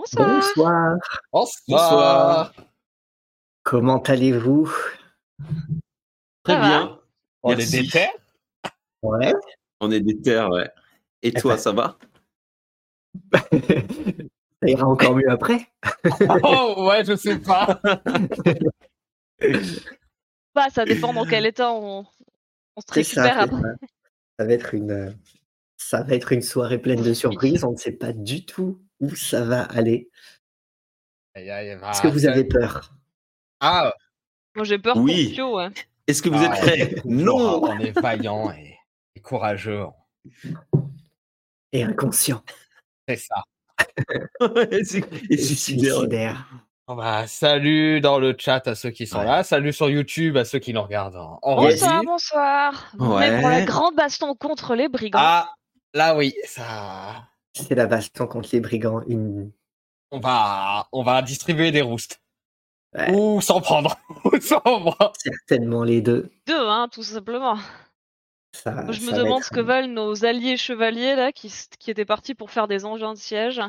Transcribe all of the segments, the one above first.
Bonsoir. Bonsoir. Bonsoir. Comment allez-vous? Très Ça bien. On est des terres? Ouais. On est des terres, ouais. Et toi, ça va? Ça ira encore mieux après. Oh ouais, je sais pas. Bah, ça dépend dans quel état on, on se ça, récupère après. ça. Ça va être une, euh, ça va être une soirée pleine de surprises. On ne sait pas du tout où ça va aller? Bah, Est-ce que vous ça- avez peur? Ah, Moi, j'ai peur Oui. pour Pio, ouais. Est-ce que vous êtes ah, prêts on est toujours- Non On est vaillant et, et courageux. Et inconscient. C'est ça. Et et Et suicidaire. bah, salut dans le chat à ceux qui sont Ouais. là. Salut sur YouTube à ceux qui nous regardent en, en Bonsoir, bonsoir. On Ouais. est pour la grande baston contre les brigands. Ah, là oui, ça. C'est la baston contre les brigands. Une... On va, on va distribuer des roustes. Ouais. Ou s'en prendre. Ou s'en prendre. Certainement les deux. Deux, hein, tout simplement. Ça, Moi, je me ça demande être- ce que veulent nos alliés chevaliers, là, qui, qui étaient partis pour faire des engins de siège.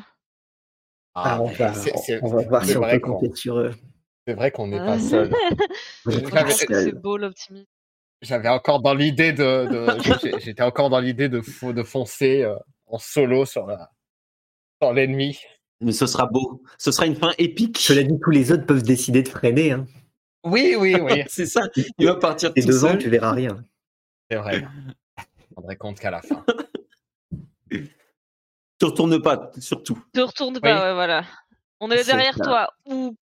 Ah, on, c'est- on va voir si on vrai peut qu'on- compter sur eux. C'est vrai qu'on n'est Ah. pas seul. C'est beau l'optimisme. J'avais encore dans l'idée de, j'étais encore dans l'idée de, de foncer euh, en solo sur la, sur l'ennemi. Mais ce sera beau. Ce sera une fin épique. Cela dit, tous les autres peuvent décider de freiner. Hein. Oui, oui, oui, c'est ça. Il va partir Et tout devant, seul. tu verras rien. c'est vrai. Je rendrai compte qu'à la fin. Tu retournes pas, surtout. Te retourne pas, Oui. ouais, voilà. On est, derrière ça. toi, ou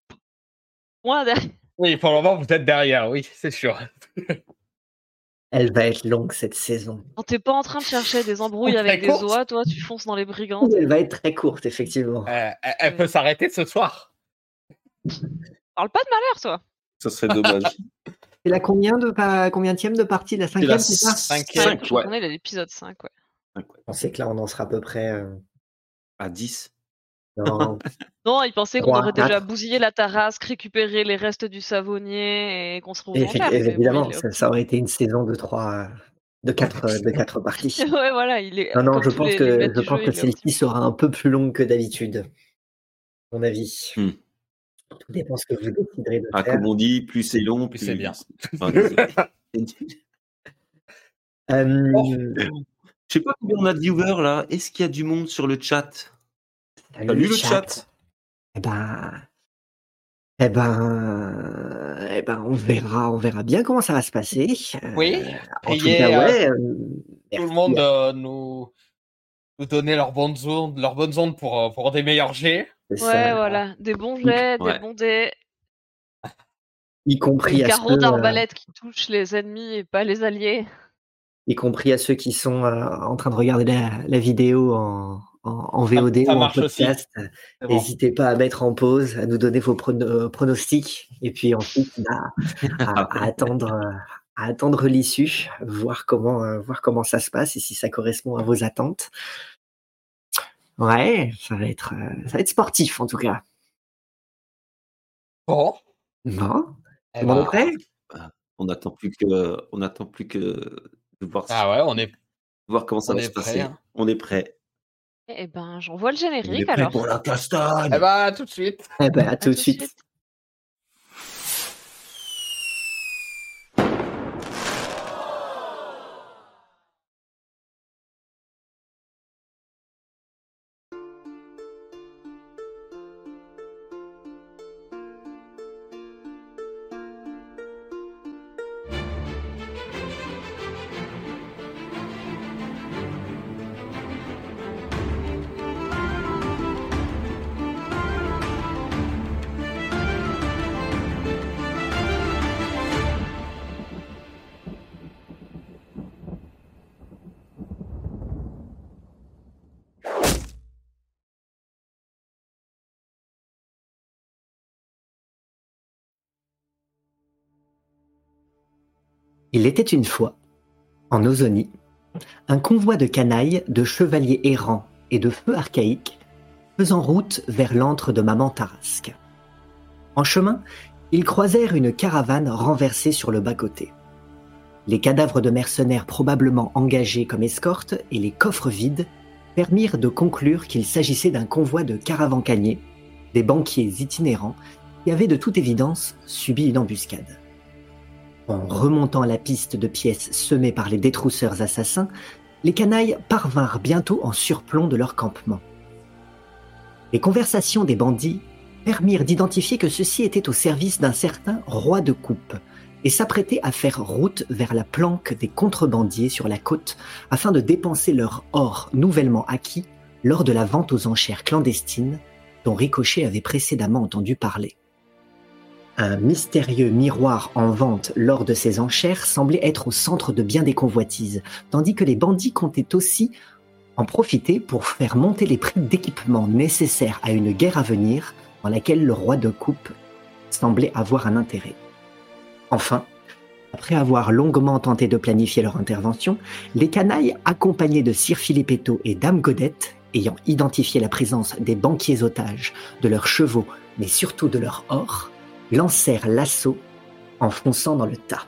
moins derrière. Oui, pour le moment, vous êtes derrière, oui, c'est sûr. Elle va être longue cette saison. Quand t'es pas en train de chercher des embrouilles avec des oies, toi, tu fonces dans les brigands. Elle va être très courte, effectivement. Euh, elle, elle peut s'arrêter ce soir. Parle pas de malheur, toi. Ça serait dommage. C'est la combien de pa- combien de partie? La C'est cinquième, la c'est ça? Cinquième. ouais. connais l'épisode 5, ouais. On sait que là, on en sera à peu près. euh, À 10. Non, il pensait qu'on Trois, aurait déjà bousillé la Tarasque, récupéré les restes du savonnier et qu'on se effe- évidemment, ça, ça aurait été une saison de trois, de quatre, de quatre parties. ouais, voilà, il est. Non, non, je pense les- que je pense jeu, que celle-ci sera un peu plus longue que d'habitude. à Mon avis. Hmm. Tout dépend ce que vous déciderez de Ah, faire. comme on dit, plus c'est long, Plus plus c'est bien. Enfin. Euh, Oh. Je sais pas combien on a de viewers là. Est-ce qu'il y a du monde sur le chat? Salut le chat? Eh ben, eh ben, eh ben, on verra, on verra bien comment ça va se passer. Euh, Oui, en tout priez, cas, euh, ouais. euh, Tout le monde euh, nous, nous donner leurs bonnes ondes, leurs bonnes ondes pour, euh, pour des meilleurs jets. Ouais, ça. voilà. Des bons jets, Ouais. des bons dés. y compris Des à carreaux ceux, euh, d'arbalète qui touchent les ennemis et pas les alliés. y compris à ceux qui sont euh, en train de regarder la, la vidéo en, en, en VOD ça ou en podcast. Bon. N'hésitez pas à mettre en pause, à nous donner vos prono- euh, pronostics, et puis ensuite bah, à, à attendre, à attendre l'issue, voir comment, euh, voir comment ça se passe et si ça correspond à vos attentes. Ouais, ça va être, euh, ça va être sportif en tout cas. Bon. Bon, Eh ben, est prêt? On n'attend plus que, on attend plus que de voir, Ah ouais, on est, voir comment ça on va se prêt, passer. hein. On est prêt. Eh ben, j'envoie le est générique prêt alors. pour la castagne. eh ben, tout de suite. Eh ben, à À tout de suite. Il était une fois, en Ozonie, un convoi de canailles, de chevaliers errants et de feux archaïques faisant route vers l'antre de Maman Tarasque. En chemin, ils croisèrent une caravane renversée sur le bas-côté. Les cadavres de mercenaires probablement engagés comme escorte et les coffres vides permirent de conclure qu'il s'agissait d'un convoi de caravancaniers des banquiers itinérants qui avaient de toute évidence subi une embuscade. En remontant la piste de pièces semées par les détrousseurs assassins, les canailles parvinrent bientôt en surplomb de leur campement. Les conversations des bandits permirent d'identifier que ceux-ci étaient au service d'un certain roi de coupe et s'apprêtaient à faire route vers la planque des contrebandiers sur la côte afin de dépenser leur or nouvellement acquis lors de la vente aux enchères clandestines dont Ricochet avait précédemment entendu parler. Un mystérieux miroir en vente lors de ces enchères semblait être au centre de bien des convoitises, tandis que les bandits comptaient aussi en profiter pour faire monter les prix d'équipement nécessaires à une guerre à venir dans laquelle le roi de coupe semblait avoir un intérêt. Enfin, après avoir longuement tenté de planifier leur intervention, les canailles, accompagnés de Sir Philippetto et Dame Godette, ayant identifié la présence des banquiers otages, de leurs chevaux, mais surtout de leur or, lancèrent l'assaut en fonçant dans le tas.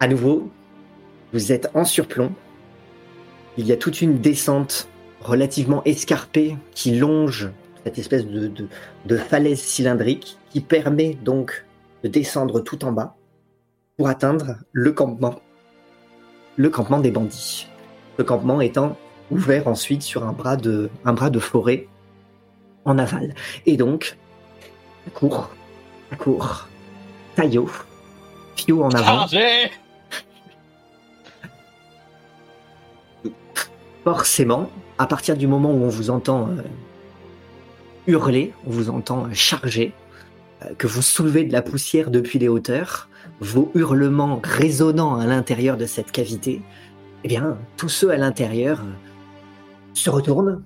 À nouveau, vous êtes en surplomb. Il y a toute une descente relativement escarpée qui longe cette espèce de, falaise cylindrique qui permet donc de descendre tout en bas pour atteindre le campement, le campement des bandits. Le campement étant ouvert ensuite sur un bras de forêt en aval. Et donc, à court, à court, Taillot, Fio en avant. Chargé Forcément, à partir du moment où on vous entend euh, hurler, on vous entend euh, charger, euh, que vous soulevez de la poussière depuis les hauteurs, vos hurlements résonnant à l'intérieur de cette cavité, eh bien, tous ceux à l'intérieur se retournent.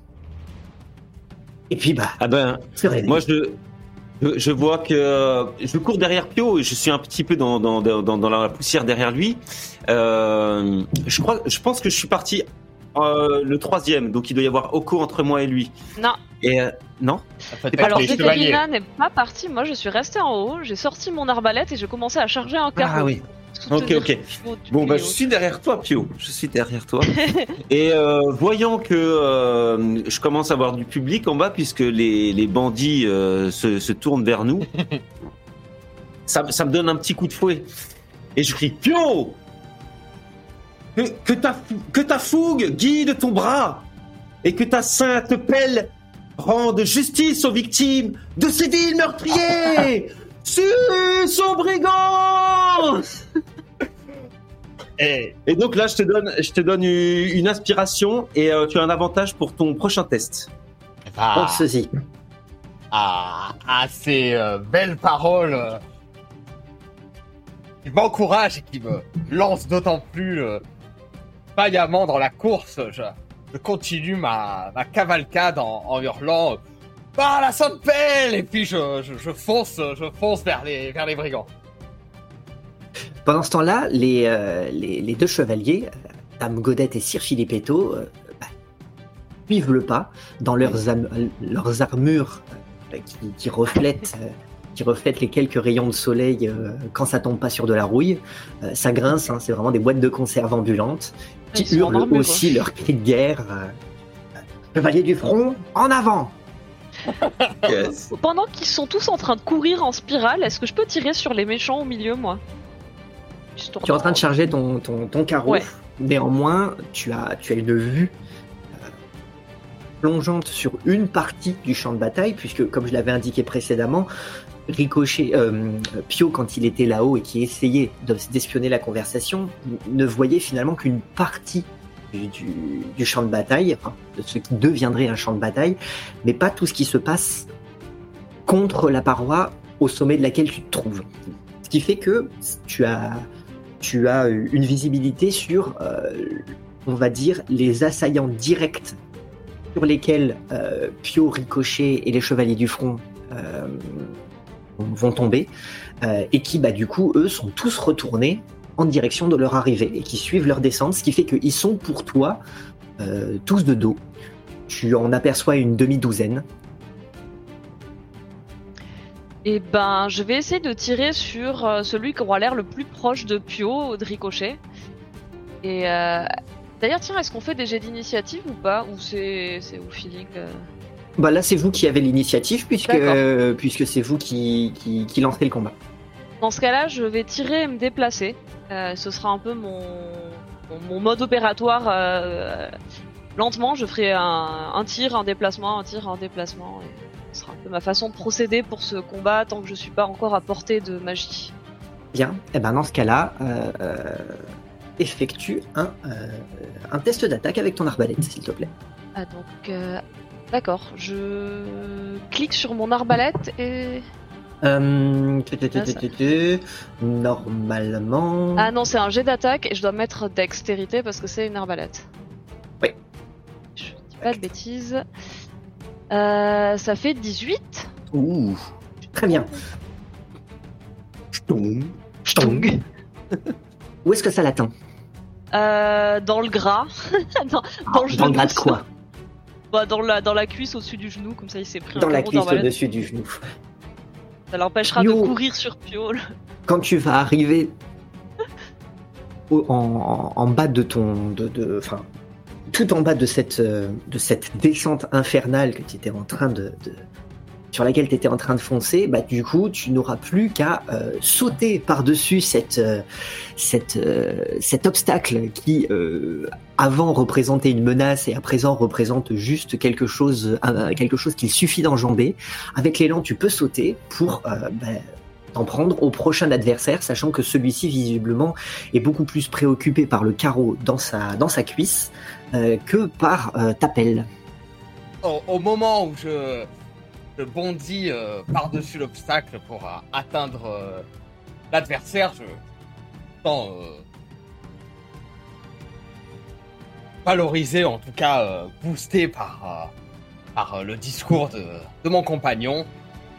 Et puis, bah, Ah ben, moi je, je- vois que euh, je cours derrière Pio et je suis un petit peu dans, dans, dans, dans la poussière derrière lui. Euh, je crois, je pense que je suis parti euh, le troisième, donc il doit y avoir Oko entre moi et lui. Non. Et euh, non? Alors. Zéphérina n'est pas partie. Moi, je suis restée en haut. J'ai sorti mon arbalète et j'ai commencé à charger un carreau. Ah oui. Ok, ok. Bon, bah, je suis derrière toi, Pio. Je suis derrière toi. Et euh, voyant que euh, je commence à avoir du public en bas, puisque les, les bandits euh, se, se tournent vers nous, ça, ça me donne un petit coup de fouet. Et je crie Pio que, que, ta, que ta fougue guide ton bras et que ta sainte pelle rende justice aux victimes de ces villes meurtriers Sus aux brigands Et Et donc là, je te donne, je te donne une inspiration et euh, tu as un avantage pour ton prochain test. ah, Pense-y. ah, ah, ces euh, belles paroles euh, qui m'encouragent et qui me lancent d'autant plus euh, vaillamment dans la course. Je, je continue ma, ma cavalcade en, en hurlant Ah, la sainte pelle Et puis je, je, je fonce, je fonce vers les, vers les brigands. Pendant ce temps-là, les, euh, les, les deux chevaliers, Dame Godette et Sir Philippetto, euh, bah, suivent le pas dans leurs, am- leurs armures euh, qui, qui reflètent, euh, qui reflètent les quelques rayons de soleil euh, quand ça tombe pas sur de la rouille. Euh, ça grince, hein, c'est vraiment des boîtes de conserve ambulantes qui Ils hurlent armure, aussi quoi. leurs cris de guerre. euh, Chevalier du front, en avant Pendant qu'ils sont tous en train de courir en spirale, est-ce que je peux tirer sur les méchants au milieu, moi? Tu es en train de charger ton, ton, ton carreau. Ouais. Néanmoins, tu as, tu as une vue euh, plongeante sur une partie du champ de bataille, puisque, comme je l'avais indiqué précédemment, Ricochet, euh, Pio, quand il était là-haut et qui essayait de- d'espionner la conversation, ne voyait finalement qu'une partie du, du- du champ de bataille, enfin, de ce qui deviendrait un champ de bataille, mais pas tout ce qui se passe contre la paroi au sommet de laquelle tu te trouves. Ce qui fait que tu as, tu as une visibilité sur, euh, on va dire, les assaillants directs sur lesquels euh, Pio, Ricochet et les Chevaliers du Front euh, vont tomber, euh, et qui, bah, du coup, eux, sont tous retournés en direction de leur arrivée et qui suivent leur descente, ce qui fait qu'ils sont pour toi euh, tous de dos. Tu en aperçois une demi-douzaine. Et ben, je vais essayer de tirer sur euh, celui qui aura l'air le plus proche de Pio, de Ricochet. Et euh, D'ailleurs, tiens, est-ce qu'on fait des jets d'initiative ou pas? Ou c'est c'est au feeling euh? Bah là, c'est vous qui avez l'initiative puisque euh, c'est vous qui, qui qui lancez le combat. Dans ce cas-là, je vais tirer et me déplacer. Ce sera un peu mon, mode opératoire. lentement, je ferai un, un tir, un déplacement, un tir, un déplacement. Et ce sera un peu ma façon de procéder pour ce combat tant que je suis pas encore à portée de magie. Bien. Et ben dans ce cas-là, euh, euh, effectue un euh, un test d'attaque avec ton arbalète, s'il te plaît. Ah donc, euh, d'accord. Je clique sur mon arbalète et Euh, tu, tu, tu, Ah, tu, ça- tu, tu. Normalement. ah non, c'est un jet d'attaque et je dois mettre dextérité parce que c'est une arbalète. Oui. Je dis pas de bêtises. Euh, ça fait 18. Ouh. Très bien. Ch'tong. Ch'tong. Où est-ce que ça l'atteint Euh, dans le gras. dans, dans le Dans le genou. gras de quoi Bah, dans, la, dans la cuisse au-dessus du genou, comme ça il s'est pris Dans un la cuisse au-dessus du genou. Ça l'empêchera de courir sur Piole. Quand tu vas arriver au- en, en- en bas de ton, de, de- enfin, tout en bas de cette, euh, de cette descente infernale que tu étais en train de, sur laquelle tu étais en train de foncer, bah du coup, tu n'auras plus qu'à euh, sauter par-dessus euh, cet obstacle qui avant représentait une menace et à présent représente juste quelque chose, quelque chose qu'il suffit d'enjamber. Avec l'élan, tu peux sauter pour bah, t'en prendre au prochain adversaire, sachant que celui-ci visiblement est beaucoup plus préoccupé par le carreau dans sa dans sa cuisse euh, que par euh, ta pelle. Au, moment où je, bondis euh, par-dessus l'obstacle pour euh, atteindre l'adversaire, je sens valorisé, en tout cas boosté par, par le discours de, de mon compagnon.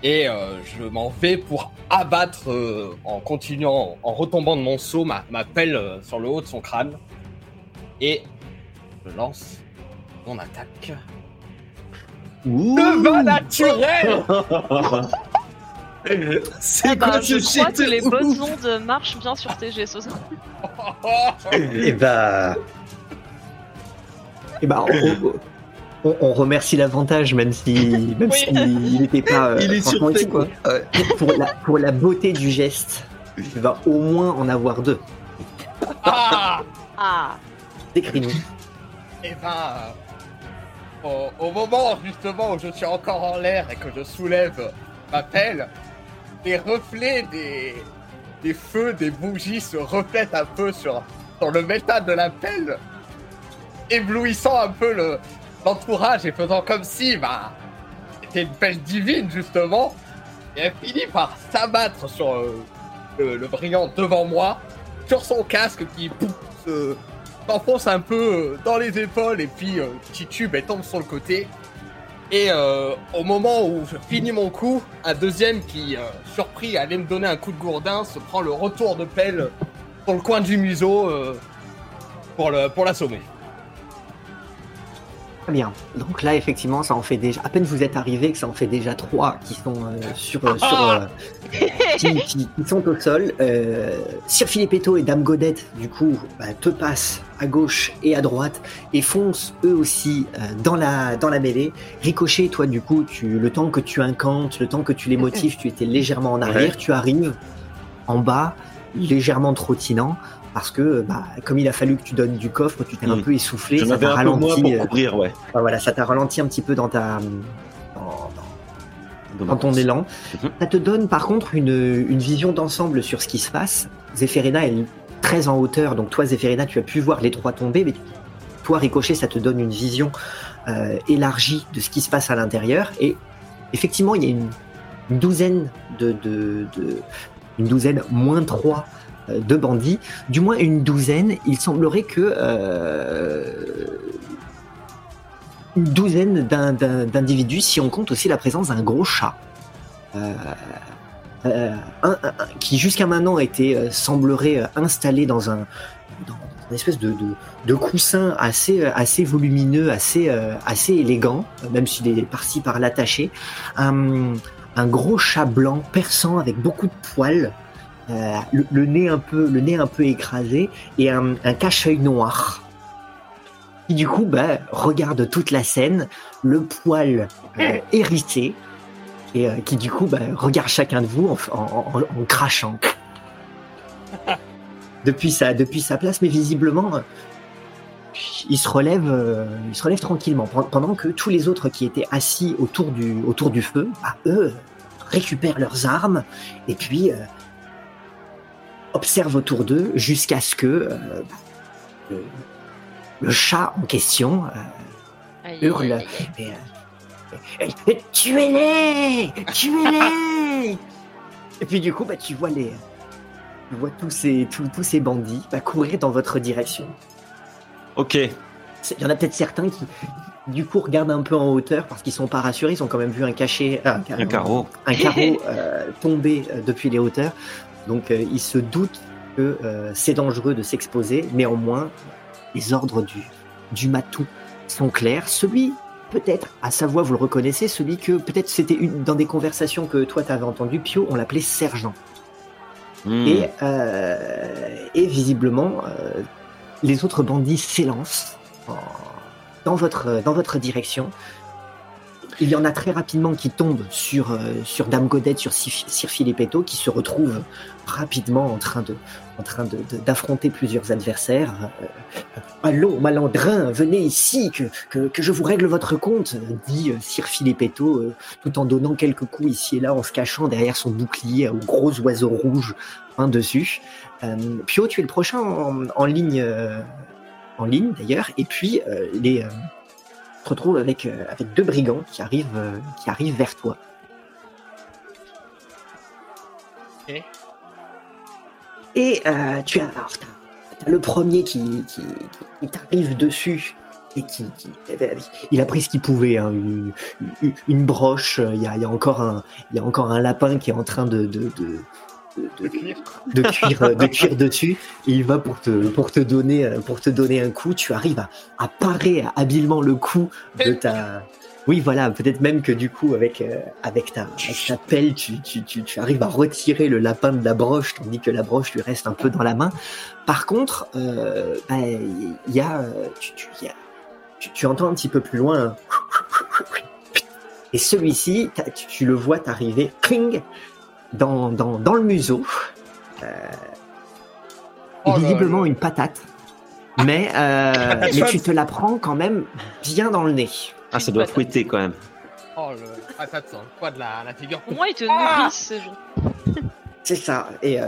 Et euh, je m'en vais pour abattre, euh, en continuant, en retombant de mon saut, ma, ma pelle euh, sur le haut de son crâne. Et je lance mon attaque. Ouh. Le vin naturel C'est Ah bah, quoi je ce crois shit que les bonnes ondes marchent bien sur TG ce soir. Et bah, et bah, on, on- on remercie l'avantage, même si, même Oui. s'il n'était pas. euh, Il est franchement, surpris ici, quoi. Ouais. Pour la, pour la beauté du geste, tu vas au moins en avoir deux. Ah Ah Décris-nous. Et ben, euh, au, au moment justement où je suis encore en l'air et que je soulève ma pelle, les reflets des, des feux, des bougies se reflètent un peu sur, sur le métal de la pelle, éblouissant un peu le- l'entourage et faisant comme si, bah, c'était une pelle divine justement. Et elle finit par s'abattre sur euh, le, brillant devant moi, sur son casque qui s'enfonce un peu euh, dans les épaules et puis euh, titube et tombe sur le côté. Et euh, au moment où je finis mon coup, un deuxième qui, surpris, allait me donner un coup de gourdin, se prend le retour de pelle sur le coin du museau pour l'assommer. Très bien. Donc là, effectivement, ça en fait déjà. À peine vous êtes arrivé que ça en fait déjà trois qui sont euh, sur, euh, sur euh, qui, qui- qui sont au sol. Euh, Sir Filippetto et Dame Godette, du coup, bah, te passent à gauche et à droite et foncent eux aussi euh, dans la dans la mêlée. Ricochet, toi, du coup, tu le temps que tu incantes, le temps que tu les motives, tu étais légèrement en arrière. Ouais. Tu arrives en bas, légèrement trottinant. Parce que, bah, comme il a fallu que tu donnes du coffre, tu t'es un Mm. peu essoufflé, J'en ça t'a peu ralenti. pour euh, couvrir, ouais. Enfin, voilà, ça t'a ralenti un petit peu dans ta dans, dans- Dans ton élan. Mhm. Ça te donne par contre une, une vision d'ensemble sur ce qui se passe. Zéphérina est très en hauteur, donc toi Zéphérina tu as pu voir les trois tomber, mais toi Ricochet ça te donne une vision euh, élargie de ce qui se passe à l'intérieur. Et effectivement il y a une, une douzaine de, de, de- une douzaine moins trois de bandits, du moins une douzaine. Il semblerait que euh, une douzaine d'in- d'in- d'individus, si on compte aussi la présence d'un gros chat. Euh, euh, qui jusqu'à maintenant était euh, semblerait euh, installé dans un dans une espèce de, de, coussin assez euh, assez volumineux, assez euh, assez élégant, euh, même s'il est par-ci par-là. Un, un gros chat blanc perçant avec beaucoup de poils, euh, le, le nez un peu le nez un peu écrasé et un, un cache-œil noir. qui du coup bah, regarde toute la scène, le poil euh, hérissé, et euh, qui du coup bah, regarde chacun de vous en, en- en- en crachant. depuis, sa, depuis sa place, mais visiblement, il se relève, euh, il se relève tranquillement, pen- pendant que tous les autres qui étaient assis autour du, autour du feu, bah, eux, récupèrent leurs armes, et puis observent autour d'eux jusqu'à ce que euh, le, le chat en question euh, Aïe, hurle. aïe, aïe, euh, Tuez-les Tuez-les Et puis du coup, bah, tu vois les, tu vois tous ces, tous, tous ces bandits bah, courir dans votre direction. Ok. C'est- Il y en a peut-être certains qui, du coup, regardent un peu en hauteur parce qu'ils sont pas rassurés. Ils ont quand même vu un cachet, euh, Un carreau. un carreau euh, tomber depuis les hauteurs. Donc, euh, ils se doutent que euh, c'est dangereux de s'exposer. Néanmoins, les ordres du, du matou sont clairs. Celui, peut-être, à sa voix, vous le reconnaissez, celui que peut-être c'était une, dans des conversations que toi t'avais entendu, Pio, on l'appelait sergent. Hmm. Et, euh, et visiblement, les autres bandits s'élancent en- dans votre, dans votre direction. Il y en a très rapidement qui tombent sur, euh, Dame Godette, sur Sir Filippetto, qui se retrouvent rapidement en train d'affronter plusieurs adversaires. Euh, Allô, malandrin, venez ici, que, je vous règle votre compte, dit euh, Sir Filippetto, euh, tout en donnant quelques coups ici et là, en se cachant derrière son bouclier aux gros oiseaux rouges peint dessus. Pio, tu es le prochain en, ligne, d'ailleurs, et puis les te retrouves avec euh, avec deux brigands qui arrivent euh, qui arrivent vers toi. Et euh, tu as, alors, le premier qui, qui, qui t'arrive dessus et qui, qui- il a pris ce qu'il pouvait, hein, une, une- une broche. Il y a, il y a encore un, il y a encore un lapin qui est en train de, de, de, de- De cuir. de cuire, euh, de cuire dessus. Et il va pour te, pour te donner, euh, pour te donner un coup. Tu arrives à, à parer habilement le coup de ta. Oui, voilà. Peut-être même que du coup, avec, euh, avec ta, avec ta pelle, tu, tu, tu, tu arrives à retirer le lapin de la broche, tandis que la broche lui reste un peu dans la main. Par contre, euh, bah, il y a, tu, tu, il y a- tu, entends un petit peu plus loin. un Et celui-ci, tu, tu le vois t'arriver, cling, dans, dans, dans le museau. Euh, Oh visiblement là. une patate. Mais, euh, mais tu te la prends quand même bien dans le nez. Ah, ça doit fouetter quand même. Oh, le patate le poids de la, la figure. Au moins, ils te Ah nourrissent ces gens. C'est ça. Et euh,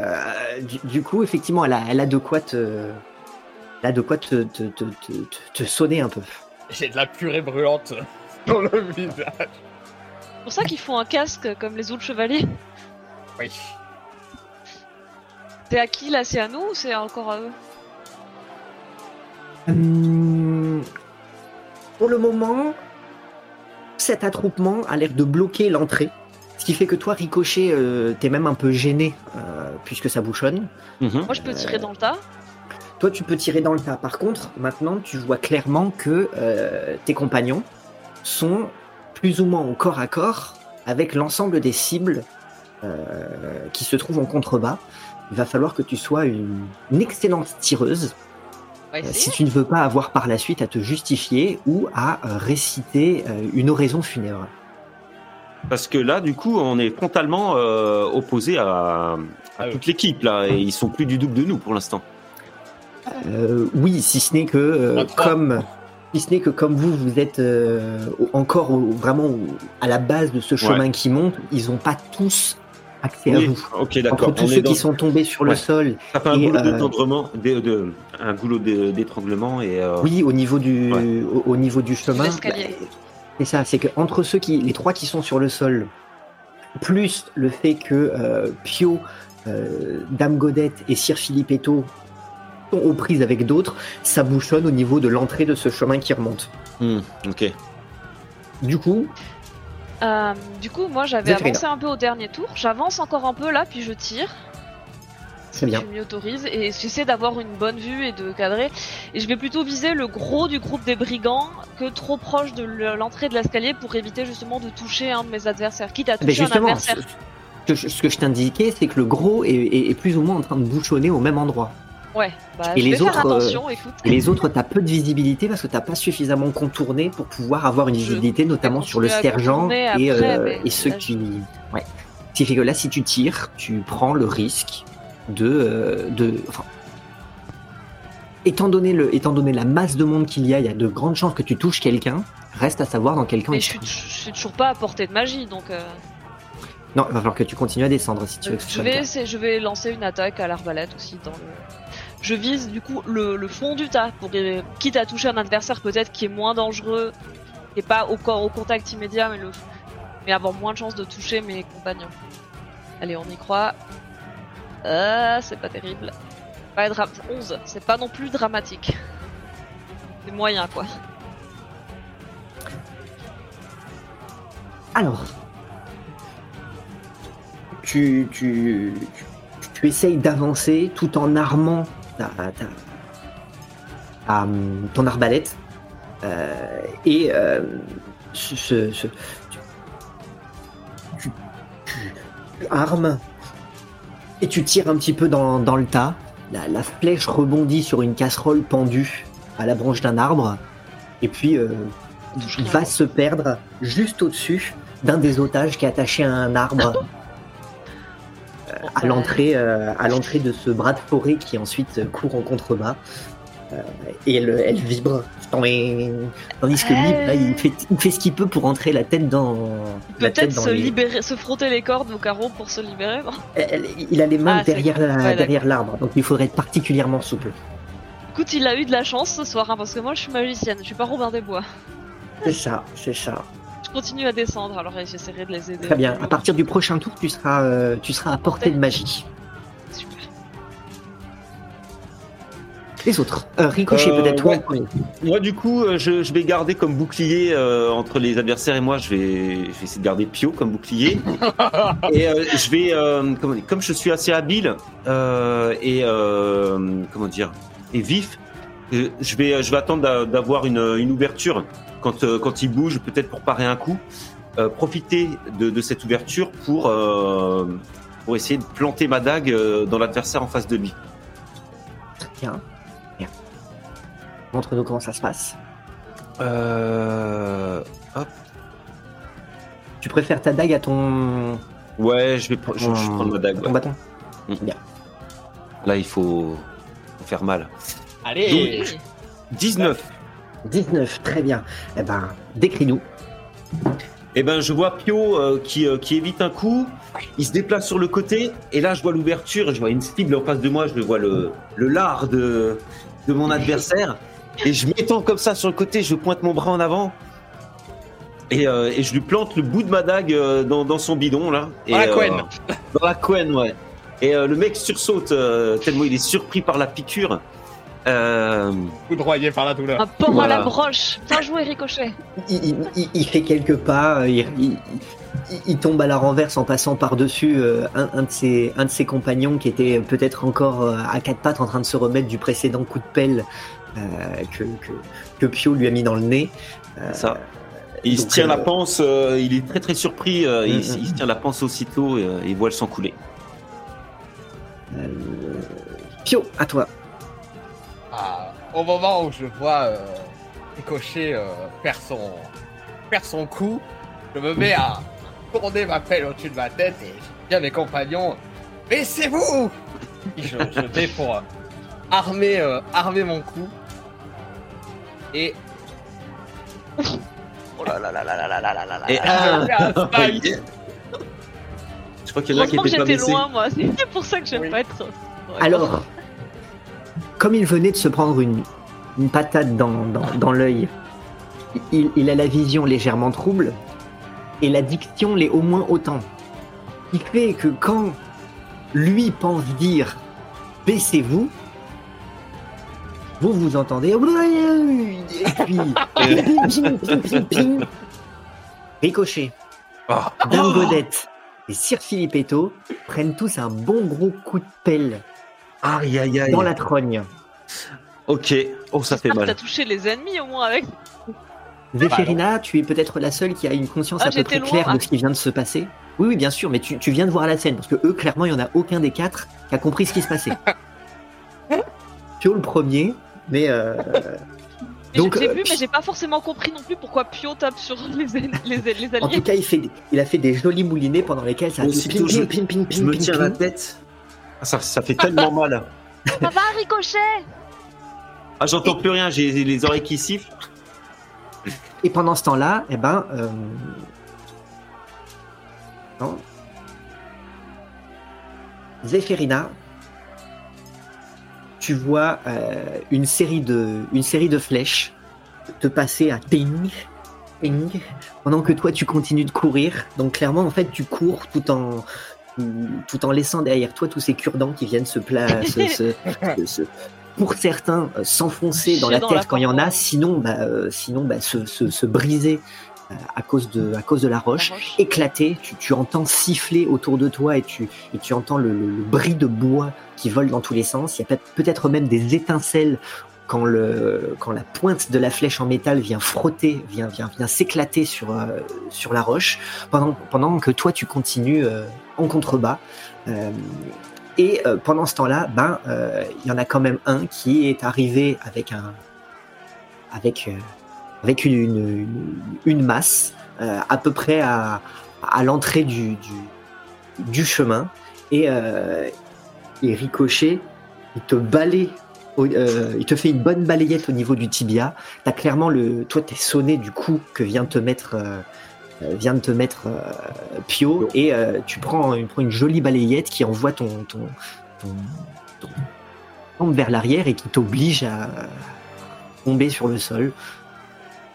du, du coup, effectivement, elle a, elle a de quoi te, elle a de quoi te, te, te, te, te- te sonner un peu. J'ai de la purée brûlante sur le visage. C'est pour ça qu'ils font un casque comme les autres chevaliers. Oui. C'est à qui là? C'est à nous ou c'est encore à eux? Hum, pour le moment, cet attroupement a l'air de bloquer l'entrée. Ce qui fait que toi, Ricochet, euh, t'es même un peu gêné euh, puisque ça bouchonne. Mhm. Moi, je peux tirer dans le tas. Toi, tu peux tirer dans le tas. Par contre, maintenant, tu vois clairement que euh, tes compagnons sont plus ou moins au corps à corps avec l'ensemble des cibles euh, qui se trouvent en contrebas. Il va falloir que tu sois une, une excellente tireuse euh, si tu ne veux pas avoir par la suite à te justifier ou à euh, réciter euh, une oraison funèbre. Parce que là, du coup, on est frontalement euh, opposé à, à Ah oui. toute l'équipe là, et ils sont plus du double de nous pour l'instant. Euh, oui, si ce n'est que euh, comme si ce n'est que comme vous, vous êtes euh, encore vraiment à la base de ce chemin qui monte, ils n'ont pas tous accès à vous. ok, Entre d'accord. tous On ceux dans... qui sont tombés sur le sol, Ça fait un et, goulot euh, d'étranglement, de, de- un goulot de- d'étranglement et euh, oui, au niveau du Ouais. au, au niveau du chemin, bah, c'est ça, c'est que entre ceux qui les trois qui sont sur le sol, plus le fait que euh, Pio, euh, Dame Godette et Sir Filippetto sont aux prises avec d'autres, ça bouchonne au niveau de l'entrée de ce chemin qui remonte. hmm, ok. Du coup, Euh, du coup, moi, j'avais avancé un peu au dernier tour. J'avance encore un peu là, puis je tire. très bien. Tu m'y autorises et j'essaie d'avoir une bonne vue et de cadrer. Et je vais plutôt viser le gros du groupe des brigands que trop proche de le- l'entrée de l'escalier pour éviter justement de toucher un de mes adversaires. Quitte à Mais toucher un justement, ce, adversaire. ce que je- ce que je t'indiquais, c'est que le gros est, est- est plus ou moins en train de bouchonner au même endroit. Ouais, bah, Et je les vais faire autres, euh, attention, écoute. Et les autres, t'as peu de visibilité parce que t'as pas suffisamment contourné pour pouvoir avoir une Je visibilité, notamment sur le sergent contourner et, après, euh, et ceux là, je- qui. Ouais. Ce qui fait que là, si tu tires, tu prends le risque de. euh, de enfin, étant, donné le, étant donné la masse de monde qu'il y a, il y a de grandes chances que tu touches quelqu'un. Reste à savoir dans quel camp Mais il je je suis toujours pas à portée de magie, donc euh, Non, il va falloir que tu continues à descendre si tu veux que je vais je vais lancer une attaque à l'arbalète aussi dans le. Je vise du coup le, fond du tas pour quitte à toucher un adversaire peut-être qui est moins dangereux, et pas au contact immédiat, mais avoir moins de chances de toucher mes compagnons. Allez, on y croit. Ah, c'est pas terrible. Pas dra- 11, c'est pas non plus dramatique. C'est moyen quoi. Alors, tu, tu, tu essayes d'avancer tout en armant ton arbalète. Euh, et euh, tu, armes et tu tires un petit peu dans, le tas. La, flèche rebondit sur une casserole pendue à la branche d'un arbre. Et puis, euh, il va se perdre juste au-dessus d'un des otages qui est attaché à un arbre à l'entrée euh, à l'entrée de ce bras de forêt qui ensuite court en contrebas. Euh, et elle, elle vibre. Tandis que lui il, fait, il fait ce qu'il peut pour entrer la tête dans Peut-être se les- libérer, se frotter les cordes au carreau pour se libérer. Elle- il a les mains Ah, la- ouais, derrière l'arbre. Donc il faudrait être particulièrement souple. Écoute, il a eu de la chance ce soir, hein, parce que moi je suis magicienne, je suis pas Robin des Bois. c'est ça c'est ça Je continue à descendre, alors j'essaierai de les aider. très bien à partir du prochain tour tu seras euh, tu seras à portée de magie Super. les autres euh, ricochet Euh, peut-être toi ouais. Moi, du coup, je, je vais garder comme bouclier euh, entre les adversaires et moi. Je vais, je vais essayer de garder Pio comme bouclier. et euh, je vais, euh, comme je suis assez habile euh, et euh, comment dire, et vif, je vais, je vais attendre d'a- d'avoir une, une ouverture quand, euh, quand il bouge, peut-être pour parer un coup. Euh, profiter de, de cette ouverture pour, euh, pour essayer de planter ma dague euh, dans l'adversaire en face de lui. Bien. Bien. Montre-nous comment ça se passe. Euh... Hop. Tu préfères ta dague à ton, Ouais, je vais, pre- je, je vais prendre ma dague. ton ouais. bâton Là, il faut, faut faire mal. Allez 19. 19, très bien. Eh ben, décris-nous. Eh ben, je vois Pio euh, qui, euh, qui évite un coup. Il se déplace sur le côté. Et là, je vois l'ouverture. Je vois une cible en face de moi. Je vois le, le lard de, de mon adversaire. Et je m'étends comme ça sur le côté. Je pointe mon bras en avant. Et, euh, et je lui plante le bout de ma dague euh, dans, dans son bidon, là. Et, Dans la euh, couenne. Dans la couenne, ouais. Et euh, le mec sursaute euh, tellement il est surpris par la piqûre. Euh, Foudroyé par la douleur. Un port à la broche Bien joué, Ricochet Il, il- il- il fait quelques pas, euh, il, il- il- il tombe à la renverse en passant par-dessus euh, un, un de ses, un de ses compagnons qui était peut-être encore euh, à quatre pattes en train de se remettre du précédent coup de pelle euh, que, que, que Pio lui a mis dans le nez. Euh, ça. Et il se euh, la panse, euh, il est très très surpris, euh, il, Mm, il se tient la panse aussitôt et il voit le sang couler. euh, Pio, à toi. Ah, au moment où je vois euh, Ricochet euh, faire, son, faire son coup, je me mets à tourner ma pelle au-dessus de ma tête et je dis à mes compagnons Mais c'est vous Et je, je vais pour euh, armer, euh, armer mon coup. Et Oh là là là là là là là là là là Et- un smite. Je crois qu'il y en a qui étaient pas j'étais blessés. loin, moi. C'est pour ça que j'aime Oui. pas être... Ouais. Alors, comme il venait de se prendre une, une patate dans, dans, dans l'œil, il, a la vision légèrement trouble et la diction l'est au moins autant. Ce qui fait que quand lui pense dire baissez-vous, vous vous entendez et puis ricochet. Ah. Dame Godette et Sir Filipetto prennent tous un bon gros coup de pelle Aïe aïe aïe. dans la trogne. Ok, oh ça fait mal. T'as touché les ennemis au moins avec. Zéphirina, tu es peut-être la seule qui a une conscience Ah, à peu près loin, claire de ce qui vient de se passer. Oui, oui, bien sûr, mais tu, tu viens de voir la scène, parce que eux, clairement, il n'y en a aucun des quatre qui a compris ce qui se passait. Pio le premier, mais euh, Mais Donc, j'ai euh, vu, mais j'ai pas forcément compris non plus pourquoi Pio tape sur les, les, les, les en alliés. tout cas, il, fait, il a fait des jolis moulinets pendant lesquels ça a Aussitôt, ping, je- ping, ping, ping, Je me tiens la tête. Ça, ça fait tellement mal. Ça va, Ricochet? Ah, j'entends plus rien, j'ai les oreilles qui sifflent. Et pendant ce temps-là, eh ben, euh, non. Zéphérina, tu vois euh, une série de une série de flèches te passer à ping, ping, pendant que toi tu continues de courir. Donc clairement, en fait, tu cours tout en tout en laissant derrière toi tous ces cure-dents qui viennent se, pla- se- se- se- se- pour certains euh, s'enfoncer dans la Dans la quand il y en a, sinon bah, euh, sinon bah, se, se, se briser euh, à cause de à cause de la roche La roche. éclater, tu, tu entends siffler autour de toi et tu, et tu entends le, le- le bris de bois qui vole dans tous les sens. Il y a peut- peut-être même des étincelles quand, le, quand la pointe de la flèche en métal vient frotter, vient, vient, vient s'éclater sur, euh, sur la roche, pendant, pendant que toi tu continues euh, en contrebas. Euh, et pendant ce temps-là, ben, il y en a quand même un qui est arrivé avec un, avec, avec une, une, masse à peu près à, à l'entrée du, du, chemin et, et Ricochet, il te balaye, euh, il te fait une bonne balayette au niveau du tibia. T'as clairement le, toi t'es sonné du coup que vient de te mettre, euh, euh, vient de te mettre euh, Pio et tu prends une, prends une jolie balayette qui envoie ton, ton, ton, ton tombe vers l'arrière et qui t'oblige à tomber sur le sol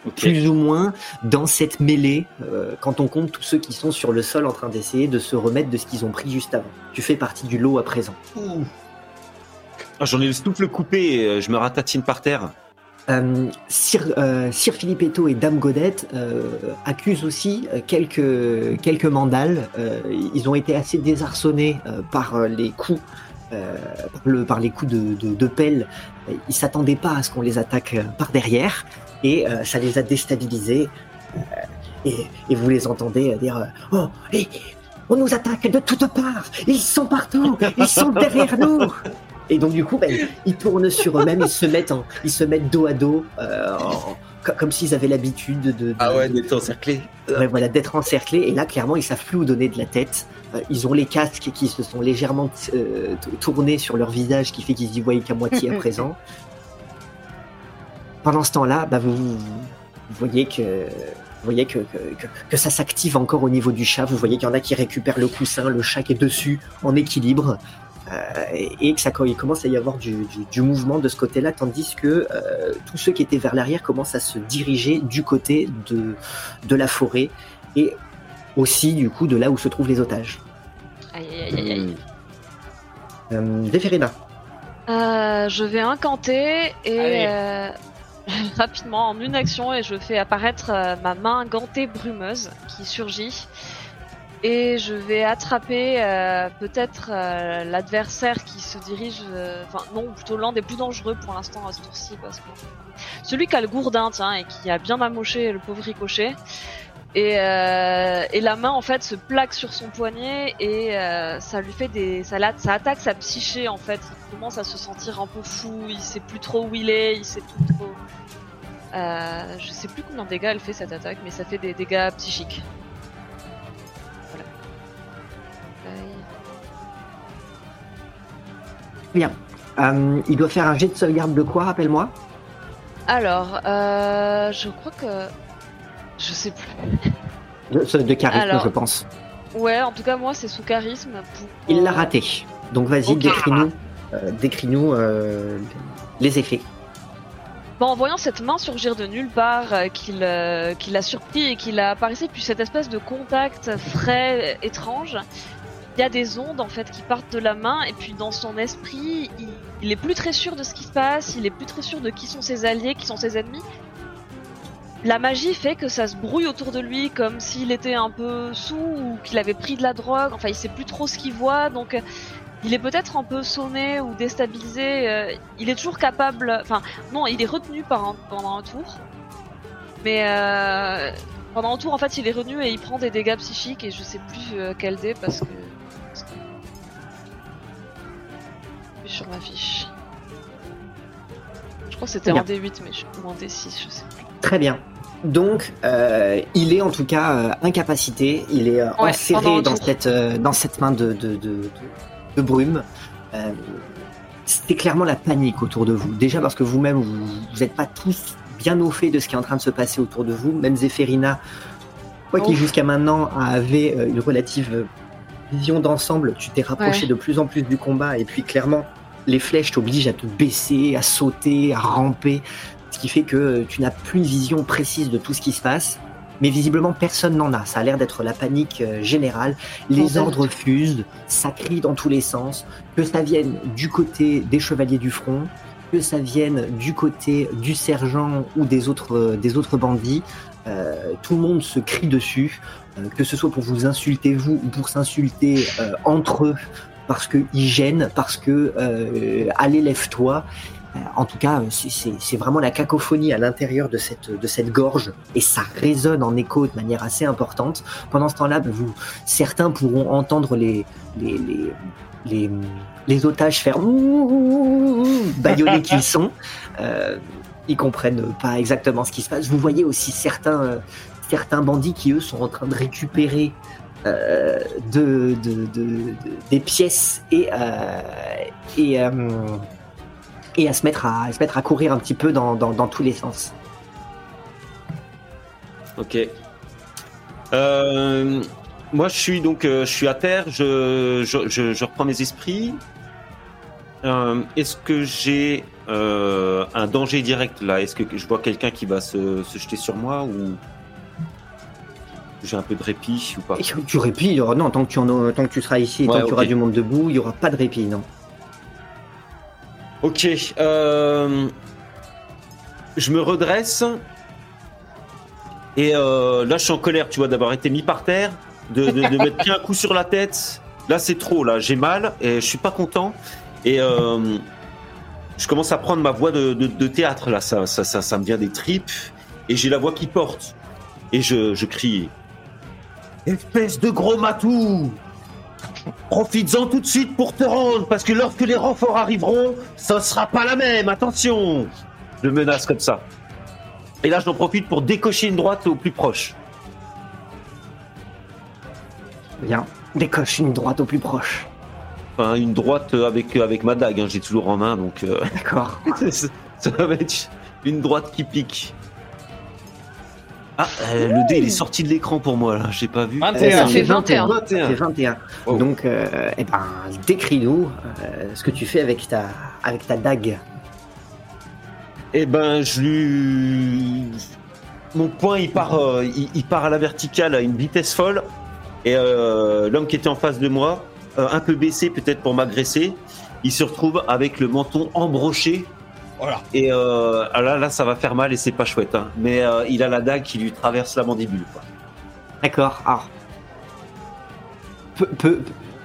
Ok. plus ou moins dans cette mêlée, quand on compte tous ceux qui sont sur le sol en train d'essayer de se remettre de ce qu'ils ont pris juste avant. Tu fais partie du lot à présent. Ah, J'en ai le souffle coupé euh, je me ratatine par terre. Euh, Sir, euh, Sir Filippetto et Dame Godette euh, accusent aussi quelques, quelques mandales. Ils ont été assez désarçonnés par les coups. par, le- par les coups de, de, de pelle, ils s'attendaient pas à ce qu'on les attaque par derrière et ça les a déstabilisés. Et, et vous les entendez dire Oh, on nous attaque de toutes parts Ils sont partout Ils sont derrière nous Et donc du coup, ben, ils tournent sur eux-mêmes, ils se mettent, en- ils se mettent dos à dos, euh, en- co- comme s'ils avaient l'habitude de, de- Ah ouais, d'être encerclé. ouais, voilà, d'être encerclés. Et là, clairement, ils savent plus où donner de la tête. Euh, ils ont les casques qui se sont légèrement euh, tournés sur leur visage, qui fait qu'ils y voient qu'à moitié à présent. Pendant ce temps-là, bah, vous, vous voyez que vous voyez que, que, que- que ça s'active encore au niveau du chat. Vous voyez qu'il y en a qui récupèrent le coussin, le chat qui est dessus en équilibre. Euh, et, que ça il commence à y avoir du, du- du mouvement de ce côté-là, tandis que euh, tous ceux qui étaient vers l'arrière commencent à se diriger du côté de, de la forêt et aussi du coup de là où se trouvent les otages. Aïe, aïe, aïe, aïe. Euh, Zéphérina, Euh, je vais incanter et euh, rapidement en une action et je fais apparaître euh, ma main gantée brumeuse qui surgit et je vais attraper euh, peut-être euh, l'adversaire qui se dirige, euh, enfin non plutôt l'un des plus dangereux pour l'instant à ce tour-ci parce que celui qui a le gourdin tiens et qui a bien amoché le pauvre ricochet. Et, la main en fait se plaque sur son poignet et ça lui fait des ça, ça attaque sa psyché en fait il commence à se sentir un peu fou il sait plus trop où il est il sait plus trop je sais plus combien de dégâts elle fait cette attaque mais ça fait des dégâts psychiques Aïe. euh, il doit faire un jet de sauvegarde de quoi, rappelle-moi? Alors euh, je crois que je sais plus de, de charisme, Alors. je pense. ouais en tout cas moi c'est sous charisme pour, Il l'a raté. Donc vas-y, décris-nous euh, les effets. Bon, en voyant cette main surgir de nulle part, euh, qu'il euh, qu'il a surpris et qu'il a apparaissé, puis cette espèce de contact frais, étrange, y a des ondes en fait qui partent de la main, et puis dans son esprit, il, il est plus très sûr de ce qui se passe, il est plus très sûr de qui sont ses alliés, qui sont ses ennemis. La magie fait que ça se brouille autour de lui comme s'il était un peu sous ou qu'il avait pris de la drogue, enfin il sait plus trop ce qu'il voit, donc euh, il est peut-être un peu sonné ou déstabilisé, euh, il est toujours capable, enfin non, il est retenu pendant un tour. Mais euh, pendant un tour, en fait, il est retenu et il prend des dégâts psychiques et je sais plus quel dé parce que. Sur ma fiche. crois que c'était en D8, mais je ou en D6, je sais plus. Très bien. Donc, euh, il est en tout cas euh, incapacité. Il est euh, Ouais, enserré dans cette, euh, dans cette main de, de, de, brume. C'était clairement la panique autour de vous. Déjà parce que vous-même, vous n'êtes pas tous bien au fait de ce qui est en train de se passer autour de vous. Même Zéphérina, quoi qui jusqu'à maintenant avait une relative vision d'ensemble, tu t'es rapproché Ouais. de plus en plus du combat. Et puis clairement, les flèches t'obligent à te baisser, à sauter, à ramper ce qui fait que tu n'as plus une vision précise de tout ce qui se passe. Mais visiblement, personne n'en a. Ça a l'air d'être la panique euh, générale. Les ordres fusent, ça crie dans tous les sens. Que ça vienne du côté des chevaliers du front, que ça vienne du côté du sergent ou des autres, euh, des autres bandits, euh, tout le monde se crie dessus. euh, que ce soit pour vous insulter vous ou pour s'insulter euh, entre eux parce qu'ils gênent, parce que euh, allez lève-toi. Euh, En tout cas, c'est- vraiment la cacophonie à l'intérieur de cette, gorge et ça résonne en écho de manière assez importante. Pendant ce temps-là, vous, certains pourront entendre les, les, les, les, les otages faire baïonnés qu'ils sont. Euh, ils comprennent pas exactement ce qui se passe. Vous voyez aussi certains, euh, certains bandits qui, eux, sont en train de récupérer de, de, de- de- des pièces et, euh, et, euh, et à se mettre à, se mettre à courir un petit peu dans, dans, dans tous les sens. Ok. Euh, moi, je suis donc, je suis à terre. Je, je, je, je reprends mes esprits. Est-ce que j'ai un danger direct là? Est-ce que je vois quelqu'un qui va se, se jeter sur moi ou? J'ai un peu de répit ou pas tu répit, il y aura- non, tant que tu, en, tant que tu seras ici, tant Ouais, que tu auras ok. du monde debout, il y aura pas de répit, non. Ok. euh, je me redresse. Et euh, là, je suis en colère, tu vois, d'avoir été mis par terre, de, de, pris un coup sur la tête. Là, c'est trop, là. J'ai mal et je suis pas content. Et euh, je commence à prendre ma voix de, de, de théâtre, là. Ça, ça, ça, ça me vient des tripes. Et j'ai la voix qui porte. Et je, je crie Espèce de gros matou Profites-en tout de suite pour te rendre, parce que lorsque les renforts arriveront, ça sera pas la même, attention Je menace comme ça. Et là, j'en profite pour décocher une droite au plus proche. Bien. Décoche une droite au plus proche. Enfin, une droite avec, avec ma dague, hein, j'ai toujours en main, donc euh, D'accord. ça va être une droite qui pique. Ah, euh, le dé, il est sorti de l'écran pour moi, là, j'ai pas vu. 21. Ça fait 21. 21. C'est 21. Oh. Donc, euh, eh ben, décris-nous euh, ce que tu fais avec ta, avec ta dague. Eh ben, je lui. Mon poing, il part, euh, il, il part à la verticale à une vitesse folle. Et euh, l'homme qui était en face de moi, euh, un peu baissé peut-être pour m'agresser, il se retrouve avec le menton embroché. Voilà. Et euh, ah là, là, ça va faire mal et c'est pas chouette. hein. Mais euh, il a la dague qui lui traverse la mandibule. quoi. D'accord. Alors. Peu, peu-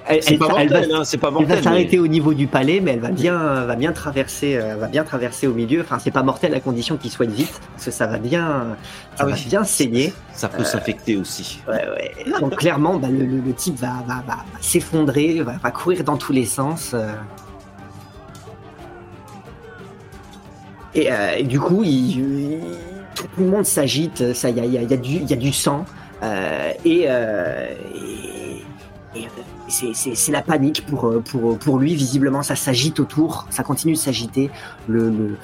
elle, C'est elle- pas elle va, hein, c'est pas elle mortel. va mais- s'arrêter au niveau du palais, mais elle va bien, va bien traverser, euh, va bien traverser au milieu. Enfin, c'est pas mortel à condition qu'il soigne vite, parce que ça va bien, ça Ah va oui. bien saigner. Ça peut s'infecter aussi. Ouais, ouais. Donc clairement, bah, le, le- le type va, va, va- va s'effondrer, va, va courir dans tous les sens. euh. Et, euh, et du coup, tout le monde s'agite. Il y a, du, sang euh, et, euh, c'est- la panique pour, lui. Visiblement, ça s'agite autour, ça continue de s'agiter. Le,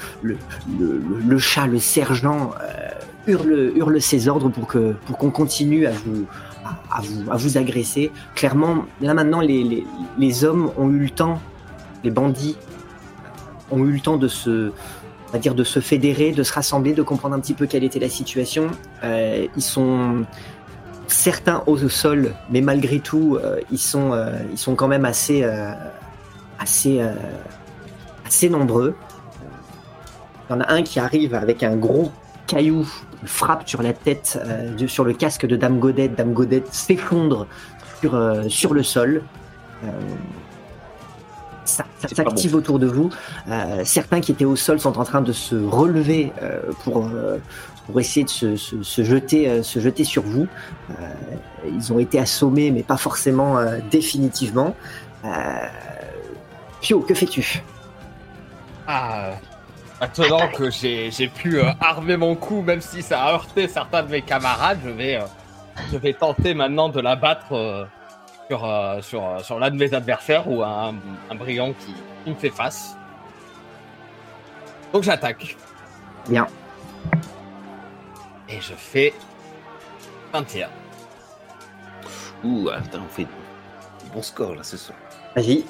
chat, le sergent, hurle, ses ordres pour qu'on continue à vous, à, vous à vous agresser. Clairement, là maintenant, les hommes ont eu le temps, les bandits ont eu le temps de se on va dire de se fédérer, de se rassembler, de comprendre un petit peu quelle était la situation. Euh, ils sont certains au sol, mais malgré tout, euh, ils sont euh, ils sont quand même assez assez assez nombreux. Il y en a un qui arrive avec un gros caillou, il frappe sur la tête, sur le casque de Dame Godette. Dame Godette s'effondre sur, sur le sol. Ça s'active autour de vous. Euh, certains qui étaient au sol sont en train de se relever euh, pour, euh, pour essayer de se, se- se jeter, euh, se jeter sur vous. Euh, ils ont été assommés, mais pas forcément euh, définitivement. Euh, Pio, que fais-tu? Ah, Maintenant que j'ai j'ai pu euh, armer mon coup, même si ça a heurté certains de mes camarades, je vais, euh, je vais tenter maintenant de la battre euh, sur, euh, sur, euh, sur l'un de mes adversaires ou un, un brigand qui, qui me fait face. Donc j'attaque. Bien. Et je fais 21. Ouh, attends, on fait bon score là ce soir. Vas-y.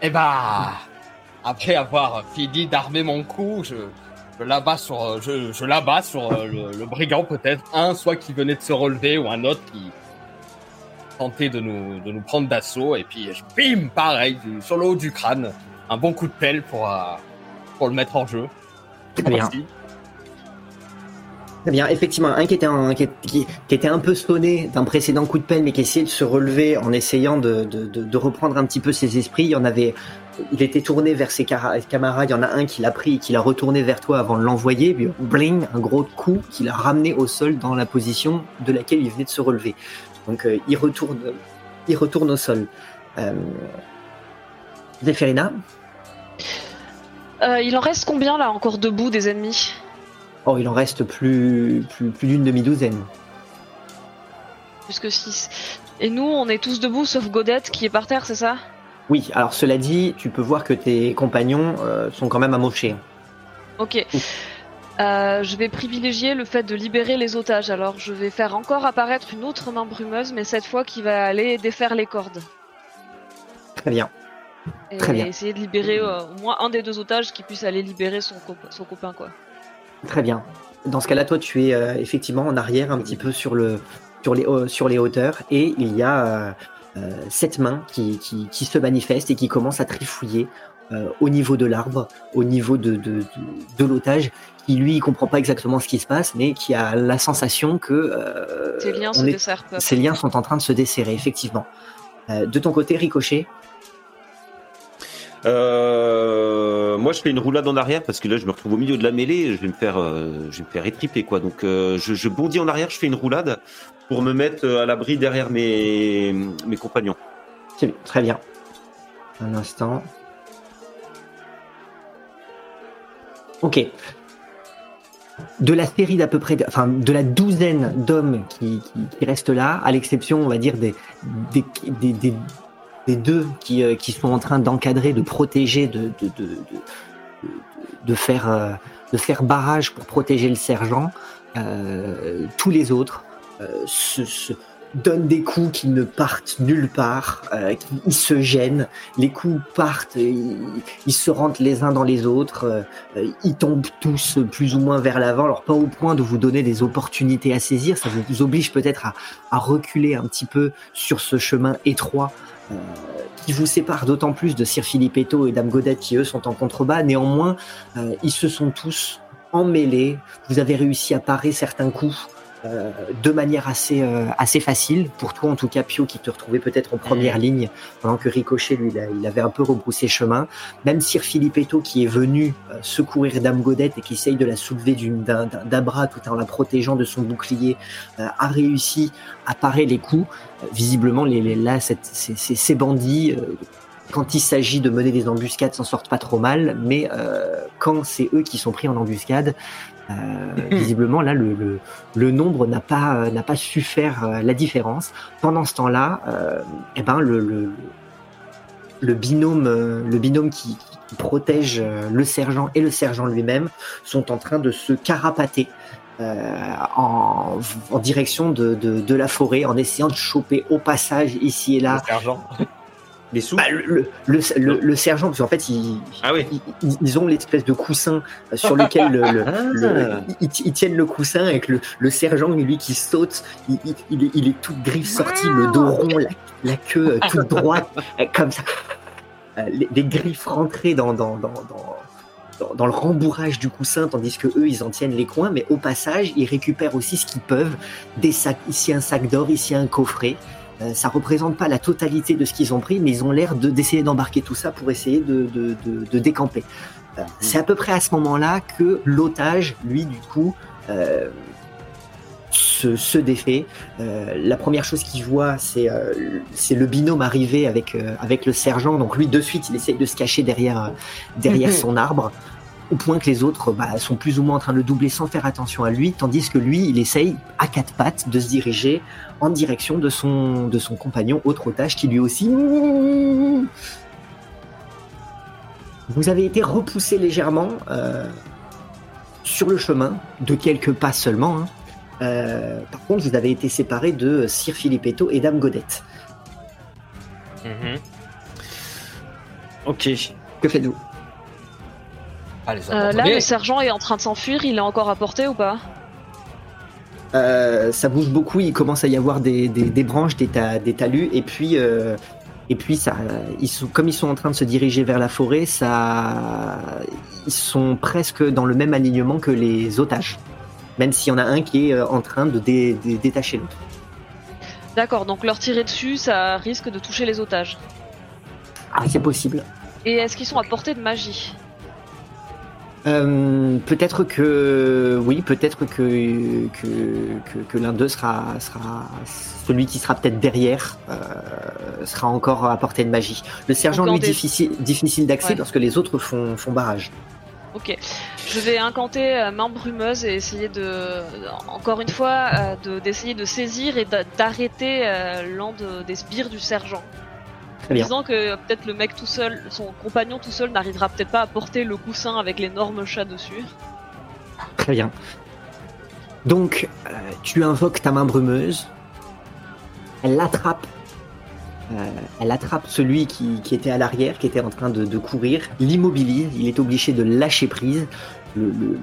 Et bah, après avoir fini d'armer mon coup, je, je l'abats sur, euh, je, je l'abats sur le, le brigand peut-être. Un, soit qui venait de se relever, ou un autre qui tentait de nous, de nous prendre d'assaut. Et puis, je, bim, pareil, du- sur le haut du crâne. Un bon coup de pelle pour, euh, pour le mettre en jeu. Très bien. Très bien, effectivement, un qui était, un, qui, qui- qui était un peu sonné d'un précédent coup de pelle, mais qui essayait de se relever en essayant de, de, de, de reprendre un petit peu ses esprits. Il y en avait, il était tourné vers ses camarades. Il y en a un qui l'a pris, et qui l'a retourné vers toi avant de l'envoyer. Puis, bling, un gros coup qui l'a ramené au sol dans la position de laquelle il venait de se relever. Donc, euh, il retourne, il retourne au sol. Euh... Zéphirina Euh, il en reste combien là encore debout des ennemis? Oh, il en reste plus, plus, plus d'une demi-douzaine. Plus que 6. Et nous, on est tous debout sauf Godette qui est par terre, c'est ça? Oui, alors cela dit, tu peux voir que tes compagnons euh, sont quand même amochés. Ok. Euh, je vais privilégier le fait de libérer les otages. Alors, je vais faire encore apparaître une autre main brumeuse, mais cette fois qui va aller défaire les cordes. Très bien. Et Très bien. essayer de libérer euh, au moins un des deux otages qui puisse aller libérer son, cop- son copain, quoi. Très bien. Dans ce cas-là, toi, tu es euh, effectivement en arrière, un petit peu sur, le, sur, les, sur les hauteurs, et il y a cette main qui, qui, qui se manifeste et qui commence à trifouiller euh, au niveau de l'arbre, au niveau de, de, de, de l'otage, qui lui, il comprend pas exactement ce qui se passe, mais qui a la sensation que euh, Ces liens se est- desserrent ces liens sont en train de se desserrer, effectivement. Euh, de ton côté, Ricochet, Euh, moi, je fais une roulade en arrière parce que là, je me retrouve au milieu de la mêlée. Je vais me faire, euh, je vais me faire étriper quoi. Donc, euh, je, je bondis en arrière, je fais une roulade pour me mettre à l'abri derrière mes mes compagnons. C'est bien, très bien. Un instant. Ok. De la série d'à peu près, enfin de la douzaine d'hommes qui, qui, restent là, à l'exception, on va dire des des, des, deux qui, euh, qui sont en train d'encadrer, de protéger, de de, de, de, faire euh, de faire barrage pour protéger le sergent. euh, tous les autres se, donnent des coups qui ne partent nulle part, euh, ils se gênent, les coups partent, ils, se rentrent les uns dans les autres, euh, euh, ils tombent tous plus ou moins vers l'avant, alors pas au point de vous donner des opportunités à saisir, ça vous oblige peut-être à, à reculer un petit peu sur ce chemin étroit euh, qui vous sépare d'autant plus de Sir Filipetto et Dame Godette qui eux sont en contrebas, néanmoins euh, ils se sont tous emmêlés, vous avez réussi à parer certains coups, euh, de manière assez euh, assez facile. Pour toi en tout cas Pio qui te retrouvait peut-être en première ligne pendant que Ricochet lui il, a- il avait un peu rebroussé chemin. Même Sir Filipetto qui est venu euh, secourir Dame Godette et qui essaye de la soulever d'une- d'un bras tout en la protégeant de son bouclier euh, a réussi à parer les coups. Visiblement les, les- là cette- ces, ces- ces bandits quand il s'agit de mener des embuscades s'en sortent pas trop mal. Mais euh, quand c'est eux qui sont pris en embuscade visiblement là le, nombre n'a pas euh, su faire euh, la différence. Pendant ce temps-là, euh, eh ben le, binôme euh, le binôme qui, protège euh, le sergent et le sergent lui-même sont en train de se carapater. euh, en, direction de, de, de la forêt, en essayant de choper au passage ici et là. Les sous. bah, le, le, le, le- le sergent, parce qu'en fait, Ah oui. ils, ont l'espèce de coussin euh, sur lequel le, le- Ah. le- ils, ils tiennent le coussin avec le, le sergent, lui qui saute, il, il, il est, il est tout griffe sorti, le dos rond, la, la queue euh, toute droite, euh, comme ça. Euh, les, les griffes rentrées dans, dans, dans, dans, dans, dans le rembourrage du coussin, tandis que eux, ils en tiennent les coins, mais au passage, ils récupèrent aussi ce qu'ils peuvent, des sacs, ici un sac d'or, ici un coffret. Euh, ça représente pas la totalité de ce qu'ils ont pris, mais ils ont l'air de- d'essayer d'embarquer tout ça pour essayer de, de, de, de décamper. Euh, C'est à peu près à ce moment-là que l'otage, lui, du coup, euh, se, se défait. Euh, la première chose qu'il voit, c'est le binôme arrivé avec, avec le sergent. Donc lui, de suite, il essaye de se cacher derrière, derrière son arbre. au point que les autres bah, sont plus ou moins en train de le doubler sans faire attention à lui, tandis que lui, il essaye à quatre pattes de se diriger en direction de son, de son compagnon autre otage qui lui aussi... Vous avez été repoussé légèrement euh, sur le chemin, de quelques pas seulement. hein. Euh, par contre, vous avez été séparé de Sir Filippetto et Dame Godette. Mhm. Ok. Que faites-vous? Ah, Euh, là, le sergent est en train de s'enfuir, il est encore à portée ou pas? Euh, ça bouge beaucoup, il commence à y avoir des, des, des branches, des, ta- des talus, et puis, euh, et puis ça, ils sont, comme ils sont en train de se diriger vers la forêt, ça, ils sont presque dans le même alignement que les otages, même s'il y en a un qui est euh, en train de dé- dé- détacher l'autre. D'accord, donc leur tirer dessus, ça risque de toucher les otages. Ah, c'est possible. Et est-ce qu'ils sont à portée de magie? Euh, peut-être que oui, peut-être que que, que, que l'un d'eux sera sera celui qui sera peut-être derrière euh, sera encore à portée de magie. Le sergent lui difficile difficile d'accès Ouais. parce que les autres font font barrage. Ok. Je vais incanter euh, main brumeuse et essayer de, encore une fois, de- d'essayer de, saisir et d'a- d'arrêter l'un de- des sbires du sergent. Très bien. Disant que peut-être le mec tout seul, son compagnon tout seul n'arrivera peut-être pas à porter le coussin avec l'énorme chat dessus. Très bien. Donc euh, tu invoques ta main brumeuse. Elle l'attrape. Euh, elle attrape celui qui, qui était à l'arrière, qui était en train de, de courir, l'immobilise, il est obligé de lâcher prise, le, le-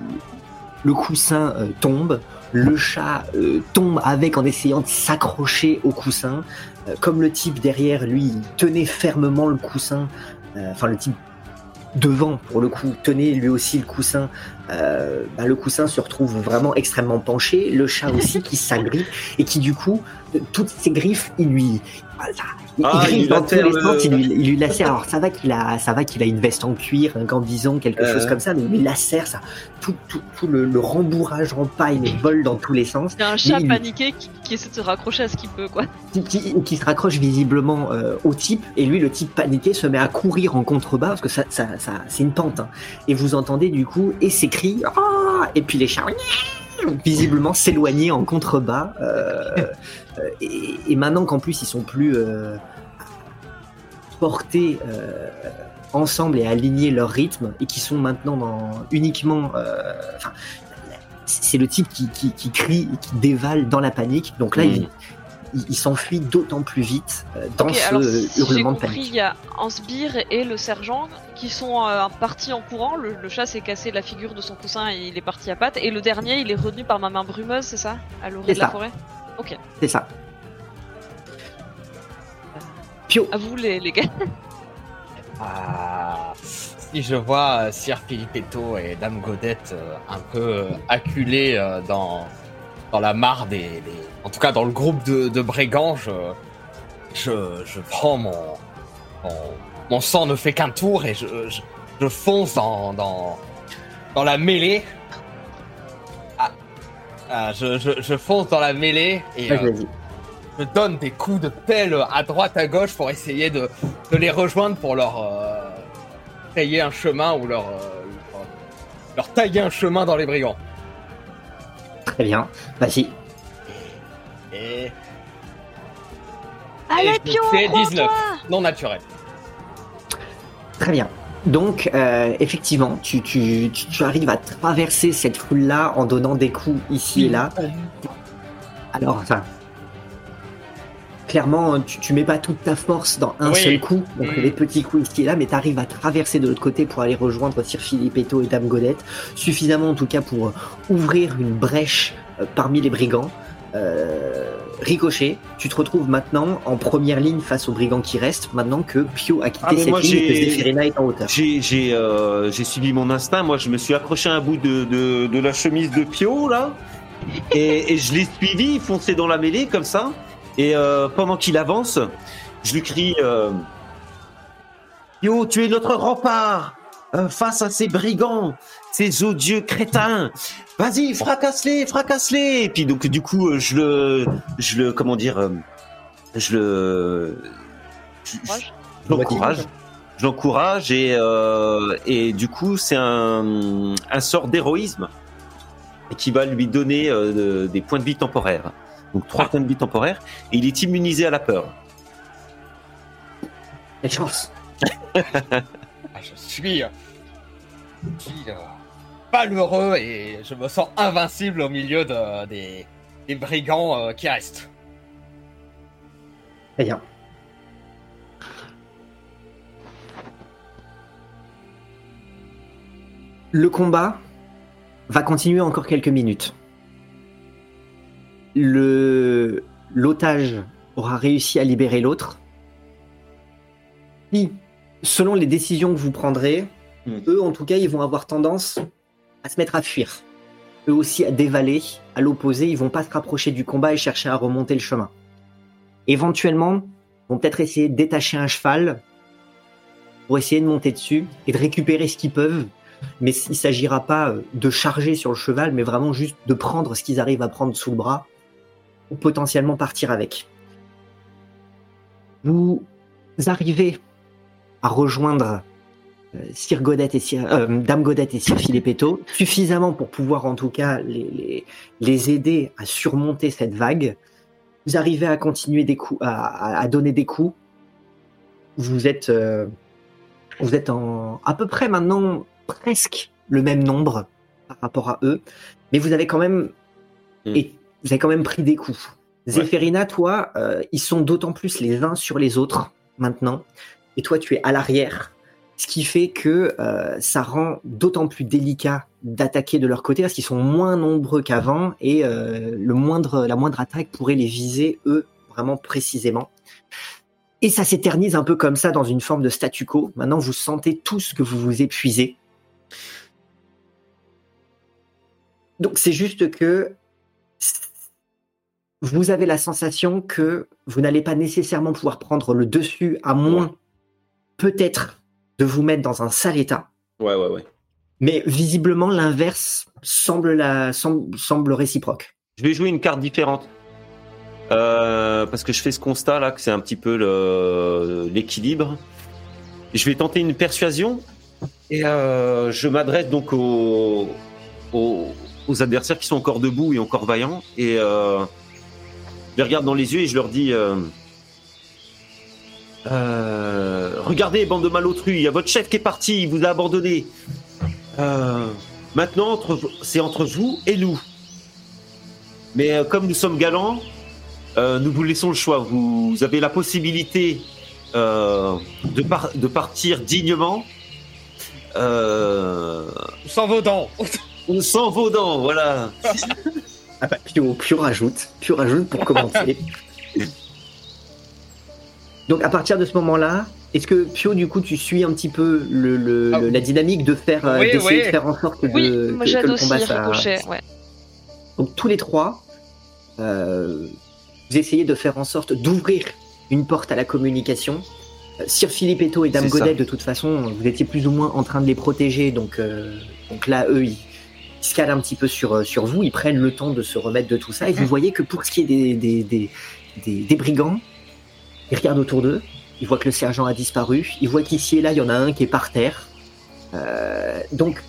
le coussin euh, tombe, le chat euh, tombe avec en essayant de s'accrocher au coussin, Euh, comme le type derrière lui tenait fermement le coussin, euh, enfin le type devant pour le coup tenait lui aussi le coussin, euh, bah, le coussin se retrouve vraiment extrêmement penché, le chat aussi qui s'agrippe et qui du coup de toutes ses griffes il lui il, Ah, il griffe il dans tous les lacère le- sens, il lui, il lui lacère. Alors ça va qu'il a, ça va qu'il a une veste en cuir, un gant bison, quelque Euh. chose comme ça, mais il lui lacère ça, tout, tout, tout le, le rembourrage en paille le vole dans tous les sens, Il y a un chat paniqué qui, qui essaie de se raccrocher à ce qu'il peut, quoi. qui, qui- qui se raccroche visiblement euh, au type, et lui le type paniqué se met à courir en contrebas parce que ça, ça, ça c'est une pente, hein. et vous entendez du coup et ses cris, Ah et puis les chats visiblement s'éloigner en contrebas, euh, et, et maintenant qu'en plus ils sont plus euh, portés euh, ensemble et alignés leur rythme et qui sont maintenant dans uniquement euh, enfin c'est le type qui, qui, qui crie et qui dévale dans la panique donc là Mhm. il, il, il s'enfuit d'autant plus vite euh, dans Ok, ce alors si j'ai hurlement de compris, il panique y a un sbire et le sergent qui sont euh, partis en courant. Le, le chat s'est cassé la figure de son coussin et il est parti à pattes. Et le dernier, il est retenu par ma main brumeuse, c'est ça? À l'orée de la ça. forêt? Ok. c'est ça Pio À vous, les, les gars. Ah, si je vois euh, Sir Filippetto et Dame Godette euh, un peu euh, acculés euh, dans, dans la mare des, des- En tout cas, dans le groupe de, de brigands, je, je, je prends mon, mon. Mon sang ne fait qu'un tour et je, je, je fonce dans, dans, dans la mêlée. Ah, ah, je, je, je fonce dans la mêlée et. Euh, je donne des coups de pelle à droite à gauche pour essayer de, de les rejoindre pour leur euh, tailler un chemin ou leur, euh, leur, leur tailler un chemin dans les brigands. Très bien vas-y Et Allez, je Pio, fais crois en 19. toi non naturel. Très bien. Donc, euh, effectivement, tu, tu, tu, tu arrives à traverser cette foule-là en donnant des coups ici et là. Alors, enfin, clairement, tu, tu mets pas toute ta force dans un Oui. seul coup, donc Mm. les petits coups ici et là, mais tu arrives à traverser de l'autre côté pour aller rejoindre Sir Filippetto et Dame Godette, suffisamment en tout cas pour ouvrir une brèche euh, parmi les brigands. Euh, ricochet, tu te retrouves maintenant en première ligne face aux brigands qui restent, maintenant que Pio a quitté Ah, cette moi, ligne et que est en hauteur. J'ai euh, suivi mon instinct. Moi, je me suis accroché à un bout de, de, de la chemise de Pio là, et, et je l'ai suivi, foncé dans la mêlée comme ça. Et euh, pendant qu'il avance, je lui crie euh, Pio, tu es notre rempart euh, face à ces brigands, ces odieux crétins. Vas-y, fracasse-les, fracasse-les. Et puis donc du coup, je le, je le, comment dire, je le, je- je- Courage. je l'encourage. j'encourage et, et du coup c'est un, un sort d'héroïsme qui va lui donner des points de vie temporaires. Donc trois points de vie temporaires et il est immunisé à la peur. Quelle chance. Ah, je suis, euh, je suis, euh, malheureux et je me sens invincible au milieu de, des, des brigands euh, qui restent. Très bien. Le combat va continuer encore quelques minutes. Le l'otage aura réussi à libérer l'autre. Puis, selon les décisions que vous prendrez, eux, en tout cas, ils vont avoir tendance à se mettre à fuir. Eux aussi à dévaler. À l'opposé, ils vont pas se rapprocher du combat et chercher à remonter le chemin. Éventuellement, ils vont peut-être essayer de détacher un cheval pour essayer de monter dessus et de récupérer ce qu'ils peuvent. Mais il s'agira pas euh, de charger sur le cheval, mais vraiment juste de prendre ce qu'ils arrivent à prendre sous le bras potentiellement partir avec. Vous arrivez à rejoindre euh, Sir Godette et Sir, euh, Dame Godette et Sir Filipetto suffisamment pour pouvoir en tout cas les, les, les aider à surmonter cette vague. Vous arrivez à continuer des coups, à, à- donner des coups. Vous êtes, euh, vous êtes en à peu près maintenant presque le même nombre par rapport à eux, mais vous avez quand même Mm. Vous avez quand même pris des coups. Zéphérina, toi, euh, ils sont d'autant plus les uns sur les autres maintenant, et toi tu es à l'arrière, ce qui fait que euh, ça rend d'autant plus délicat d'attaquer de leur côté parce qu'ils sont moins nombreux qu'avant et euh, le moindre, la moindre attaque pourrait les viser eux vraiment précisément. Et ça s'éternise un peu comme ça dans une forme de statu quo. Maintenant, vous sentez tous que vous vous épuisez. Donc c'est juste que vous avez la sensation que vous n'allez pas nécessairement pouvoir prendre le dessus à moins peut-être de vous mettre dans un sale état. Ouais, ouais, ouais. Mais visiblement, l'inverse semble, la, semble, semble réciproque. Je vais jouer une carte différente. Euh, parce que je fais ce constat là que c'est un petit peu l'équilibre. Je vais tenter une persuasion et euh, je m'adresse donc aux, aux, aux adversaires qui sont encore debout et encore vaillants et euh, les regarde dans les yeux et je leur dis euh, euh, regardez bande de malotrues, il y a votre chef qui est parti, il vous a abandonné. Euh, maintenant c'est entre vous et nous. Mais comme nous sommes galants, nous vous laissons le choix. Vous, vous avez la possibilité de, par- de partir dignement. Sans vos dents. sans vos dents, voilà. Ah bah, Pio, Pio rajoute, Pio rajoute pour commencer. Donc à partir de ce moment-là, est-ce que Pio, du coup, tu suis un petit peu le, le- Ah, le- la dynamique de faire, euh, oui, d'essayer oui. de faire en sorte que, Oui, de- moi que- le combat ça- ouais. Donc tous les trois, euh, vous essayez de faire en sorte d'ouvrir une porte à la communication. Euh, Sir Filipetto et Dame ça. Godet, de toute façon, vous étiez plus ou moins en train de les protéger, donc, euh, donc là, eux, ils, ils se calent un petit peu sur, euh, sur vous, ils prennent le temps de se remettre de tout ça, et vous voyez que pour ce qui est des, des, des, des, des brigands, ils regardent autour d'eux, ils voient que le sergent a disparu, ils voient qu'ici et là, il y en a un qui est par terre. Euh, donc,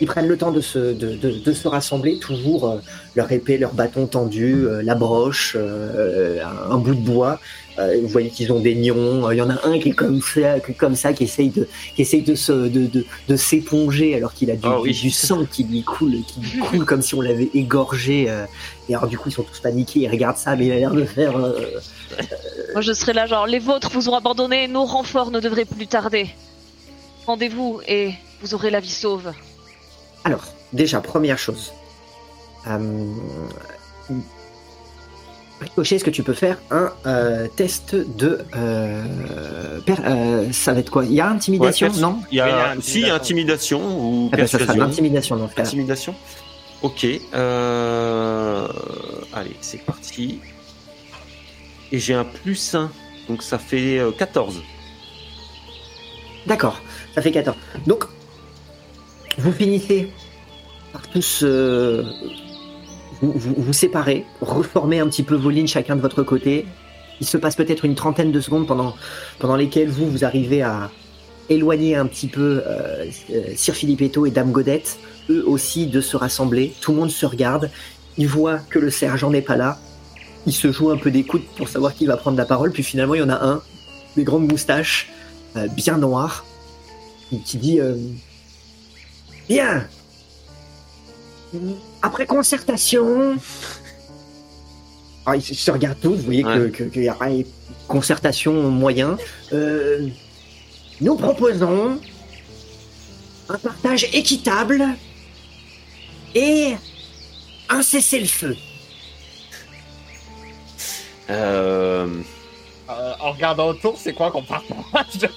ils prennent le temps de se, de, de, de se rassembler, toujours euh, leur épée, leur bâton tendu, euh, la broche, un, un bout de bois. Euh, vous voyez qu'ils ont des nions. Euh, Il y en a un qui est comme ça, qui, comme ça, qui essaye de, qui essaye de se, de, de, de s'éponger alors qu'il a du, Ah oui. du sang qui lui coule, qui lui coule comme si on l'avait égorgé. euh. et alors du coup, ils sont tous paniqués, ils regardent ça, mais il a l'air de faire. euh, Moi je serais là genre, les vôtres vous ont abandonné, nos renforts ne devraient plus tarder. Rendez-vous et vous aurez la vie sauve. Alors, déjà, première chose. Euh... Ricochet, est-ce que tu peux faire un euh, test de... Euh... per- euh, ça va être quoi? Il y a intimidation, Ouais, non? Il y Oui, il y a, a si, intimidation ou Ah ben, Ça sera l'intimidation dans ce cas. Intimidation. Ok. Euh... Allez, c'est parti. Et j'ai un plus 1. Donc ça fait euh, 14. D'accord, ça fait 14. Donc, vous finissez par tous euh, vous, vous, séparer, reformer un petit peu vos lignes chacun de votre côté. Il se passe peut-être une trentaine de secondes pendant, pendant lesquelles vous, vous arrivez à, éloigner un petit peu euh, euh, Sir Filippetto et Dame Godette, eux aussi, de se rassembler. Tout le monde se regarde. Ils voient que le sergent n'est pas là. Ils se jouent un peu des coudes pour savoir qui va prendre la parole. Puis finalement, il y en a un, des grandes moustaches, euh, bien noires, qui- qui dit euh, Bien Après concertation. Alors, ils se- regardent tous, vous voyez que- Ouais. que- qu'il y a une concertation moyen. Euh, nous proposons un partage équitable et un cessez-le-feu. Euh, Euh, en regardant autour, c'est quoi qu'on partage?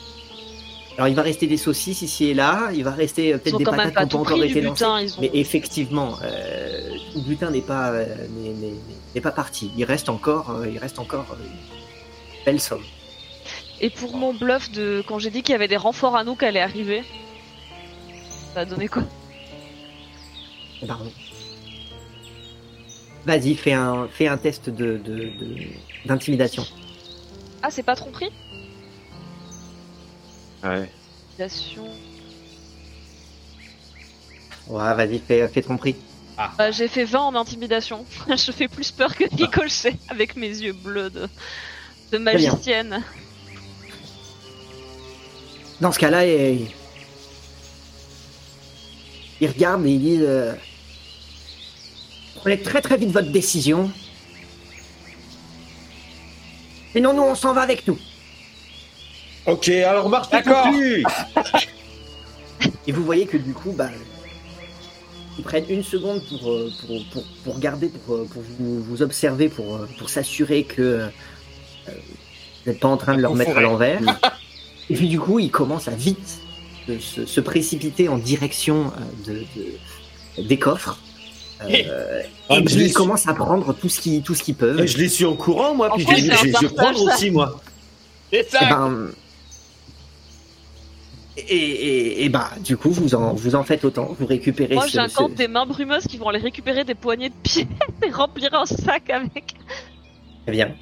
Alors il va rester des saucisses ici et là, il va rester euh, peut-être des patates qui n'ont pas encore été lancées. ont... Mais effectivement, euh, le butin n'est pas euh, n'est- pas parti. Il reste encore, euh, il reste encore une belle somme. Et pour mon bluff de quand j'ai dit qu'il y avait des renforts à nous qui allaient arriver, ça a donné quoi? Pardon. Vas-y, fais un, fais un test de, de- de- d'intimidation. Ah, c'est pas tromperie? Ouais. Intimidation. Ouais, vas-y, fais, fais ton prix. Bah, j'ai fait 20 en intimidation. je fais plus peur que Ricochet avec mes yeux bleus de, magicienne. Dans ce cas-là, il, il regarde et il dit euh, Prenez très très vite votre décision. Sinon, nous, on s'en va avec nous. Ok, alors marche D'accord. Et vous voyez que du coup, bah, ils prennent une seconde pour, euh, pour, pour, pour regarder, pour, euh, pour vous, vous observer, pour, euh, pour s'assurer que euh, vous n'êtes pas en train de leur mettre à l'envers. Et puis du coup, ils commencent à vite de se, se précipiter en direction de, de- des coffres. Euh, Ah, et mais puis je les ils commencent à prendre tout ce qu'ils tout ce qu'ils peuvent. Et je les suis en courant, moi, En puis fait, je, vais- c'est un je vais- je vais partage, prendre ça. aussi, moi. C'est Et ça ben, et, et, et bah, du coup, vous en, vous en faites autant. Vous récupérez Moi, j'incante ce- des mains brumeuses qui vont aller récupérer des poignées de pieds et remplir un sac avec. Très bien.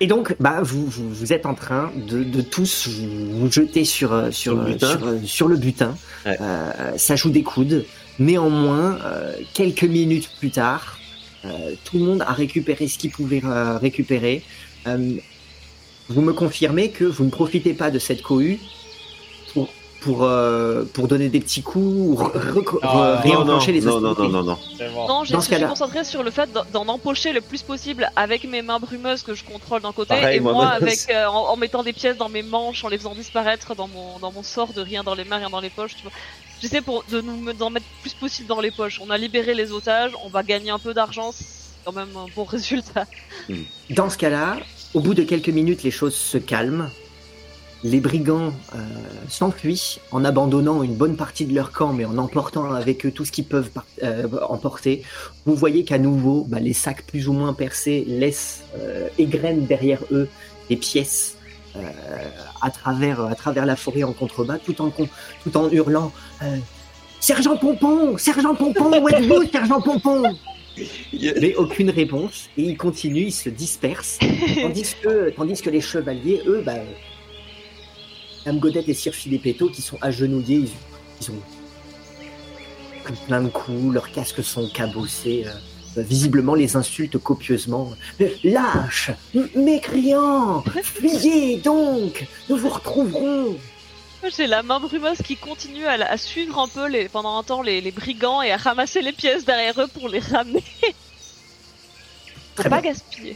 Et donc, bah, vous, vous, vous êtes en train de, de tous vous, vous jeter sur, euh, sur, Sur le euh, butin. sur, euh, sur le butin. Ouais. Euh, ça joue des coudes. Néanmoins, euh, quelques minutes plus tard, euh, tout le monde a récupéré ce qu'il pouvait euh, récupérer. Euh, vous me confirmez que vous ne profitez pas de cette cohue pour, pour, euh, pour donner des petits coups ou Ah, les non, non, non, non, non. Bon. Non, je Dans me ce suis cas-là- concentrée sur le fait d'en- empocher le plus possible avec mes mains brumeuses que je contrôle d'un côté Pareil, et moi, avec euh, en, en mettant des pièces dans mes manches, en les faisant disparaître dans mon dans mon sort de rien dans les mains, rien dans les poches. Tu vois. J'essaie pour de nous d'en mettre le plus possible dans les poches. On a libéré les otages, on va gagner un peu d'argent, c'est quand même un bon résultat. Dans ce cas-là, au bout de quelques minutes, les choses se calment. Les brigands euh, s'enfuient en abandonnant une bonne partie de leur camp, mais en emportant avec eux tout ce qu'ils peuvent euh, emporter. Vous voyez qu'à nouveau, bah, les sacs plus ou moins percés laissent euh, égrènent derrière eux des pièces euh, à travers à travers la forêt en contrebas, tout en tout en hurlant. euh, Sergent Pompon, Sergent Pompon, où êtes-vous, Sergent Pompon? Mais aucune réponse, et ils continuent, ils se dispersent. Tandis que, tandis que les chevaliers, eux, bah, Dame Godette et Sir Filippetto, qui sont agenouillés, ils, ils ont pris plein de coups, leurs casques sont cabossés, euh, visiblement les insultent copieusement. Euh, Lâche, m- mécréant, fuyez donc, nous vous retrouverons. J'ai la main brumeuse qui continue à, à suivre un peu les, pendant un temps les, les brigands et à ramasser les pièces derrière eux pour les ramener. Faut Très pas bien. gaspiller.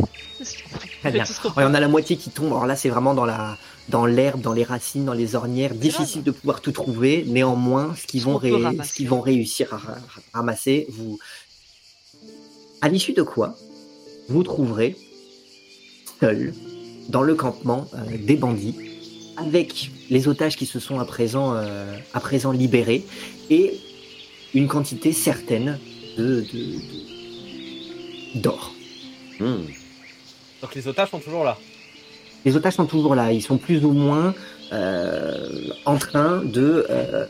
Très bien. Il y en a la moitié qui tombe. Alors là, c'est vraiment dans la dans l'herbe, dans les racines, dans les ornières. Difficile de pouvoir tout trouver. Néanmoins, ce qu'ils vont, ré- ce réussir à ra- ramasser, vous, à l'issue de quoi, vous trouverez seul dans le campement euh, des bandits, avec les otages qui se sont à présent euh, à présent libérés et une quantité certaine de de- de- d'or. Hmm. Donc les otages sont toujours là. Les otages sont toujours là. Ils sont plus ou moins euh, en train de euh,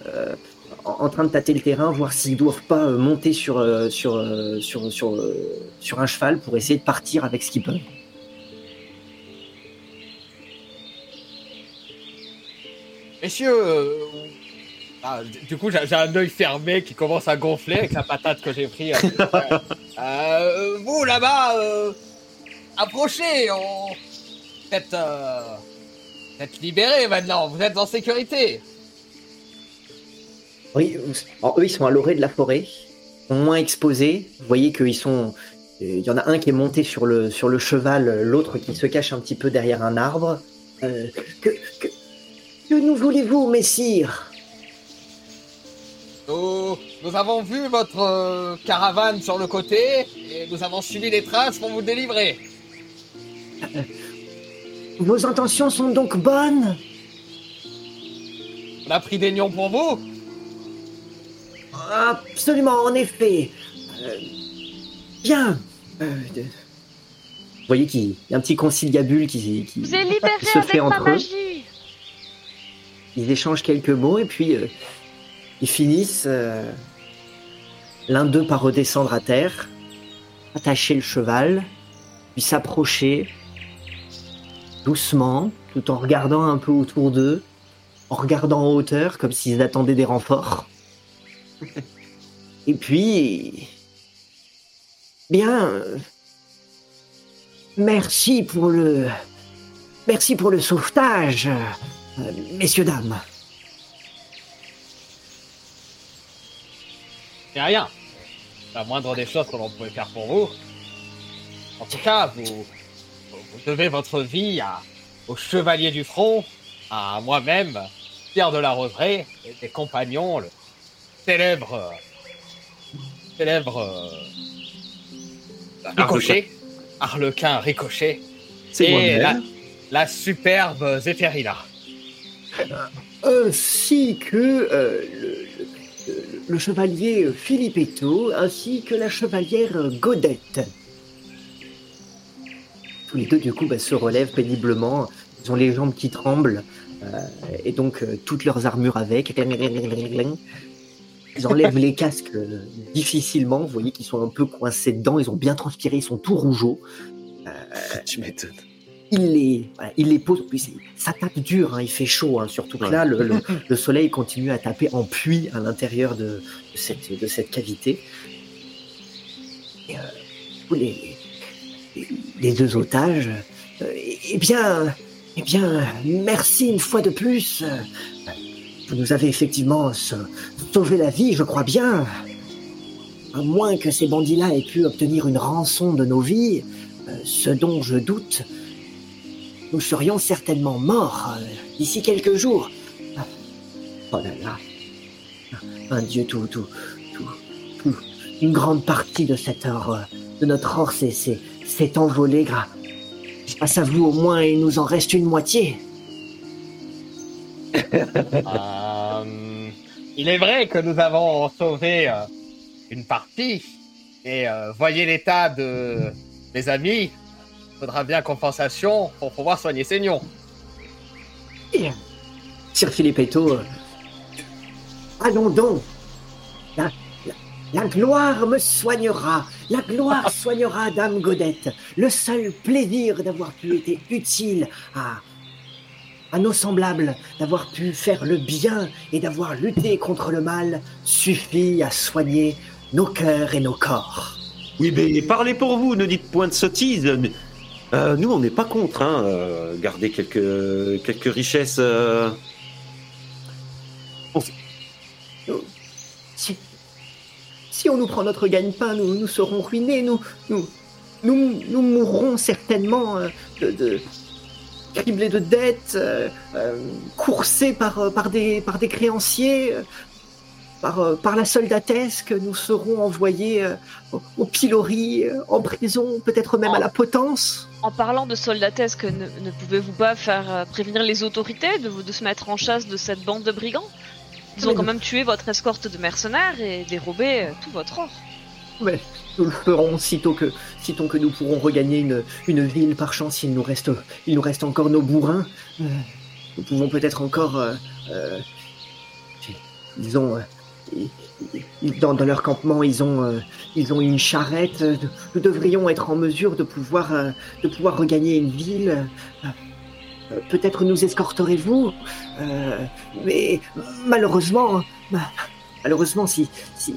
en train de tâter le terrain, voir s'ils doivent pas euh, monter sur sur sur sur sur un cheval pour essayer de partir avec ce qu'ils peuvent. Messieurs, euh, ah, du coup, j'ai un œil fermé qui commence à gonfler avec la patate que j'ai pris. Euh, vous là-bas, euh, approchez. On... Vous êtes, euh, maintenant. Vous êtes en sécurité. Oui, alors, eux, ils sont à l'orée de la forêt, moins exposés. Vous voyez qu'ils sont. Il y en a un qui est monté sur le, sur le cheval, l'autre qui se cache un petit peu derrière un arbre. Euh, que, que, que nous voulez-vous, messire? Nous, nous avons vu votre euh, caravane sur le côté et nous avons suivi les traces pour vous délivrer. Vos intentions sont donc bonnes On a pris des lions pour vous. Absolument, en effet. Euh, bien. Euh, de- Vous voyez qu'il y a un petit conciliabule qui, qui, vous libéré se avec fait ma entre eux. magie. Ils échangent quelques mots et puis euh, ils finissent euh, l'un d'eux par redescendre à terre, attacher le cheval, puis s'approcher doucement, tout en regardant un peu autour d'eux, en regardant en hauteur comme s'ils attendaient des renforts. et puis, bien, merci pour le, merci pour le sauvetage. Messieurs, dames. C'est rien. La moindre des choses que l'on pouvait faire pour vous. En tout cas, vous, vous devez votre vie à, au chevalier du front, à moi-même, Pierre de la Roseraie, et des compagnons, le célèbre. euh, célèbre. euh, Ricochet. Harlequin Ricochet. C'est et moi-même. la, la superbe Zéphérina. ainsi que euh, le, le- le chevalier Filippetto, ainsi que la chevalière Godette. Tous les deux, du coup, bah, se relèvent péniblement. Ils ont les jambes qui tremblent, euh, et donc euh, toutes leurs armures avec. Ils enlèvent les casques euh, difficilement. Vous voyez qu'ils sont un peu coincés dedans. Ils ont bien transpiré, ils sont tout rougeaux. Tu m'étonnes. il les, voilà, il les pose. Puis ça tape dur, hein, il fait chaud, hein, surtout que là, le, le- le soleil continue à taper en pluie à l'intérieur de, de cette, de cette cavité. Et, euh, les, les- deux otages, euh, eh bien, eh bien, merci une fois de plus. Vous nous avez effectivement sa- sauvé la vie, je crois bien. À moins que ces bandits-là aient pu obtenir une rançon de nos vies, euh, ce dont je doute, nous serions certainement morts euh, d'ici quelques jours. Ah. Oh là là. Un dieu tout, tout, tout, Une grande partie de cette euh, de notre or s'est, s'est, s'est envolée grâce à vous au moins il nous en reste une moitié. Euh, il est vrai que nous avons sauvé euh, une partie, et euh, voyez l'état de mes amis. Faudra bien compensation pour pouvoir soigner ces lions. Sir Filippetto, euh, allons donc. La, la- gloire me soignera. La gloire soignera Dame Godette. Le seul plaisir d'avoir pu être utile à, à nos semblables, d'avoir pu faire le bien et d'avoir lutté contre le mal suffit à soigner nos cœurs et nos corps. Oui, mais parlez pour vous, ne dites point de sottises. euh, nous, on n'est pas contre, hein, euh, garder quelques, quelques richesses. euh, si on nous prend notre gagne-pain, nous, nous serons ruinés, nous, nous, nous, nous mourrons certainement euh, de, de criblés de dettes, euh, euh, coursés par, euh, par, des, par des créanciers, par, par la soldatesque, nous serons envoyés au, au pilori, en prison, peut-être même à la potence. En parlant de soldatesque, ne, ne pouvez-vous pas faire prévenir les autorités de, vous- de se mettre en chasse de cette bande de brigands? Ils ont quand même tué votre escorte de mercenaires et dérobé euh, tout votre or. Mais nous le ferons sitôt que, sitôt que nous pourrons regagner une, une ville par chance. Il nous reste, il nous reste encore nos bourrins. Euh, nous pouvons peut-être encore, euh, euh, ils ont, euh, dans, dans leur campement, ils ont, ils ont une charrette. Nous devrions être en mesure de pouvoir, de pouvoir regagner une ville. Peut-être nous escorterez-vous. Euh, mais malheureusement, bah, malheureusement, si, si,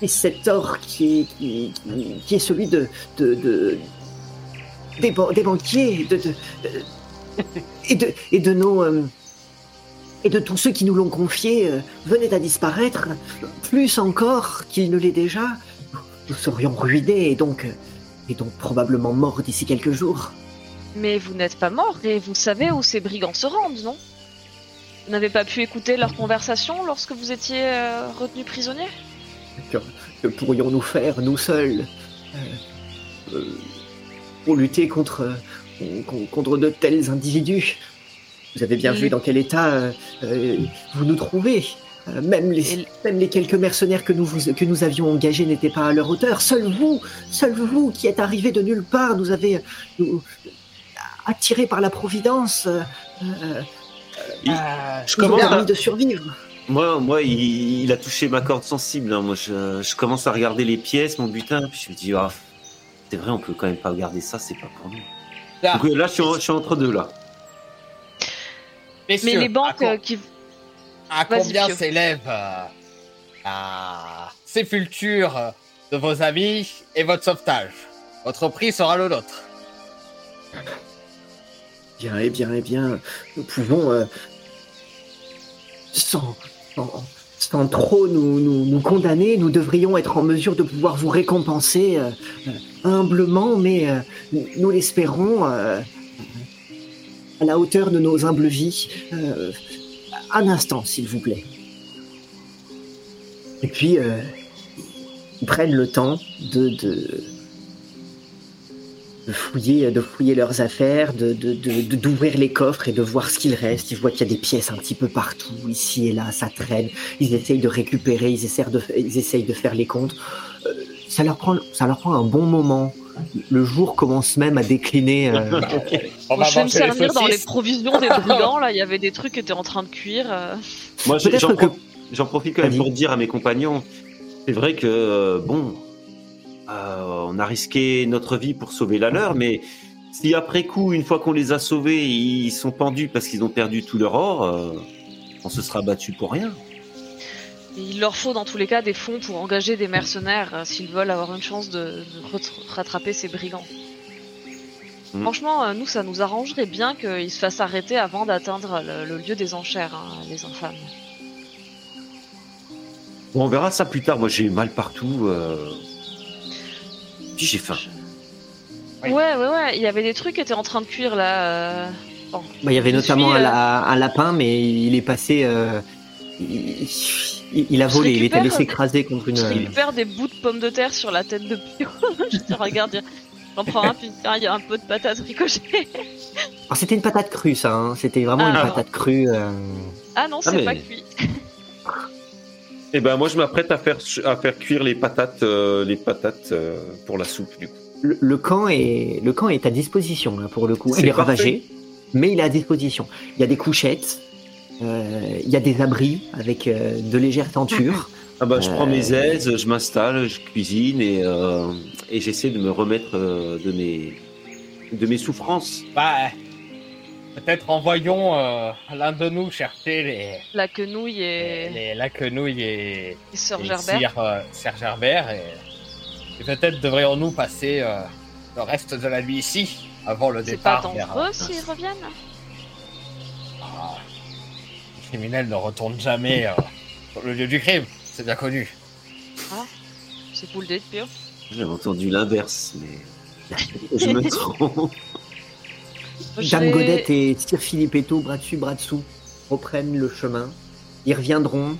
si cet or qui est, celui de, de, de- des, ban- des banquiers de- et, de, et de nos euh, et de tous ceux qui nous l'ont confié euh, venait à disparaître, plus encore qu'il ne l'est déjà, nous serions ruinés et donc, euh, et donc probablement morts d'ici quelques jours. Mais vous n'êtes pas mort et vous savez où ces brigands se rendent, non? Vous n'avez pas pu écouter leur conversation lorsque vous étiez euh, retenu prisonnier Que, que pourrions-nous faire, nous seuls, euh, euh, pour lutter contre, con- contre de tels individus? Vous avez bien Et- vu dans quel état vous nous trouvez. Même, les, Et- même les quelques mercenaires que nous, vous- que nous avions engagés n'étaient pas à leur hauteur. Seul vous, seul vous qui êtes arrivé de nulle part, nous avez nous, attirés par la providence, euh, euh, Il- Euh, Je nous ont permis à- de survivre. Moi, moi, il, il a touché ma corde sensible. hein. Moi, je, je commence à regarder les pièces, mon butin, puis je me dis, ah, c'est vrai, on peut quand même pas garder ça, c'est pas pour nous. là, Donc là, je suis, je suis entre deux là. Mais les à banques euh, qui... À combien Pio. s'élève euh, la sépulture de vos amis et votre sauvetage? Votre prix sera le nôtre. Bien, eh bien, eh bien, nous pouvons, euh, sans, trop nous, nous, condamner, nous devrions être en mesure de pouvoir vous récompenser euh, euh, humblement, mais nous- l'espérons à la hauteur de nos humbles vies. Un instant, s'il vous plaît. Et puis, ils prennent le temps de, de fouiller, de fouiller leurs affaires, de, de, de- de- d'ouvrir les coffres et de voir ce qu'il reste. Ils voient qu'il y a des pièces un petit peu partout, ici et là, ça traîne. Ils essayent de récupérer, ils essayent de, ils essayent de faire les comptes. Euh, ça leur prend, ça leur prend un bon moment. Le jour commence même à décliner. euh, On va je vais me les servir dans les provisions des brigands, là, il y avait des trucs qui étaient en train de cuire. euh. Moi, j'en, que- pro- j'en profite quand même pour dire à mes compagnons, c'est vrai que, bon, euh, on a risqué notre vie pour sauver la leur, mais si après coup, une fois qu'on les a sauvés, ils sont pendus parce qu'ils ont perdu tout leur or, euh, on se sera battu pour rien. Et il leur faut dans tous les cas des fonds pour engager des mercenaires euh, s'ils veulent avoir une chance de, rattraper ces brigands. Mm. Franchement, nous, ça nous arrangerait bien qu'ils se fassent arrêter avant d'atteindre le, le lieu des enchères, hein, les infâmes. Bon, on verra ça plus tard. Moi, j'ai mal partout. euh, Puis j'ai faim. Oui. Ouais, ouais, ouais, il y avait des trucs qui étaient en train de cuire là. euh. Bon. bah, il y avait Je notamment suis, un, euh, la- un lapin, mais il est passé. euh, il, il- il a volé, il était laissé écraser contre une. Je récupère des bouts de pommes de terre sur la tête de Pio. je te regarde, j'en prends un, puis il y a un peu de patates ricochet. Alors, c'était une patate crue, ça. hein. C'était vraiment Ah. une patate crue. euh, Ah non, Ah, c'est mais- pas cuit. Eh ben, moi, je m'apprête à faire, à faire cuire les patates, euh, les patates euh, pour la soupe, du coup. Le, le camp est, le camp est à disposition là, pour le coup. Il est parfait. ravagé, mais il est à disposition. Il y a des couchettes, euh, il y a des abris avec euh, de légères tentures. Ah bah, je prends mes aises, je m'installe, je cuisine et, euh, et j'essaie de me remettre euh, de mes, de mes souffrances. Bah, peut-être envoyons euh, l'un de nous chercher les, La quenouille et, les- la quenouille et, et Sœur et Gerbert. Sir, euh, Sir Gerbert et, et peut-être devrions-nous passer euh, le reste de la nuit ici avant le C'est pas départ vers. dangereux euh, s'ils reviennent ah, les criminels ne retournent jamais euh, sur le lieu du crime, c'est bien connu. C'est cool d'être pire. J'ai entendu l'inverse, mais je me trompe. Dame Godette et Sir Filippetto, bras dessus, bras dessous, reprennent le chemin. Ils reviendront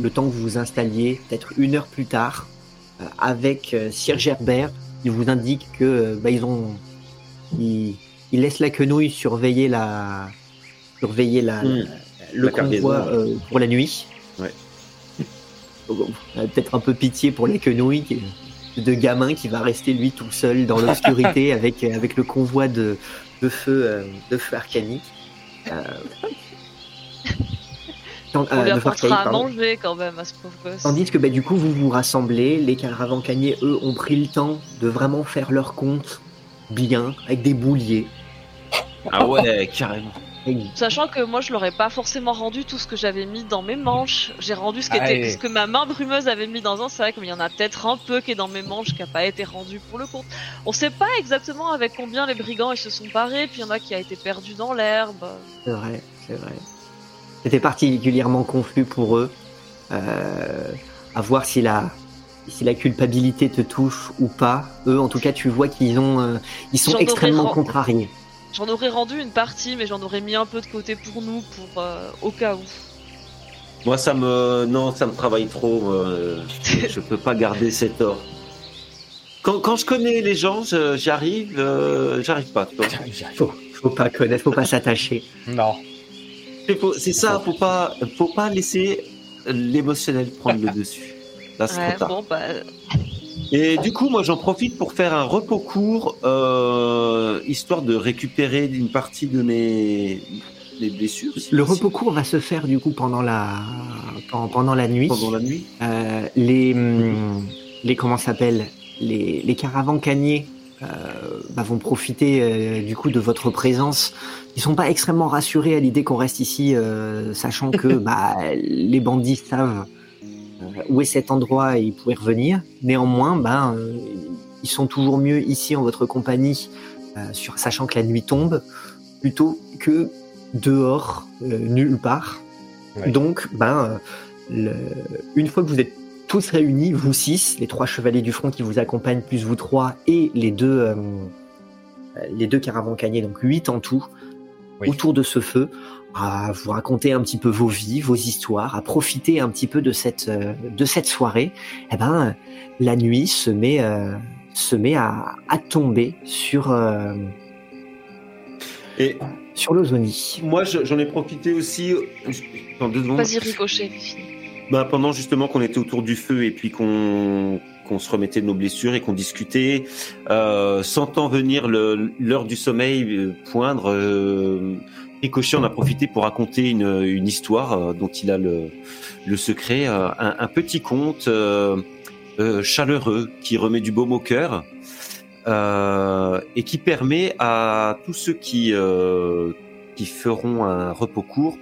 le temps que vous vous installiez, peut-être une heure plus tard, euh, avec euh, Sir Gerbert. Il vous indique que euh, bah, ils ont, ils, ils laissent la quenouille surveiller la, surveiller la, Hmm. la- le La convoi euh, pour la nuit. Ouais. Peut-être un peu pitié pour la quenouille qui de gamin qui va rester lui tout seul dans l'obscurité avec avec le convoi de de feu euh, de feu arcanique. Euh, tant- On euh, lui apportera à manger quand même à ce pauvre gosse. Tandis que bah, du coup vous vous rassemblez, les caravancaniers eux ont pris le temps de vraiment faire leur compte bien avec des bouliers. Ah ouais, carrément. Sachant que moi je l'aurais pas forcément rendu tout ce que j'avais mis dans mes manches. J'ai rendu ce, qui était, Allez. ce que ma main brumeuse avait mis dans un sac, mais il y en a peut-être un peu qui est dans mes manches qui a pas été rendu pour le compte. On sait pas exactement avec combien les brigands ils se sont parés, puis il y en a qui a été perdu dans l'herbe. C'est vrai, c'est vrai. C'était particulièrement confus pour eux. Euh, à voir si la, si la culpabilité te touche ou pas. Eux, en tout cas, tu vois qu'ils ont, euh, ils sont extrêmement contrariés. J'en aurais rendu une partie, mais j'en aurais mis un peu de côté pour nous, pour euh, au cas où. Moi, ça me, non, ça me travaille trop. euh, je peux pas garder cet or. Quand, quand je connais les gens, je- j'arrive, euh, j'arrive pas. tu vois. Faut, faut pas connaître, faut pas s'attacher. Non. C'est ça, faut pas, faut pas laisser l'émotionnel prendre le dessus. Là, c'est Ouais, trop tard. bon bah Et du coup, moi, j'en profite pour faire un repos court, euh, histoire de récupérer une partie de mes, mes blessures. si Le repos court va se faire du coup pendant la, pendant, la nuit. pendant la nuit. Euh, les, hum, les comment s'appelle les, les caravancaniers euh, bah, vont profiter euh, du coup de votre présence. Ils sont pas extrêmement rassurés à l'idée qu'on reste ici, euh, sachant que bah, les bandits savent où est cet endroit et ils pourraient revenir. Néanmoins, ben euh, ils sont toujours mieux ici en votre compagnie, euh, sur, sachant que la nuit tombe, plutôt que dehors, euh, nulle part. Ouais. Donc, ben, euh, le- une fois que vous êtes tous réunis, vous six, les trois chevaliers du front qui vous accompagnent, plus vous trois, et les deux, euh, les deux caravancaniers, donc huit en tout, Oui. autour de ce feu, à vous raconter un petit peu vos vies, vos histoires, à profiter un petit peu de cette, euh, de cette soirée, eh ben, la nuit se met, euh, se met à, à tomber sur, euh, Et sur l'Ozonie. moi, je- j'en ai profité aussi. Dans deux secondes. vas-y ricochet. fini. Bah, pendant justement qu'on était autour du feu et puis qu'on qu'on se remettait de nos blessures et qu'on discutait, euh, sentant venir le- l'heure du sommeil euh, poindre, euh, Ricochet en a profité pour raconter une, une histoire euh, dont il a le, le secret, euh, un, un petit conte euh, chaleureux qui remet du baume au cœur euh, et qui permet à tous ceux qui euh, qui feront un repos court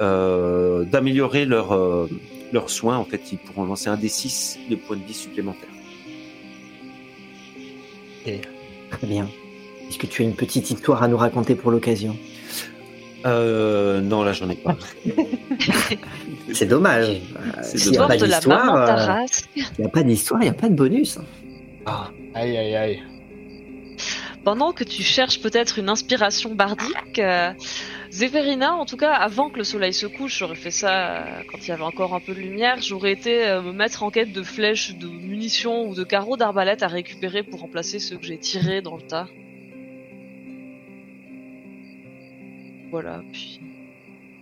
euh, d'améliorer leur euh, leurs soins. En fait, ils pourront lancer un des 6 de points de vie supplémentaires. Très bien. Est-ce que tu as une petite histoire à nous raconter pour l'occasion? Euh, non, là, j'en ai pas. C'est dommage. Euh, C'est S'il n'y a Histoire pas de la d'histoire, euh, il n'y a pas d'histoire, il n'y a pas de bonus. Ah, Aïe, aïe, aïe. Pendant que tu cherches peut-être une inspiration bardique, euh, Zéphérina, en tout cas, avant que le soleil se couche, j'aurais fait ça euh, quand il y avait encore un peu de lumière, j'aurais été euh, me mettre en quête de flèches, de munitions ou de carreaux d'arbalète à récupérer pour remplacer ceux que j'ai tirés dans le tas. Voilà, puis...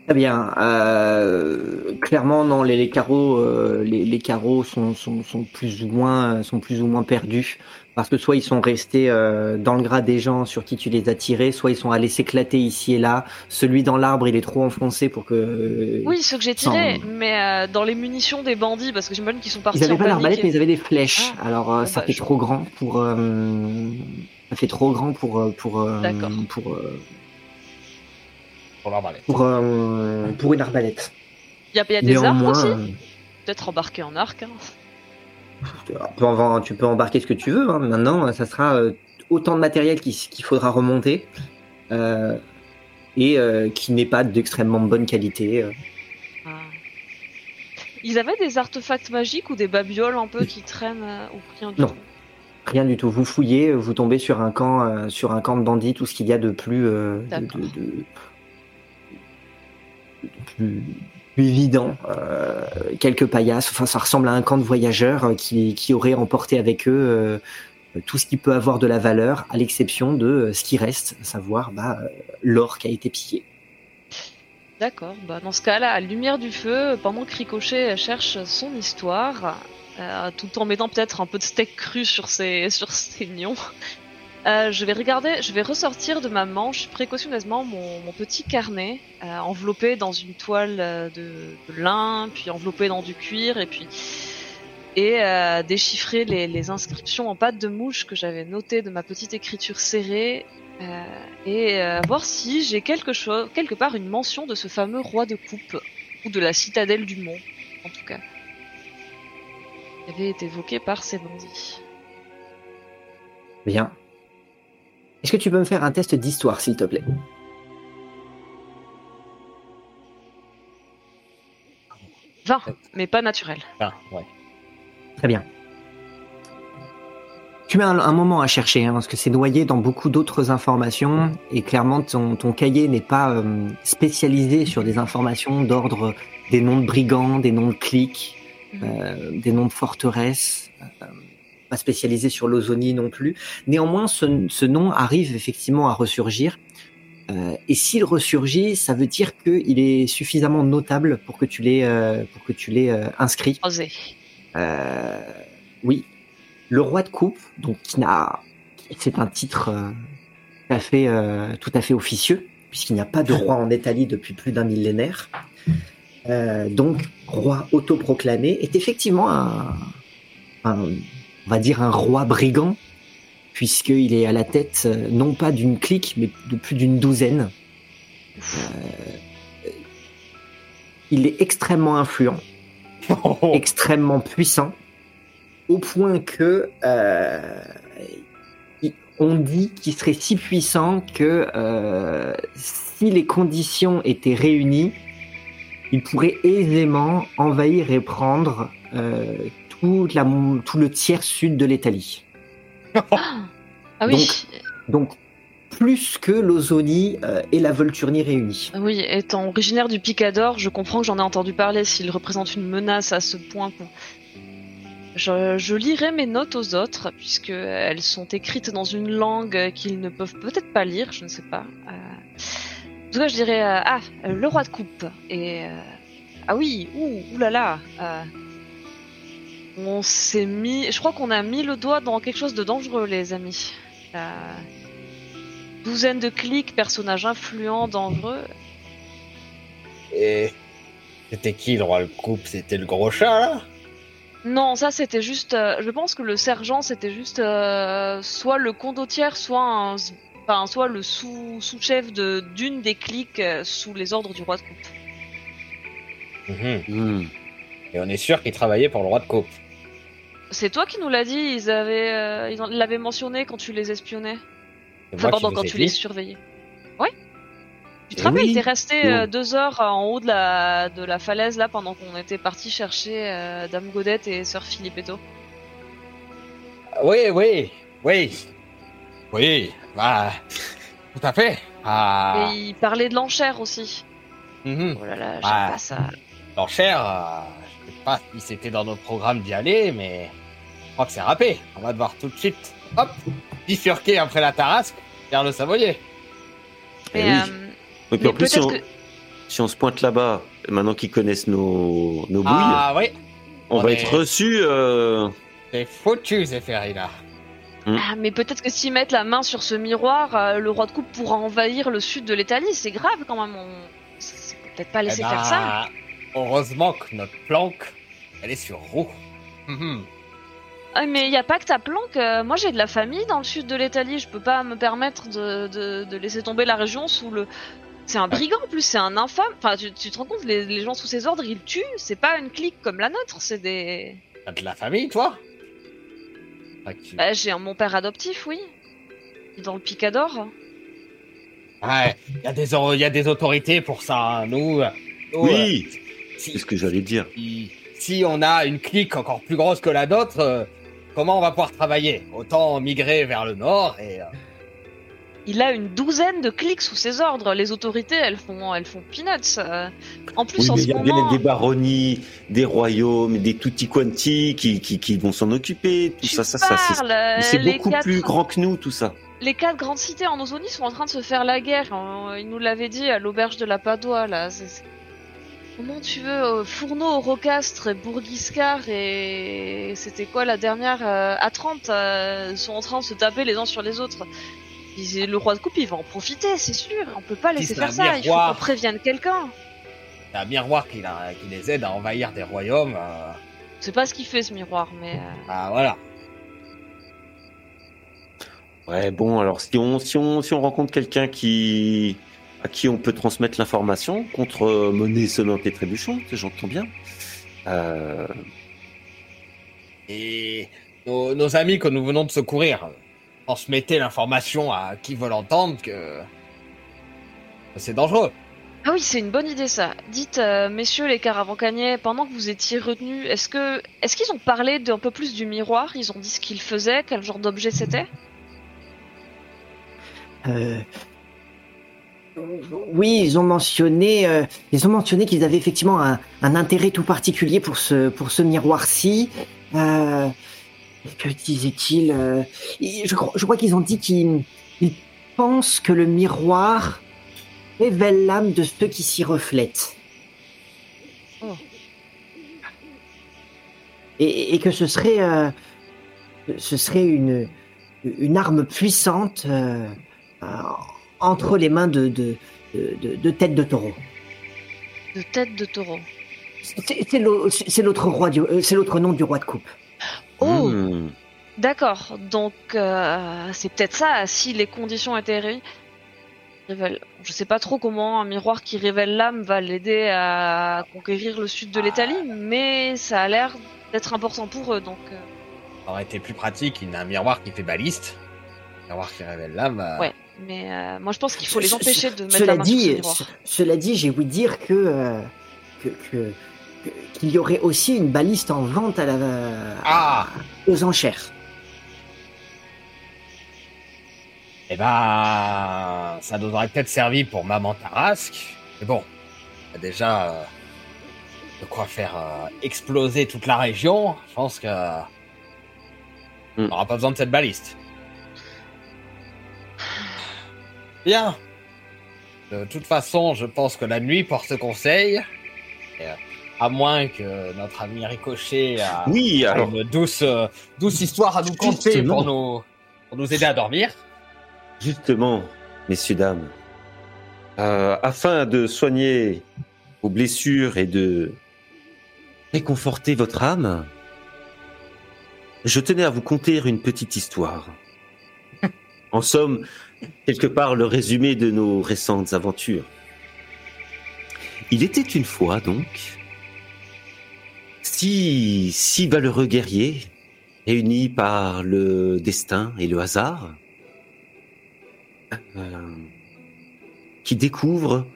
Très bien. Euh, clairement, non, les, les carreaux, euh, les, les carreaux sont, sont, sont plus ou moins, sont plus ou moins perdus parce que soit ils sont restés euh, dans le gras des gens sur qui tu les as tirés, soit ils sont allés s'éclater ici et là. Celui dans l'arbre, il est trop enfoncé pour que. Oui, ceux que j'ai tirés, sans- mais euh, dans les munitions des bandits, parce que j'imagine qu'ils sont partis Ils avaient en pas panique. d'arbalète, mais ils avaient des flèches. Ah, Alors euh, bon, ça bah, fait je- trop grand pour. euh, ça fait trop grand pour euh, pour euh, pour euh, Pour l'arbalète. pour euh, pour une arbalète. Il y a, il y a des arcs aussi euh, Peut-être embarquer en arc. Hein. tu peux, en- tu peux embarquer ce que tu veux. hein. Maintenant, ça sera euh, autant de matériel qu'il faudra remonter euh, et euh, qui n'est pas d'extrêmement bonne qualité. euh. Ah. Ils avaient des artefacts magiques ou des babioles un peu qui traînent euh, ou rien du Non. tout? Rien du tout. Vous fouillez, vous tombez sur un camp, euh, sur un camp de bandits, tout ce qu'il y a de plus, euh, de, D'accord. de- de- de plus, évident. Euh, quelques paillasses. Enfin, ça ressemble à un camp de voyageurs euh, qui, qui auraient emporté avec eux euh, tout ce qui peut avoir de la valeur, à l'exception de ce qui reste, à savoir bah, l'or qui a été pillé. D'accord, bah dans ce cas-là, à la lumière du feu, pendant que Ricochet cherche son histoire, tout en mettant peut-être un peu de steak cru sur ses, sur euh, je vais regarder, je vais ressortir de ma manche précautionneusement mon, petit carnet, euh, enveloppé dans une toile euh, de, lin, puis enveloppé dans du cuir, et puis et déchiffrer les, les inscriptions en pâte de mouche que j'avais notées de ma petite écriture serrée et voir si j'ai quelque chose, quelque part une mention de ce fameux roi de coupe ou de la citadelle du mont, en tout cas, qui avait été évoqué par ces bandits. Bien. Est-ce que tu peux me faire un test d'histoire, s'il te plaît? 20, mais pas naturel. Ah, ouais. Très bien. Tu mets un, un moment à chercher, hein, parce que c'est noyé dans beaucoup d'autres informations, et clairement, ton, ton cahier n'est pas euh, spécialisé sur des informations d'ordre des noms de brigands, des noms de clics, euh, des noms de forteresses, euh, pas spécialisé sur l'Ozonie non plus. Néanmoins, ce, ce nom arrive effectivement à ressurgir. Euh, et s'il ressurgit, ça veut dire qu'il est suffisamment notable pour que tu l'aies euh, pour que tu l'aies euh, inscrit. Oui, le roi de coupe, donc qui n'a, c'est un titre tout à fait, tout à fait officieux, puisqu'il n'y a pas de roi en Italie depuis plus d'un millénaire. Donc, roi autoproclamé est effectivement un, un- on va dire un roi brigand, puisqu'il est à la tête euh, non pas d'une clique, mais de plus d'une douzaine. Euh, il est extrêmement influent extrêmement puissant, au point que euh, on dit qu'il serait si puissant que euh, si les conditions étaient réunies, il pourrait aisément envahir et prendre toute la mon- tout le tiers sud de l'Italie. Ah oui, Donc plus que l'Ozonie euh, et la Volturnie réunies. Ah oui, étant originaire du Picador, je comprends que j'en ai entendu parler s'il représente une menace à ce point. Je, je lirai mes notes aux autres, puisque elles sont écrites dans une langue qu'ils ne peuvent peut-être pas lire, je ne sais pas. Euh, En tout cas, je dirais euh, ah le roi de coupe et euh, ah oui ouh oulala. Euh, on s'est mis, je crois qu'on a mis le doigt dans quelque chose de dangereux, les amis. Douzaine de clics, personnages influents, dangereux. Et c'était qui le roi le coupe? C'était le gros chat là? Non, ça c'était juste. euh, je pense que le sergent c'était juste euh, soit le condottière, soit un, enfin, soit le sous sous-chef de d'une des cliques euh, sous les ordres du roi de coupe. Mhm. Hmm. Et on est sûr qu'il travaillait pour le roi de coupe. C'est toi qui nous l'as dit. Ils avaient, euh, ils en- ils l'avaient mentionné quand tu les espionnais. Enfin, pardon, quand tu les surveillais. Ouais. Tu te Eh rappelles, oui. t'es resté euh, deux heures en haut de la de la falaise là pendant qu'on était parti chercher euh, Dame Godette et Sœur Filippetto. Oui, oui, oui. Oui, bah, tout à fait. Ah, Et il parlait de l'enchère aussi. mhm. Oh là là, j'aime Ah. pas ça. l'enchère, euh, pas si c'était dans notre programme d'y aller, mais je crois que c'est râpé. On va devoir tout de suite, hop, bifurquer après la Tarasque vers le Savoyer. Eh Mais, oui. euh, Et puis mais en plus, si on, que si on se pointe là-bas, maintenant qu'ils connaissent nos, nos bouilles, Ah oui, on, on va est- être reçus. Euh... c'est foutu, Zéphiri, là. Ah, mais peut-être que s'ils mettent la main sur ce miroir, euh, le roi de coupe pourra envahir le sud de l'Italie. C'est grave quand même. On... Peut-être pas laisser Eh faire ben, ça. Heureusement que notre planque, elle est sur roue. Mhm. Ah, mais il y a pas que ta planque. euh, moi, j'ai de la famille dans le sud de l'Italie. Je peux pas me permettre de, de, de laisser tomber la région sous le. C'est un brigand en plus, c'est un infâme. Enfin, tu, tu te rends compte, les, les gens sous ses ordres, ils tuent. C'est pas une clique comme la nôtre. C'est des. T'as de la famille, toi? Ah, tu- Bah, j'ai un- mon père adoptif, oui. Dans le Picador. Ouais, il y, a des y a des autorités pour ça. hein. Nous, euh, nous, Oui, euh, si, c'est ce que j'allais dire. si, si on a une clique encore plus grosse que la nôtre, euh, comment on va pouvoir travailler? Autant migrer vers le nord et... euh, Il a une douzaine de clics sous ses ordres. Les autorités, elles font, elles font peanuts. euh. En plus, Oui, en mais ce il y a moment, bien des baronnies, des royaumes, des tutti quanti qui, qui, qui vont s'en occuper. Tout tu ça, ça, ça, c'est- beaucoup quatre- plus grand que nous, tout ça. Les quatre grandes cités en Ozonie sont en train de se faire la guerre. Ils nous l'avaient dit à l'auberge de la Padoie, là. C'est- Comment tu veux euh, Fourneau, Rocastre, Bourguiscard et... C'était quoi la dernière euh, À 30 euh, sont en train de se taper les uns sur les autres. Le roi de coupe, il va en profiter, c'est sûr. On peut pas laisser faire ça. Il faut qu'on prévienne quelqu'un. C'est un miroir qui, la- qui les aide à envahir des royaumes. euh, C'est pas ce qu'il fait, ce miroir, mais... euh, ah, voilà. Ouais, bon, alors si on, si on, si on rencontre quelqu'un qui, à qui on peut transmettre l'information contre euh, monnaie sonnante et trébuchante, j'entends bien. Euh, Et nos, nos amis que nous venons de secourir, transmettez l'information à qui veut l'entendre que c'est dangereux. Ah oui, c'est une bonne idée ça. Dites, euh, messieurs les caravancaniers, pendant que vous étiez retenus, est-ce que, est-ce qu'ils ont parlé d'un peu plus du miroir? Ils ont dit ce qu'ils faisaient, quel genre d'objet c'était? Euh, Oui, ils ont mentionné, euh, ils ont mentionné qu'ils avaient effectivement un, un intérêt tout particulier pour ce pour ce miroir-ci. Euh, que disait-il euh, je, je crois qu'ils ont dit qu'ils ils pensent que le miroir révèle l'âme de ceux qui s'y reflètent. Et, et que ce serait euh, ce serait une une arme puissante. euh, entre les mains de, de, de, de- de tête de taureau. De tête de taureau. C'est c'est l'au- c'est l'autre roi du, euh, c'est l'autre nom du roi de coupe. Oh, hmm. d'accord. Donc, euh, c'est peut-être ça. Si les conditions étaient réunies, révèle. Je sais pas trop comment un miroir qui révèle l'âme va l'aider à conquérir le sud de l'Italie, mais ça a l'air d'être important pour eux. Donc, euh, Ça aurait été plus pratique, il y a un miroir qui fait baliste. Un miroir qui révèle l'âme. euh, Ouais. Mais euh, moi je pense qu'il faut les empêcher de mettre Cela la main sur ce dit, miroir. ce- cela dit, j'ai ouï dire que euh, que- qu'il y aurait aussi une baliste en vente à la, Ah aux enchères. Eh ben, ça nous aurait peut-être servi pour Maman Tarasque. Mais bon, il y a déjà euh, de quoi faire exploser toute la région. Je pense que on Hmm. n'aura pas besoin de cette baliste. Bien. De toute façon, je pense que la nuit porte conseil. Et, euh, à moins que notre ami Ricochet a Oui, alors, une douce, euh, douce histoire à nous conter Justement. pour nous, pour nous aider à dormir. justement, messieurs, dames, euh, afin de soigner vos blessures et de réconforter votre âme, je tenais à vous conter une petite histoire. En somme, quelque part le résumé de nos récentes aventures. Il était une fois donc six, six valeureux guerriers réunis par le destin et le hasard euh, qui découvrent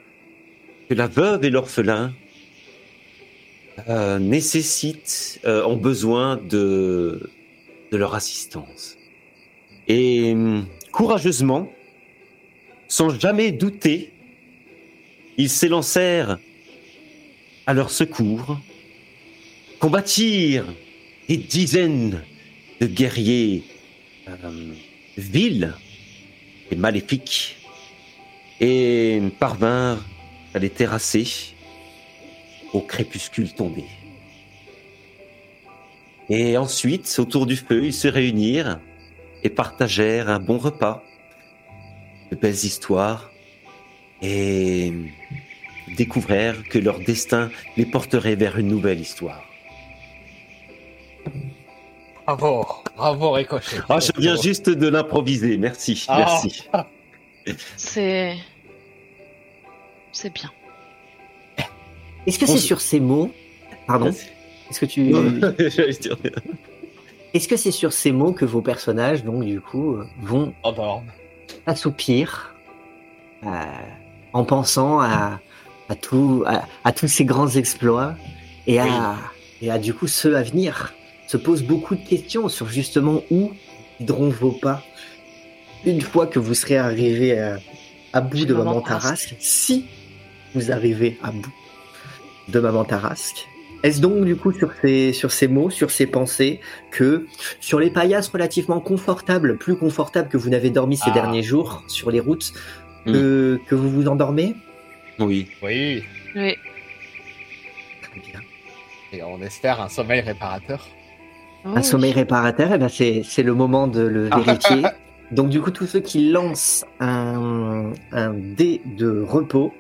que la veuve et l'orphelin euh, nécessitent, euh, ont besoin de, de leur assistance. Et hum, courageusement, sans jamais douter, ils s'élancèrent à leur secours, combattirent des dizaines de guerriers euh, vils et maléfiques et parvinrent à les terrasser au crépuscule tombé. Et ensuite, autour du feu, ils se réunirent et partagèrent un bon repas, de belles histoires, et découvrèrent que leur destin les porterait vers une nouvelle histoire. Bravo, bravo Ricochet. Ah, je viens juste de l'improviser, merci, Ah. merci. C'est. C'est bien. Est-ce que c'est sur ces mots, pardon, est-ce que tu, est-ce que c'est sur ces mots que vos personnages, donc du coup, euh, vont Endorme. assoupir euh, en pensant à, à, tout, à, à tous ces grands exploits et à, et à du coup ceux à venir? Se posent beaucoup de questions sur justement où guideront vos pas une fois que vous serez arrivé à, à bout de Maman Maman Tarasque, si vous arrivez à bout de Maman Tarasque. Est-ce donc du coup sur ces, sur ces mots, sur ces pensées, que sur les paillasses relativement confortables, plus confortables que vous n'avez dormi ces Ah. derniers jours sur les routes, que, que vous vous endormez? Oui. Oui, Oui. Très bien. et on espère un sommeil réparateur. Oh, Un sommeil réparateur, eh ben c'est, c'est le moment de le vérifier. Donc du coup, tous ceux qui lancent un, un dé de repos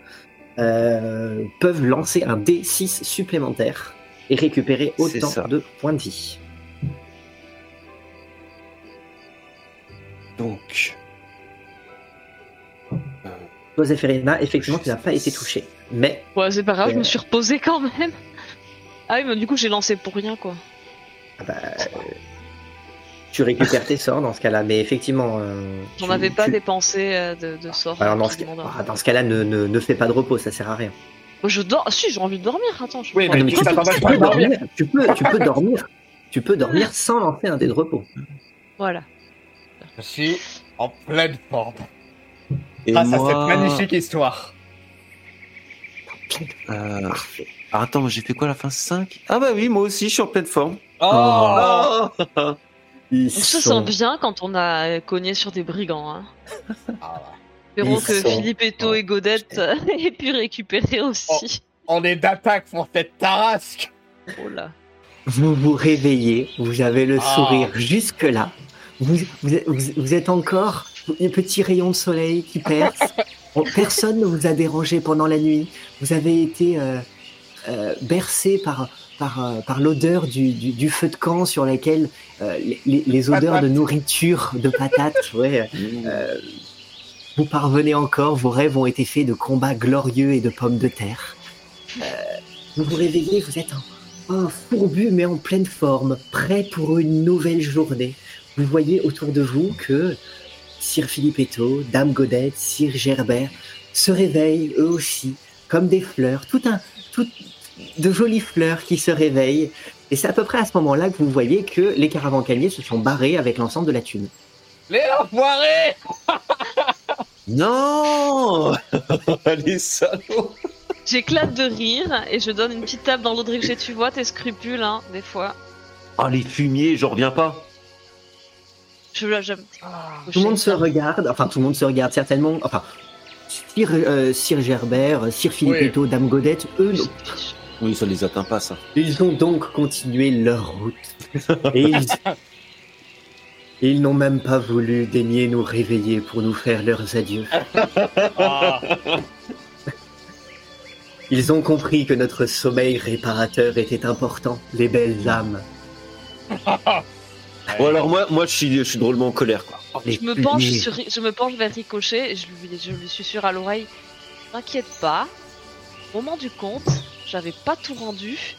euh, peuvent lancer un D6 supplémentaire et récupérer autant de points de vie. Donc. Toi, Zéphirina, effectivement, tu n'as pas été touché. Mais Ouais, c'est pas grave, je me Euh. suis reposé quand même. Ah oui, mais du coup, j'ai lancé pour rien, quoi. ah bah, tu récupères tes sorts dans ce cas-là. Mais effectivement. euh, J'en tu- avais pas tu- dépensé euh, de, de sorts. Alors dans ce, dingue. ah, dans ce cas-là, ne, ne, ne fais pas de repos, ça sert à rien. Moi, Je dors. Ah, Si, j'ai envie de dormir. Attends, je Oui, mais tu peux dormir. Tu peux, tu peux dormir. Tu peux dormir sans lancer un dé de repos. Voilà. Je suis en pleine forme. Et Grâce à moi, cette magnifique histoire. euh, Parfait. ah, attends, j'ai fait quoi à la fin 5 Ah bah oui, moi aussi, je suis en pleine forme. Oh, Oh Ils On se sont- sent bien quand on a cogné sur des brigands. Hein. Ah, Espérons Ils que sont- Philippe Eto et Godette euh, aient pu récupérer aussi. On est d'attaque pour cette tarasque. Oh là. Vous vous réveillez, vous avez le Ah. sourire jusque-là. Vous, vous, êtes- vous- vous êtes encore un petit rayon de soleil qui perce. On- Personne ne vous a dérangé pendant la nuit. Vous avez été euh, euh, bercé par, par, euh, par l'odeur du, du, du feu de camp sur lequel euh, les- odeurs de nourriture, de patates, ouais, euh, vous parvenez encore. Vos rêves ont été faits de combats glorieux et de pommes de terre. Euh, vous vous réveillez, vous êtes en, en fourbu mais en pleine forme, prêt pour une nouvelle journée. Vous voyez autour de vous que Sir Philippetto, Dame Godette, Sir Gerbert se réveillent eux aussi, comme des fleurs, tout un, tout, de jolies fleurs qui se réveillent. Et c'est à peu près à ce moment-là que vous voyez que les caravancaliers se sont barrés avec l'ensemble de la thune. Les enfoirés Non Les salauds J'éclate de rire et je donne une petite tape dans l'autre que tu vois tes scrupules, hein, des fois. Ah, les fumiers, j'en reviens pas. Je j'aime. Tout le monde se regarde, enfin tout le monde se regarde certainement, enfin Sir, euh, Sir Gerbert, Sir Philippetto, Dame Godette, eux, non. Oui, ça les atteint pas, ça. Ils ont donc continué leur route. Et ils, ils n'ont même pas voulu daigner nous réveiller pour nous faire leurs adieux. Ah, Ils ont compris que notre sommeil réparateur était important, les belles âmes. Bon, alors moi, moi je, suis, je suis drôlement en colère, quoi. Les Je me penche fumiers. sur, je me penche vers Ricochet et je lui, je lui susurre à l'oreille. T'inquiète pas. Au moment du compte, j'avais pas tout rendu.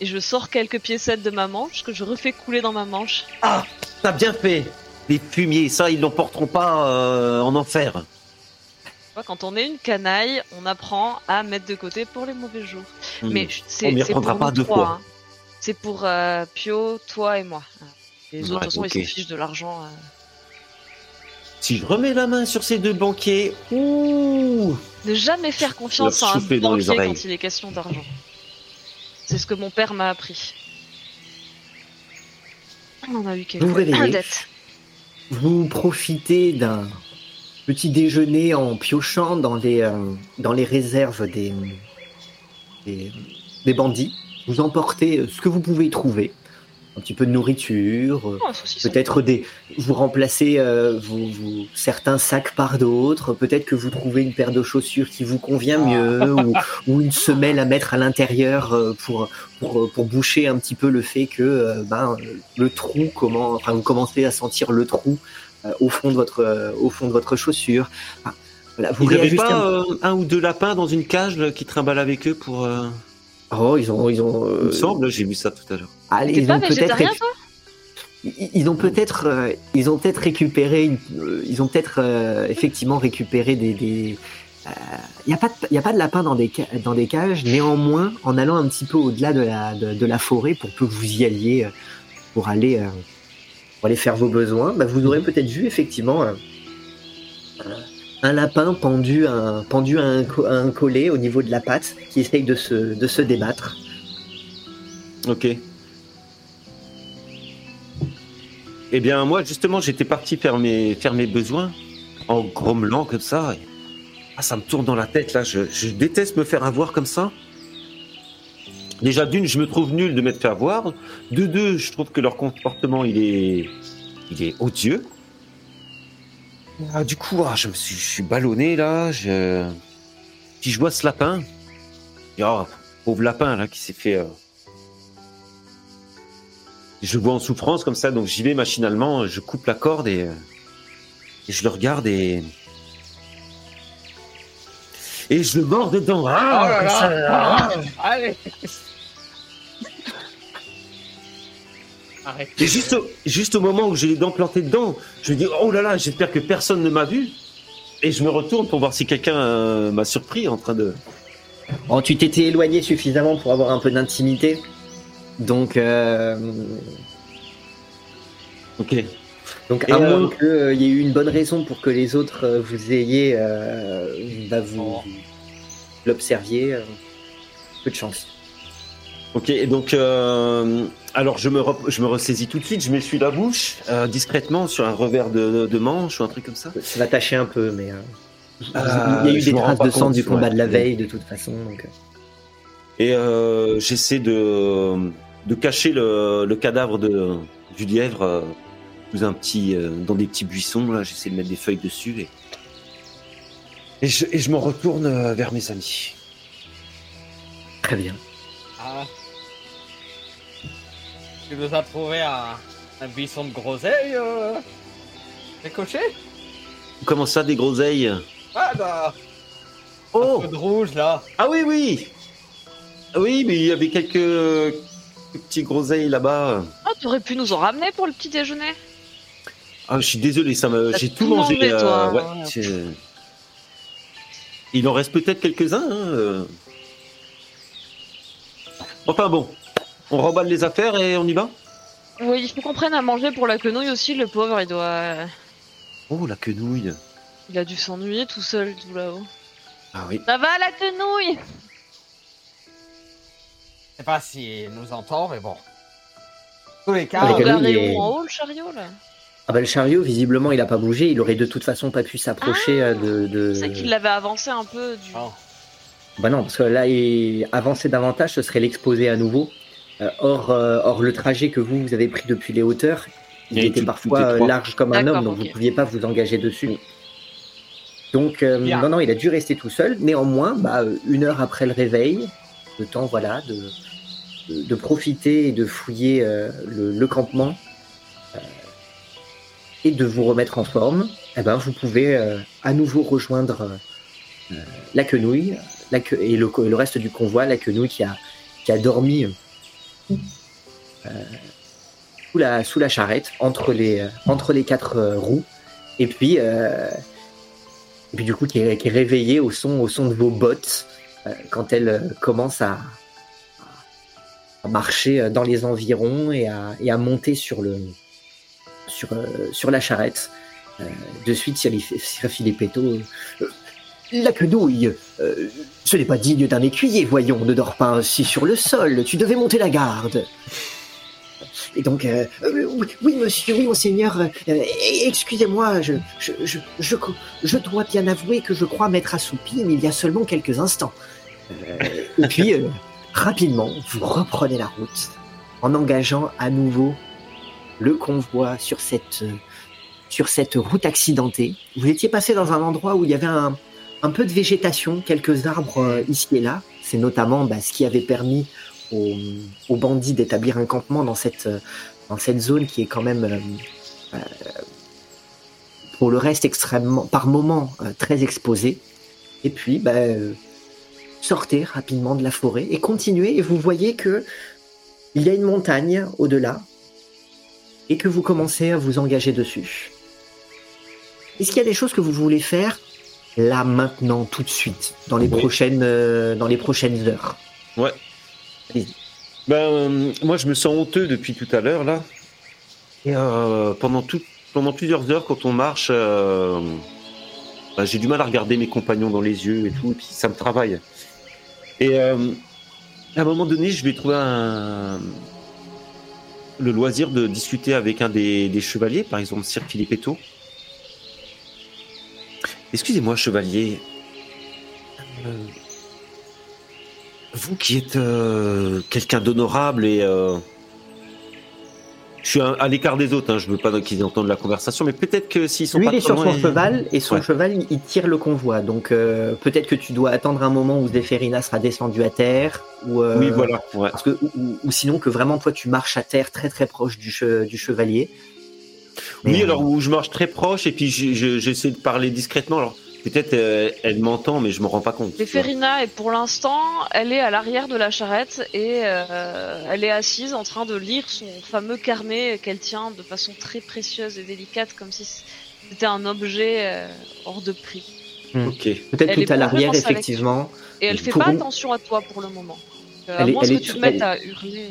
Et je sors quelques piécettes de ma manche que je refais couler dans ma manche. Ah, t'as bien fait Les fumiers, ça, ils l'emporteront pas euh, en enfer. Quand on est une canaille, on apprend à mettre de côté pour les mauvais jours. Hmm. Mais c'est pour pas nous deux trois, fois. hein. C'est pour euh, Pio, toi et moi. Les autres, de toute façon, ils s'en fichent de l'argent. euh. Si je remets la main sur ces deux banquiers, ouh Ne jamais faire confiance à un banquier quand il est question d'argent. C'est ce que mon père m'a appris. On en a eu quelques Vous réveillez. Vous profitez d'un petit déjeuner en piochant dans les, euh, dans les réserves des, des, des bandits. Vous emportez ce que vous pouvez y trouver. Un petit peu de nourriture, euh, Oh, peut-être des vous remplacez euh, vous, vous- certains sacs par d'autres peut-être que vous trouvez une paire de chaussures qui vous convient mieux ou, ou une semelle à mettre à l'intérieur euh, pour, pour pour boucher un petit peu le fait que euh, ben le trou comment enfin vous commencez à sentir le trou euh, au fond de votre euh, au fond de votre chaussure. Enfin, voilà vous n'avez pas un- euh, un ou deux lapins dans une cage là, qui trimballent avec eux pour... euh, oh ils ont ils ont Il euh, me semble, j'ai vu ça tout à l'heure. allez, T'es ils pas ont peut-être végétarien, récu- toi? Ils ils ont peut-être, euh, ils ont peut-être récupéré, une- euh, ils ont peut-être euh, effectivement récupéré des. des il n'y a pas, de- y a pas de lapin dans des dans des cages. Néanmoins, en allant un petit peu au-delà de la de, de la forêt pour peu que vous y alliez, euh, pour aller euh, pour aller faire vos besoins, bah, vous aurez peut-être vu effectivement un, lapin pendu à un pendu un, collet au niveau de la patte qui essaye de se débattre. Ok. Eh bien, moi, justement, j'étais parti faire mes, besoins en grommelant comme ça. Ah, ça me tourne dans la tête, là. Je, déteste me faire avoir comme ça. Déjà, d'une, je me trouve nul de m'être fait avoir. De deux, je trouve que leur comportement, est, il est odieux. Ah, du coup, ah, je me suis, je suis ballonné, là. Je... Puis je vois ce lapin. Et, oh, pauvre lapin, là, qui s'est fait... euh, je le vois en souffrance comme ça, donc j'y vais machinalement, je coupe la corde et, Et je le regarde et. Et je le mords dedans. Ah, oh là là. ça- ah. Allez Arrête. Et juste au, juste au moment où j'ai les dents plantées dedans, je me dis oh là là, j'espère que personne ne m'a vu. Et je me retourne pour voir si quelqu'un euh, m'a surpris en train de. Oh, tu t'étais éloigné suffisamment pour avoir un peu d'intimité. Donc, euh, Ok. donc Et à euh, moins qu'il y ait eu une bonne raison pour que les autres euh, vous ayez, euh, bah, vous, Oh. l'observiez, euh, peu de chance. Ok. Et donc, euh, alors je me rep- je me ressaisis tout de suite. Je m'essuie la bouche euh, discrètement sur un revers de, de manche ou un truc comme ça. Ça va tâcher un peu, mais euh, Ah, il y a eu des traces de sang du combat ouais. de la veille de toute façon. Donc, euh, Et euh, j'essaie de, de cacher le, le cadavre de, du lièvre euh, sous un petit, euh, dans des petits buissons. Là, j'essaie de mettre des feuilles dessus et, et, je, et je me retourne euh, vers mes amis. très bien. Ah. Tu nous as trouvé un, un buisson de groseille, euh... Ricochet Comment ça, des groseilles? Ah bah, Oh un peu de rouge là. Ah oui, oui Oui, mais il y avait quelques, quelques petits groseilles là-bas. Oh, t'aurais pu nous en ramener pour le petit déjeuner? Ah, je suis désolé, ça me, j'ai tout tout mangé. mangé, euh, toi. ouais, c'est- il en reste peut-être quelques-uns. hein. Enfin bon, on remballe les affaires et on y va Oui, il faut qu'on prenne à manger pour la quenouille aussi, le pauvre, il doit... Oh, la quenouille Il a dû s'ennuyer tout seul, tout là-haut. Ah oui. Ça va, la quenouille? Je sais pas s'il nous entend, mais bon. Tous les Ah, cas, On regardait il est- où en haut, le chariot, là? Ah bah le chariot, visiblement, il a pas bougé. Il aurait de toute façon pas pu s'approcher Ah, euh, de. de... C'est qu'il l'avait avancé un peu du... Oh. Bah non, parce que là, il... avancer davantage, ce serait l'exposer à nouveau. Euh, or, euh, or, le trajet que vous, vous avez pris depuis les hauteurs, il Et était tout- parfois tout euh, large comme un homme, donc vous ne pouviez pas vous engager dessus. Donc, euh, non, non, il a dû rester tout seul. Néanmoins, bah, une heure après le réveil, le temps, voilà, de, de, de profiter et de fouiller euh, le, le campement euh, et de vous remettre en forme, eh ben, vous pouvez euh, à nouveau rejoindre euh, la quenouille et le, reste du convoi, la quenouille qui a, qui a dormi euh, sous, la, sous charrette, entre les, euh, quatre euh, roues, et puis, du coup qui est, réveillée au son, de vos bottes quand elle commence à, marcher dans les environs et à, monter sur, la charrette. De suite, Filippetto. euh, la quenouille, euh, ce n'est pas digne d'un écuyer, voyons, ne dors pas ainsi sur le sol, tu devais monter la garde. Et donc, euh, euh, oui, monsieur, oui, monseigneur, euh, excusez-moi, je, je, je, je, dois bien avouer que je crois m'être assoupi, mais il y a seulement quelques instants. Et puis, rapidement, vous reprenez la route en engageant à nouveau le convoi sur cette, sur cette route accidentée. Vous étiez passé dans un endroit où il y avait un, un peu de végétation, quelques arbres euh, ici et là. C'est notamment bah, ce qui avait permis aux, bandits d'établir un campement dans cette, euh, zone qui est quand même, euh, pour le reste, extrêmement, par moments, très exposée. Et puis, bah, sortez rapidement de la forêt et continuez. Et vous voyez que il y a une montagne au-delà et que vous commencez à vous engager dessus. Est-ce qu'il y a des choses que vous voulez faire là maintenant tout de suite dans les Oui. prochaines euh, dans les prochaines heures Ben, euh, moi, je me sens honteux depuis tout à l'heure, là. Et euh, pendant, tout, pendant plusieurs heures, quand on marche, ben, j'ai du mal à regarder mes compagnons dans les yeux et tout, et puis ça me travaille. Et à un moment donné, je vais trouver un, le loisir de discuter avec un des, des chevaliers, par exemple Sir Filippetto. Excusez-moi, chevalier. Euh, vous qui êtes euh, quelqu'un d'honorable et euh, je suis à l'écart des autres, hein, je veux pas qu'ils entendent la conversation, mais peut-être que s'ils sont Lui, pas il est sur son cheval et son Ouais. cheval, il- tire le convoi. Donc euh, peut-être que tu dois attendre un moment où Zéphérina sera descendu à terre, ou euh, Oui, voilà. Ouais. parce que ou, ou- ou sinon que vraiment toi tu marches à terre très très proche du, che- du chevalier. Oui, alors où je marche très proche et puis je- je- j'essaie de parler discrètement. Alors peut-être euh, elle m'entend, mais je me rends pas compte. Ferina est pour l'instant, elle est à l'arrière de la charrette et euh, elle est assise en train de lire son fameux carnet qu'elle tient de façon très précieuse et délicate, comme si c'était un objet euh, hors de prix. Ok. Peut-être Elle est tout à l'arrière, effectivement. Et elle fait Pour pas attention à toi pour le moment. Euh, Elle à moins elle que est- tu te mettes elle- à hurler.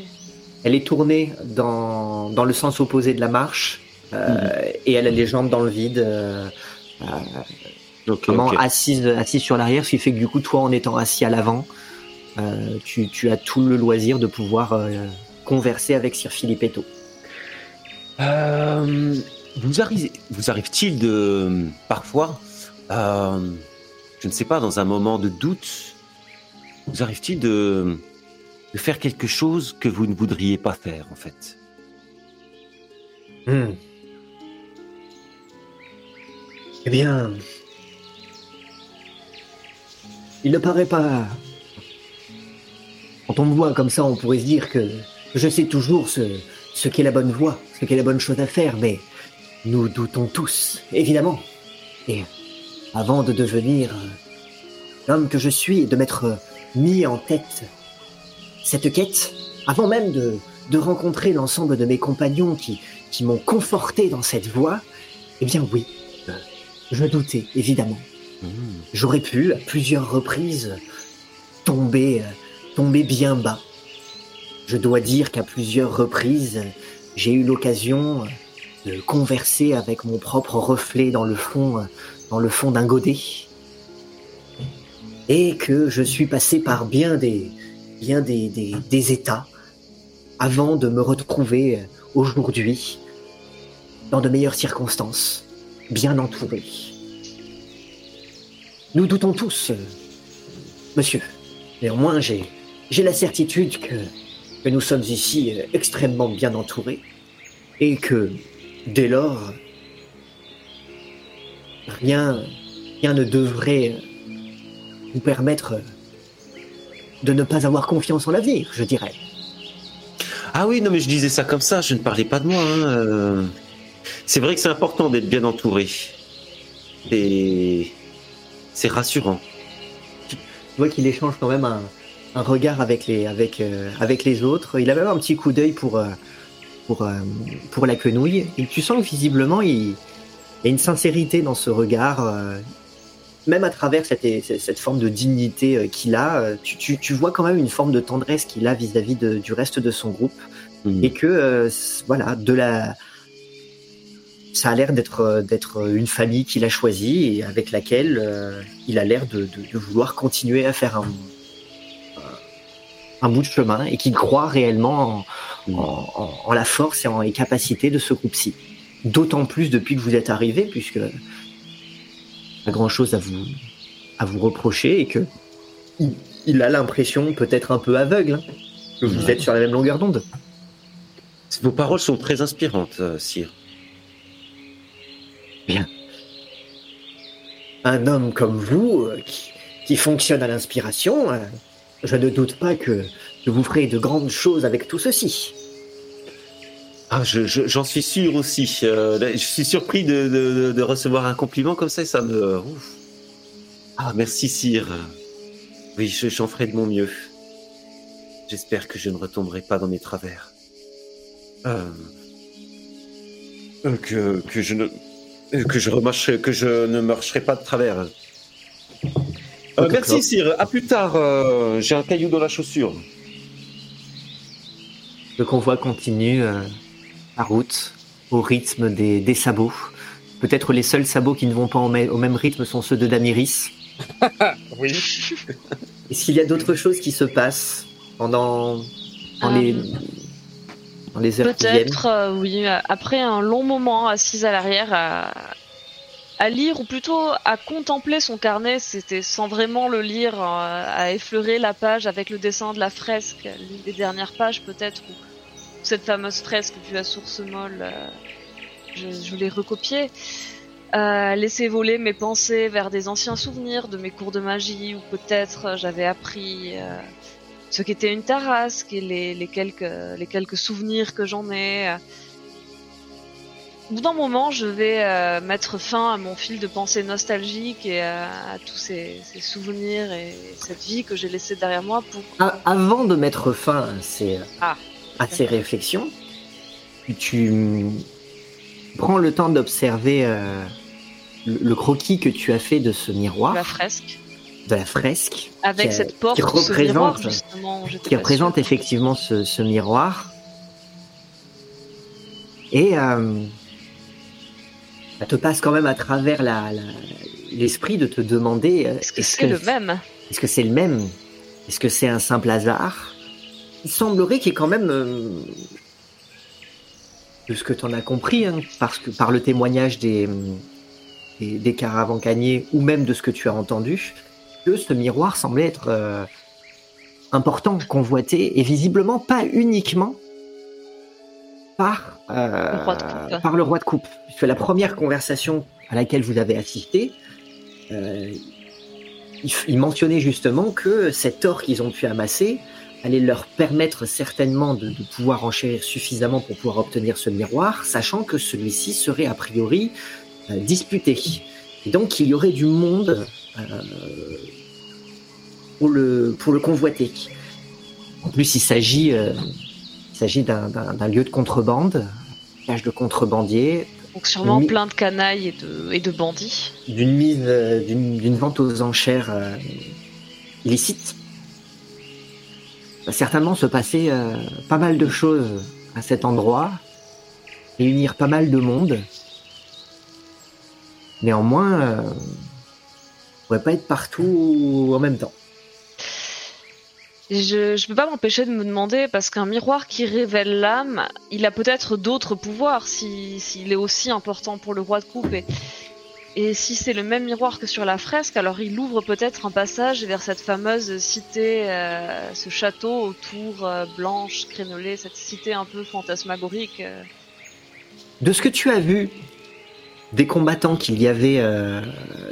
Elle est tournée dans, dans le sens opposé de la marche euh, et elle a les jambes dans le vide, euh, euh, vraiment assise, assise sur l'arrière, ce qui fait que du coup, toi, en étant assis à l'avant, euh, tu, tu as tout le loisir de pouvoir euh, converser avec Sir Filippetto. Euh, vous arrivez, vous arrive-t-il de parfois, euh, je ne sais pas, dans un moment de doute, vous arrive-t-il de, de faire quelque chose que vous ne voudriez pas faire en fait? Hmm. Eh bien, il ne paraît pas. Quand on me voit comme ça, on pourrait se dire que je sais toujours ce, qu'est la bonne voie, ce qu'est la bonne chose à faire, mais nous doutons tous, évidemment. Et avant de devenir l'homme que je suis et de m'être mis en tête cette quête, avant même de, rencontrer l'ensemble de mes compagnons qui, m'ont conforté dans cette voie, eh bien oui, je doutais, évidemment. J'aurais pu, à plusieurs reprises, tomber, euh, tomber bien bas. Je dois dire qu'à plusieurs reprises, j'ai eu l'occasion euh, de converser avec mon propre reflet dans le fond, euh, dans le fond d'un godet. Et que je suis passé par bien des, bien des, des, des états avant de me retrouver aujourd'hui dans de meilleures circonstances, bien entouré. Nous doutons tous, euh, monsieur. Néanmoins, j'ai, la certitude que, nous sommes ici euh, extrêmement bien entourés et que, dès lors, rien, ne devrait euh, nous permettre de ne pas avoir confiance en l'avenir, je dirais. Ah oui, non mais je disais ça comme ça, je ne parlais pas de moi. hein. C'est vrai que c'est important d'être bien entouré. Et c'est rassurant. Tu vois qu'il échange quand même un, un regard avec les, avec, euh, avec les autres. Il a même un petit coup d'œil pour, euh, pour, euh, pour la quenouille. Et tu sens que visiblement, il, il y a une sincérité dans ce regard. même à travers cette, cette forme de dignité qu'il a, tu, tu, tu vois quand même une forme de tendresse qu'il a vis-à-vis du reste de son groupe. Hmm. Et que, voilà, de la. Ça a l'air d'être euh, d'être une famille qu'il a choisie et avec laquelle euh, il a l'air de, de, de vouloir continuer à faire un, un bout de chemin et qu'il croit réellement en, en- en- en la force et en les capacités de ce groupe-ci. D'autant plus depuis que vous êtes arrivé, puisque pas grand-chose à vous à vous reprocher et que il, il a l'impression peut-être un peu aveugle hein, que vous êtes sur la même longueur d'onde. Vos paroles sont très inspirantes, euh, Sire. un homme comme vous, euh, qui, qui fonctionne à l'inspiration, euh, je ne doute pas que, que vous ferez de grandes choses avec tout ceci. Ah, je- je- j'en suis sûr aussi. Euh, je suis surpris de, de- recevoir un compliment comme ça et ça me. ouf. Ah, merci, Sire. Oui, je- j'en ferai de mon mieux. J'espère que je ne retomberai pas dans mes travers. Euh, que, que je ne. Euh, Que je, remarcherai, que je ne marcherai pas de travers. Euh, Ok, merci. Sire. À plus tard. euh, J'ai un caillou dans la chaussure. Le convoi continue euh, la route au rythme des, des sabots. Peut-être les seuls sabots qui ne vont pas au, mê- au même rythme sont ceux de Damiris. Oui. Est-ce qu'il y a d'autres choses qui se passent pendant Euh, les, Peut-être, euh, oui. euh, Après un long moment assise à l'arrière à, lire, ou plutôt à contempler son carnet, c'était sans vraiment le lire, euh, à effleurer la page avec le dessin de la fresque, l'une des dernières pages peut-être, ou cette fameuse fresque vue à source molle, je, l'ai recopiée. Laisser voler mes pensées vers des anciens souvenirs de mes cours de magie, ou peut-être j'avais appris ce qu'était une tarasque et les, les quelques les quelques souvenirs que j'en ai. au bout d'un moment, je vais euh, mettre fin à mon fil de pensée nostalgique et à, à tous ces, ces souvenirs et cette vie que j'ai laissée derrière moi pour. Avant de mettre fin à ces, Ah. à ces réflexions, tu prends le temps d'observer euh, le, le croquis que tu as fait de ce miroir, la fresque de la fresque, avec Qui, cette porte, qui ce représente- miroir, qui représente effectivement ce, ce miroir. Et euh, ça te passe quand même à travers la- la- l'esprit de te demander euh, Est-ce que c'est le même? Est-ce que c'est le même? Est-ce que c'est un simple hasard? Il semblerait qu'il y ait quand même, euh, de ce que tu en as compris, hein, parce que par le témoignage des, des, des ou même de ce que tu as entendu, que ce miroir semblait être euh, important, convoité et visiblement pas uniquement par, euh, Le roi de coupe. par le roi de coupe. Puisque la première conversation à laquelle vous avez assisté, euh, il, mentionnait justement que cet or qu'ils ont pu amasser allait leur permettre certainement de, de pouvoir enchérir suffisamment pour pouvoir obtenir ce miroir, sachant que celui-ci serait a priori disputé. Et donc il y aurait du monde euh, pour, le, pour le convoiter. En plus, il s'agit euh, il s'agit d'un- d'un d'un lieu de contrebande, cage de contrebandiers, Donc sûrement plein de canailles et de, et de bandits. d'une mise, euh, d'une d'une vente aux enchères euh, illicite. Va certainement se passer euh, pas mal de choses à cet endroit, réunir pas mal de monde. Néanmoins, euh, on pourrait pas être partout en même temps. Je, je peux pas m'empêcher de me demander, parce qu'un miroir qui révèle l'âme, il a peut-être d'autres pouvoirs si- s'il est aussi important pour le roi de coupe. Et, si c'est le même miroir que sur la fresque, alors il ouvre peut-être un passage vers cette fameuse cité, euh, ce château aux tours euh, blanches, crénelées, cette cité un peu fantasmagorique. euh. De ce que tu as vu des combattants qu'il y avait euh,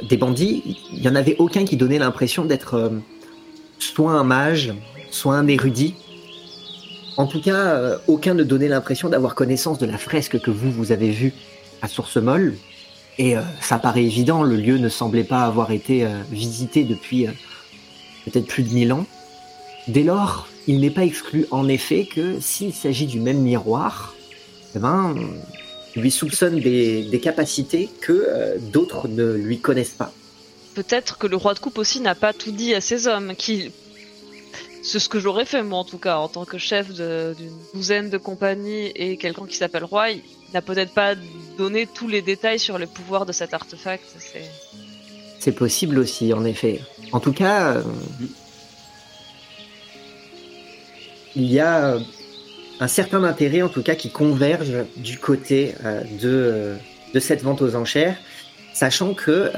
des bandits, il y en avait aucun qui donnait l'impression d'être soit un mage, soit un érudit. En tout cas, euh, aucun ne donnait l'impression d'avoir connaissance de la fresque que vous, vous avez vue à Source Molle. Et euh, ça paraît évident, le lieu ne semblait pas avoir été euh, visité depuis peut-être plus de mille ans. Dès lors, il n'est pas exclu en effet que s'il s'agit du même miroir, eh ben, lui soupçonne des, capacités que d'autres ne lui connaissent pas. Peut-être que le roi de coupe aussi n'a pas tout dit à ses hommes, qui... C'est ce que j'aurais fait moi en tout cas, en tant que chef d'une douzaine de compagnies et quelqu'un qui s'appelle Roi, il n'a peut-être pas donné tous les détails sur le pouvoir de cet artefact. C'est... Possible aussi, en effet. En tout cas, euh, il y a euh, un certain intérêt, en tout cas, qui converge du côté euh, de, de cette vente aux enchères, sachant que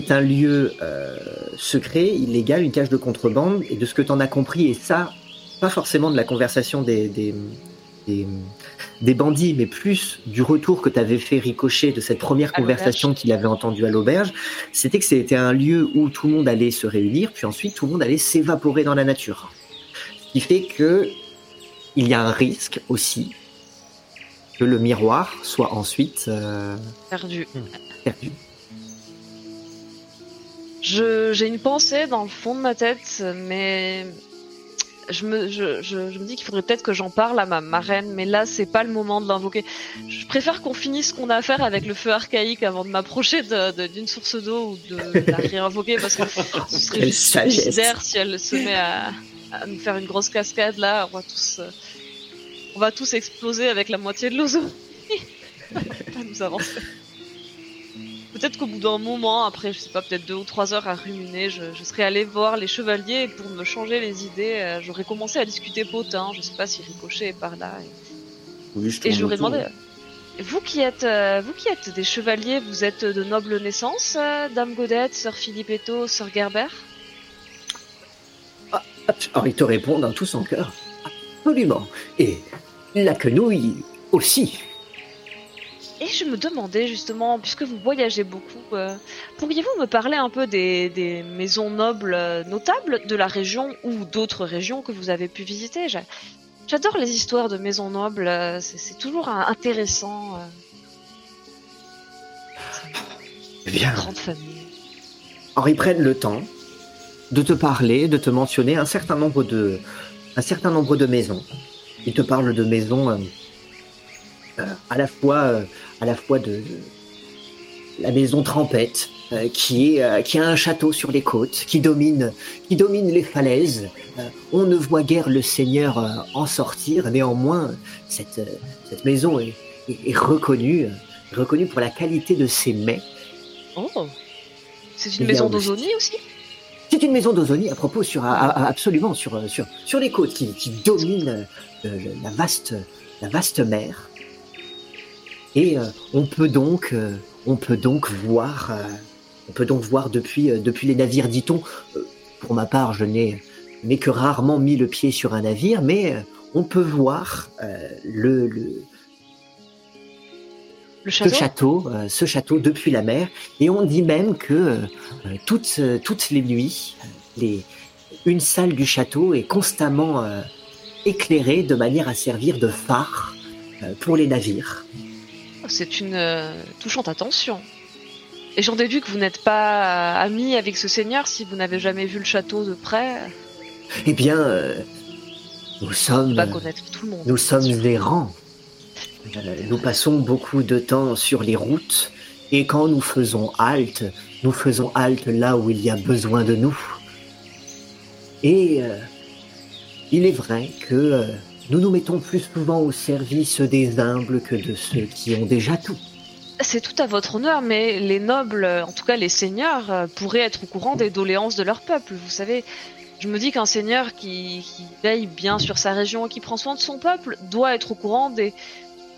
c'est un lieu euh, secret, illégal, une cage de contrebande, et de ce que tu en as compris, et ça, pas forcément de la conversation des, des, des, des bandits, mais plus du retour que tu avais fait ricocher de cette première À conversation qu'il avait entendue à l'auberge, c'était que c'était un lieu où tout le monde allait se réunir, puis ensuite tout le monde allait s'évaporer dans la nature. Ce qui fait que il y a un risque aussi que le miroir soit ensuite euh, perdu. perdu. Je, j'ai une pensée dans le fond de ma tête, mais je me, je, je, je me dis qu'il faudrait peut-être que j'en parle à ma marraine, mais là c'est pas le moment de l'invoquer. Je préfère qu'on finisse ce qu'on a à faire avec le feu archaïque avant de m'approcher d'une source d'eau ou de, de la réinvoquer parce que ce serait juste suicidaire si elle se met à, à nous faire une grosse cascade là. On va tous, euh, on va tous exploser avec la moitié de l'ozo. à nous avancer. Peut-être qu'au bout d'un moment, après, je sais pas, peut-être deux ou trois heures à ruminer, je, je serais allé voir les chevaliers et pour me changer les idées. euh, j'aurais commencé à discuter potin. Je sais pas si Ricochet est par là. Et, Oui, je et j'aurais demandé. euh, Vous qui êtes, euh, vous qui êtes des chevaliers, vous êtes de noble naissance, euh, Dame Godette, Sœur Philippetto, Sœur Gerber Alors ils te répondent en tous en cœur. Absolument. Et la quenouille aussi. Et je me demandais justement, puisque vous voyagez beaucoup, euh, pourriez-vous me parler un peu des, des maisons nobles euh, notables de la région ou d'autres régions que vous avez pu visiter? J'adore les histoires de maisons nobles, euh, c'est toujours intéressant. Eh bien, Grande famille. Alors ils prennent le temps de te parler, de te mentionner un certain nombre de, un certain nombre de maisons. Ils te parlent de maisons euh, euh, à la fois, à la fois de la maison Trempette, euh, qui est, euh, qui a un château sur les côtes, qui domine, qui domine les falaises. Euh, on ne voit guère le Seigneur en sortir. Néanmoins, cette, cette maison est, est- est reconnue, reconnue pour la qualité de ses mets. Oh C'est une a maison d'Ozonie aussi? C'est une maison d'Ozonie à propos sur à- à- absolument sur sur sur les côtes qui, qui domine la vaste la vaste mer. Et euh, on peut donc euh, on peut donc voir euh, on peut donc voir depuis depuis les navires dit-on. Pour ma part je n'ai que rarement mis le pied sur un navire mais on peut voir le, le Le ce château? euh, ce château depuis la mer, et on dit même que euh, toutes, euh, toutes les nuits, les, une salle du château est constamment éclairée de manière à servir de phare pour les navires. C'est une euh, touchante attention. Et j'en déduis que vous n'êtes pas euh, ami avec ce seigneur si vous n'avez jamais vu le château de près. Eh bien, euh, nous sommes, Pas connaître tout le monde. nous sommes errants. Euh, Nous passons beaucoup de temps sur les routes, et quand nous faisons halte, nous faisons halte là où il y a besoin de nous. Et euh, il est vrai que nous nous mettons plus souvent au service des humbles que de ceux qui ont déjà tout. C'est tout à votre honneur, mais les nobles, en tout cas les seigneurs, euh, pourraient être au courant des doléances de leur peuple. Vous savez, je me dis qu'un seigneur qui, veille bien sur sa région et qui prend soin de son peuple doit être au courant des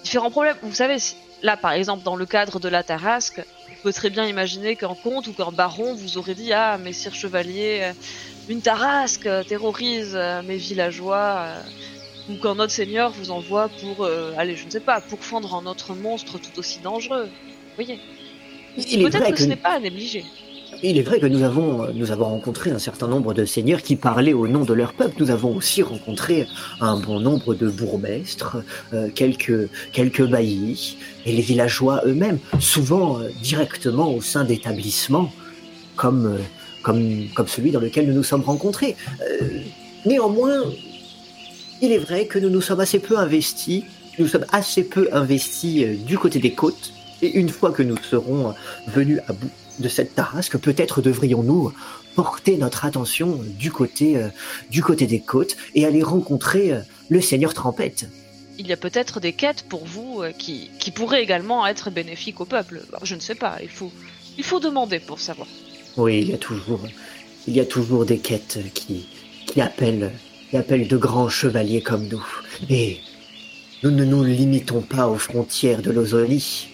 différents problèmes. Vous savez, là par exemple dans le cadre de la Tarasque, on peut très bien imaginer qu'un comte ou qu'un baron vous aurait dit Ah, messire chevalier, euh, une Tarasque terrorise euh, mes villageois. Ou qu'un autre seigneur vous envoie pour, euh, allez, je ne sais pas, pour fendre un autre monstre tout aussi dangereux. Vous voyez Peut-être que que, ce n'est pas à négliger. il est vrai que nous avons, euh, nous avons rencontré un certain nombre de seigneurs qui parlaient au nom de leur peuple. Nous avons aussi rencontré un bon nombre de bourgmestres, euh, quelques, quelques baillis, et les villageois eux-mêmes, souvent euh, directement au sein d'établissements comme, comme, comme celui dans lequel nous nous sommes rencontrés. Néanmoins, il est vrai que nous nous sommes assez peu investis, nous sommes assez peu investis euh, du côté des côtes, et une fois que nous serons euh, venus à bout de cette tarasque, peut-être devrions-nous porter notre attention du côté, euh, du côté des côtes et aller rencontrer euh, le seigneur Trempette. Il y a peut-être des quêtes pour vous euh, qui, qui pourraient également être bénéfiques au peuple. Alors, je ne sais pas, il faut, il faut demander pour savoir. Oui, il y a toujours, il y a toujours des quêtes qui, qui appellent, appellent de grands chevaliers comme nous. Et nous ne nous limitons pas aux frontières de l'Ozonie.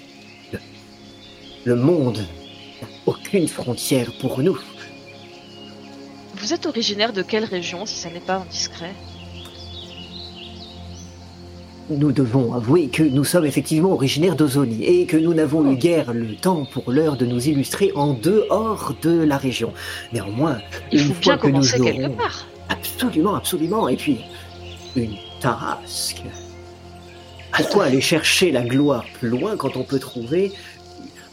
Le, le monde n'a aucune frontière pour nous. Vous êtes originaire de quelle région, si ça n'est pas indiscret? Nous devons avouer que nous sommes effectivement originaires d'Ozonie et que nous n'avons eu guère le temps pour l'heure de nous illustrer en dehors de la région. Néanmoins, Il une fois que nous quelque aurons- part. Absolument, absolument. Et puis, une tarasque. Pourquoi aller chercher la gloire plus loin quand on peut trouver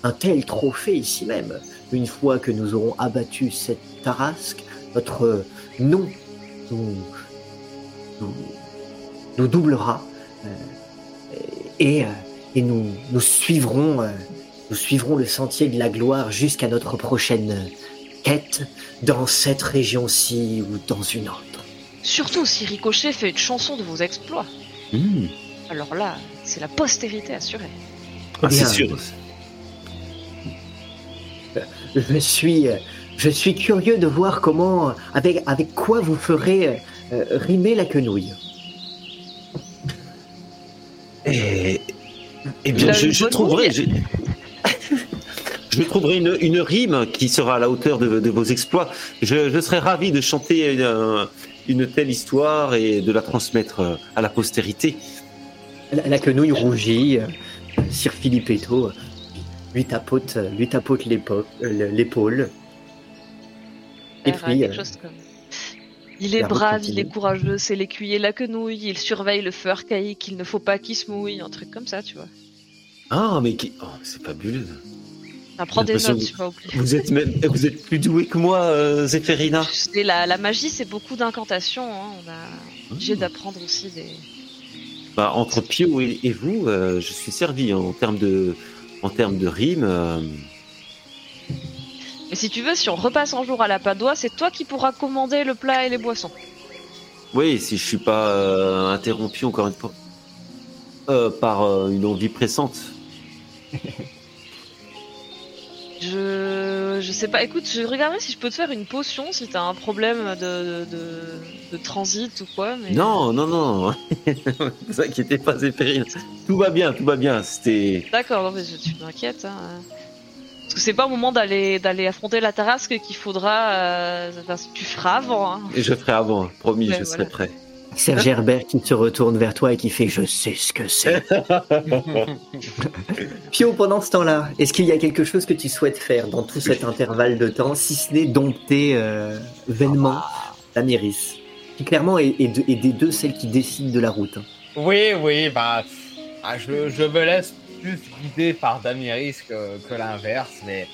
un tel trophée ici même Une fois que nous aurons abattu cette tarasque, notre nom nous, nous, nous doublera euh, et, euh, et nous, nous suivrons, euh, nous suivrons le sentier de la gloire jusqu'à notre prochaine quête dans cette région-ci ou dans une autre. Surtout si Ricochet fait une chanson de vos exploits. Hmm. Alors là, c'est la postérité assurée. Ah, c'est Bien. sûr. Je suis, euh, je suis curieux de voir comment, avec, avec quoi vous ferez euh, rimer la quenouille. Et, eh Il bien, je, trouverai, je, je trouverai une, une rime qui sera à la hauteur de, de vos exploits. Je, je serais ravi de chanter une, une telle histoire et de la transmettre euh, à la postérité. La, la quenouille rougit, euh, Sir Filippetto euh, lui tapote, euh, lui tapote euh, l'épaule. Et euh, puis, quelque euh, chose comme. Il est brave, il est courageux, c'est l'écuyer la quenouille, il surveille le feu archaïque, il ne faut pas qu'il se mouille, un truc comme ça, tu vois. Ah, mais qui... oh, c'est fabuleux. Ça prend des notes, tu vas oublier. Vous êtes, même... vous êtes plus doué que moi, euh, Zéphérina. C'est la, la magie, c'est beaucoup d'incantations. Hein. On a obligé d'apprendre aussi des. Bah, entre Pio et, et vous, euh, je suis servi hein, en termes de, en termes de rimes. euh, Mais si tu veux, si on repasse un jour à la Padoie, c'est toi qui pourras commander le plat et les boissons. Oui, si je suis pas euh, interrompu encore une fois euh, par euh, une envie pressante. Je, je sais pas. Écoute, je regarderai si je peux te faire une potion si t'as un problème de, de, de transit ou quoi. Mais... Non, non, non. vous inquiétez pas, Zéphérina. Tout va bien, tout va bien. C'était. D'accord, non mais je- tu m'inquiètes. Hein. Parce que c'est pas au moment d'aller d'aller affronter la Tarasque qu'il faudra. euh, enfin, tu feras avant. Hein. Et je ferai avant, promis, Ouais, je voilà. serai prêt. Serge Herbert qui se retourne vers toi et qui fait Je sais ce que c'est. Pio, pendant ce temps-là, est-ce qu'il y a quelque chose que tu souhaites faire dans tout cet intervalle de temps, si ce n'est dompter euh, vainement Damiris Qui clairement est, est de- est des deux celle qui décide de la route. hein. Oui, oui, bah, ah, je, je me laisse plus guider par Damiris que, que l'inverse, mais,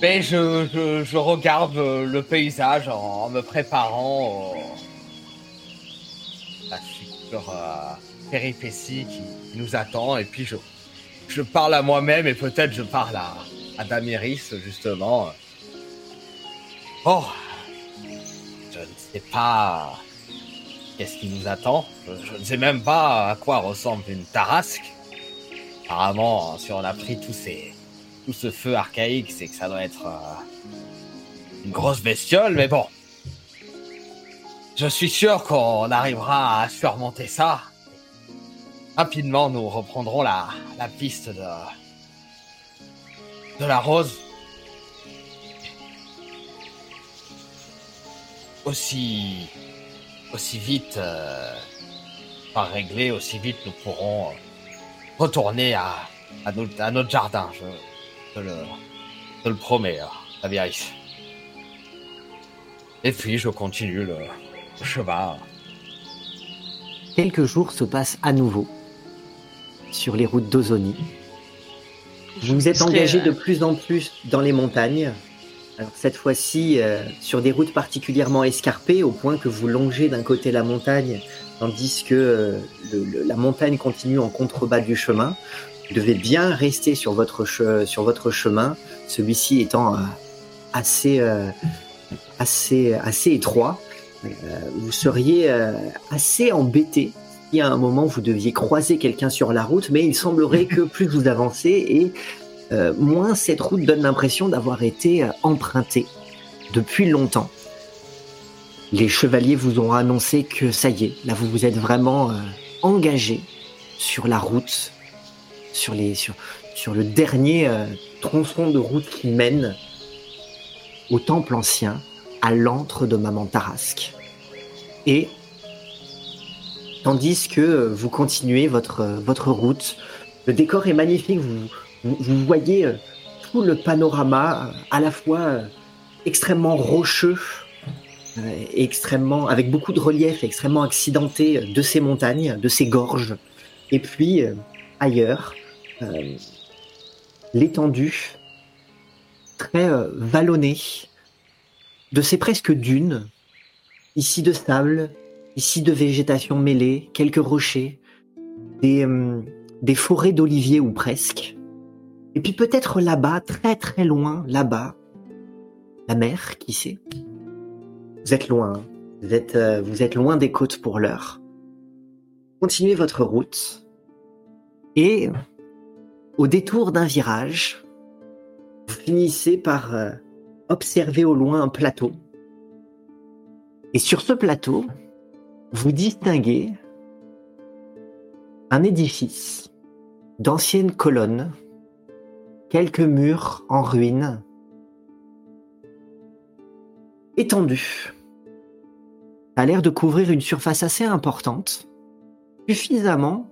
mais je, je, je regarde euh, le paysage en, en me préparant au- la future euh, péripétie qui, nous attend, et puis je, je parle à moi-même et peut-être je parle à, à Damiris justement. Oh, je ne sais pas qu'est-ce qui nous attend. Je, je ne sais même pas à quoi ressemble une tarasque. Apparemment, si on a pris tous ces, tout ce feu archaïque, c'est que ça doit être euh, une grosse bestiole, mais bon. Je suis sûr qu'on arrivera à surmonter ça. Rapidement, nous reprendrons la, la piste de, de la rose. Aussi, aussi vite euh, pas réglé, aussi vite nous pourrons euh, retourner à, à, notre, à notre jardin. Je, je le, je le promets, euh, Tabiris. Et puis je continue le, chemin. Quelques jours se passent à nouveau sur les routes d'Ozoni. Vous vous êtes engagé euh, de plus en plus dans les montagnes. Alors cette fois-ci euh, sur des routes particulièrement escarpées au point que vous longez d'un côté la montagne tandis que euh, le- le- la montagne continue en contrebas du chemin. Vous devez bien rester sur votre, che- sur votre chemin, celui-ci étant euh, assez, euh, assez, assez étroit. Euh, vous seriez euh, assez embêté si à un moment vous deviez croiser quelqu'un sur la route, mais il semblerait que plus vous avancez et euh, moins cette route donne l'impression d'avoir été empruntée depuis longtemps. Les chevaliers vous ont annoncé que ça y est, là vous vous êtes vraiment engagé sur la route, sur, sur, le dernier tronçon de route qui mène au temple ancien, à l'antre de Maman Tarasque. Et tandis que vous continuez votre, route, le décor est magnifique, vous, voyez euh, tout le panorama à la fois euh, extrêmement rocheux, euh, extrêmement, avec beaucoup de relief, extrêmement accidenté de ces montagnes, de ces gorges, et puis ailleurs, l'étendue très vallonnée de ces presque dunes, ici de sable, ici de végétation mêlée, quelques rochers, des, euh, des forêts d'oliviers ou presque. Et puis peut-être là-bas, très très loin, là-bas, la mer, qui sait? Vous êtes loin, hein. vous êtes, euh, vous êtes loin des côtes pour l'heure. Continuez votre route et au détour d'un virage, vous finissez par euh, observer au loin un plateau. Et sur ce plateau, vous distinguez un édifice d'anciennes colonnes, quelques murs en ruine, étendus. Ça a l'air de couvrir une surface assez importante, suffisamment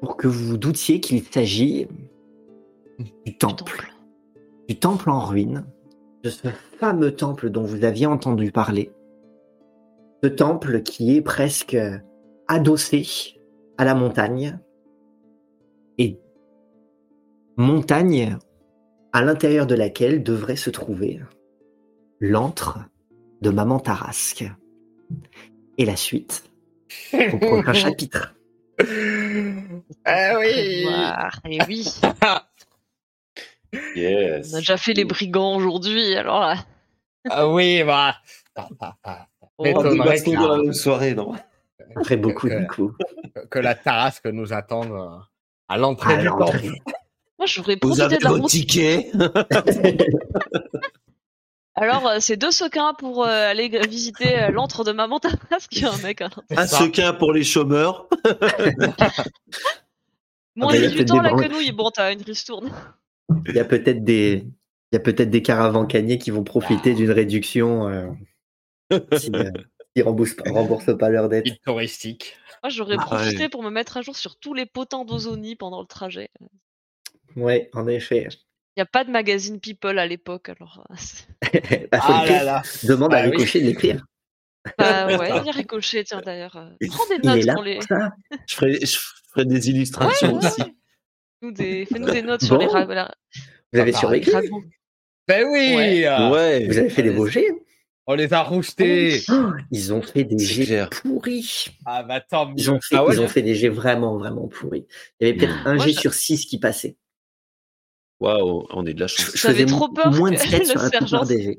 pour que vous vous doutiez qu'il s'agit du temple du temple en ruine, de ce fameux temple dont vous aviez entendu parler, ce temple qui est presque adossé à la montagne. Et montagne à l'intérieur de laquelle devrait se trouver l'antre de Maman Tarasque. Et la suite au prochain chapitre. Ah oui. Et oui, Yes. on a déjà fait les brigands aujourd'hui, alors là. Ah oui, bah. Ah, ah, ah. Oh, baston que, dans la même soirée, non? Après beaucoup du coup. que la tarasque nous attende euh, à l'entrée À du temple. Moi, je voudrais Vous avez de la votre route. ticket? Alors, euh, c'est deux sequins pour euh, aller visiter euh, l'antre de Maman Tarasque. Il y a un mec, hein. Un sequin pour les chômeurs? Moins bah, il y a 18 peut-être ans la quenouille. Bon, t'as une ristourne. Il y a peut-être des, il y a peut-être des qui vont profiter d'une réduction euh, si, euh, ils remboursent pas, remboursent pas leur dette. Touristique. Moi, j'aurais Ah, profité ouais. pour me mettre à jour sur tous les potins d'Ozoni pendant le trajet. Ouais, en effet. Il n'y a pas de magazine People à l'époque, alors. euh, c'est- Bah, Ah là là Demande à Ah oui. Ricochet de l'écrire. Bah ouais, il y a Ricochet, tiens d'ailleurs. euh, Prends des Il est notes là pour les. pour ça. Je ferai, je ferai des illustrations Ouais, aussi. Des... Fais-nous des notes sur Bon. les, ra- la- Vous avez Ah, survécu ragots. Ben oui Ouais. Ouais. Vous avez fait des beaux jets On les a roustés Oh, Ils ont fait des jets clair. pourris. Ah bah tant mieux Ils ont fait, Ah ouais, ils ont fait des jets vraiment, vraiment pourris. Il y avait peut-être un Moi, jet je- sur six qui passait. Waouh, on est de la chance. je faisais trop peur moins de que 7 sur plupart sergent- des jets.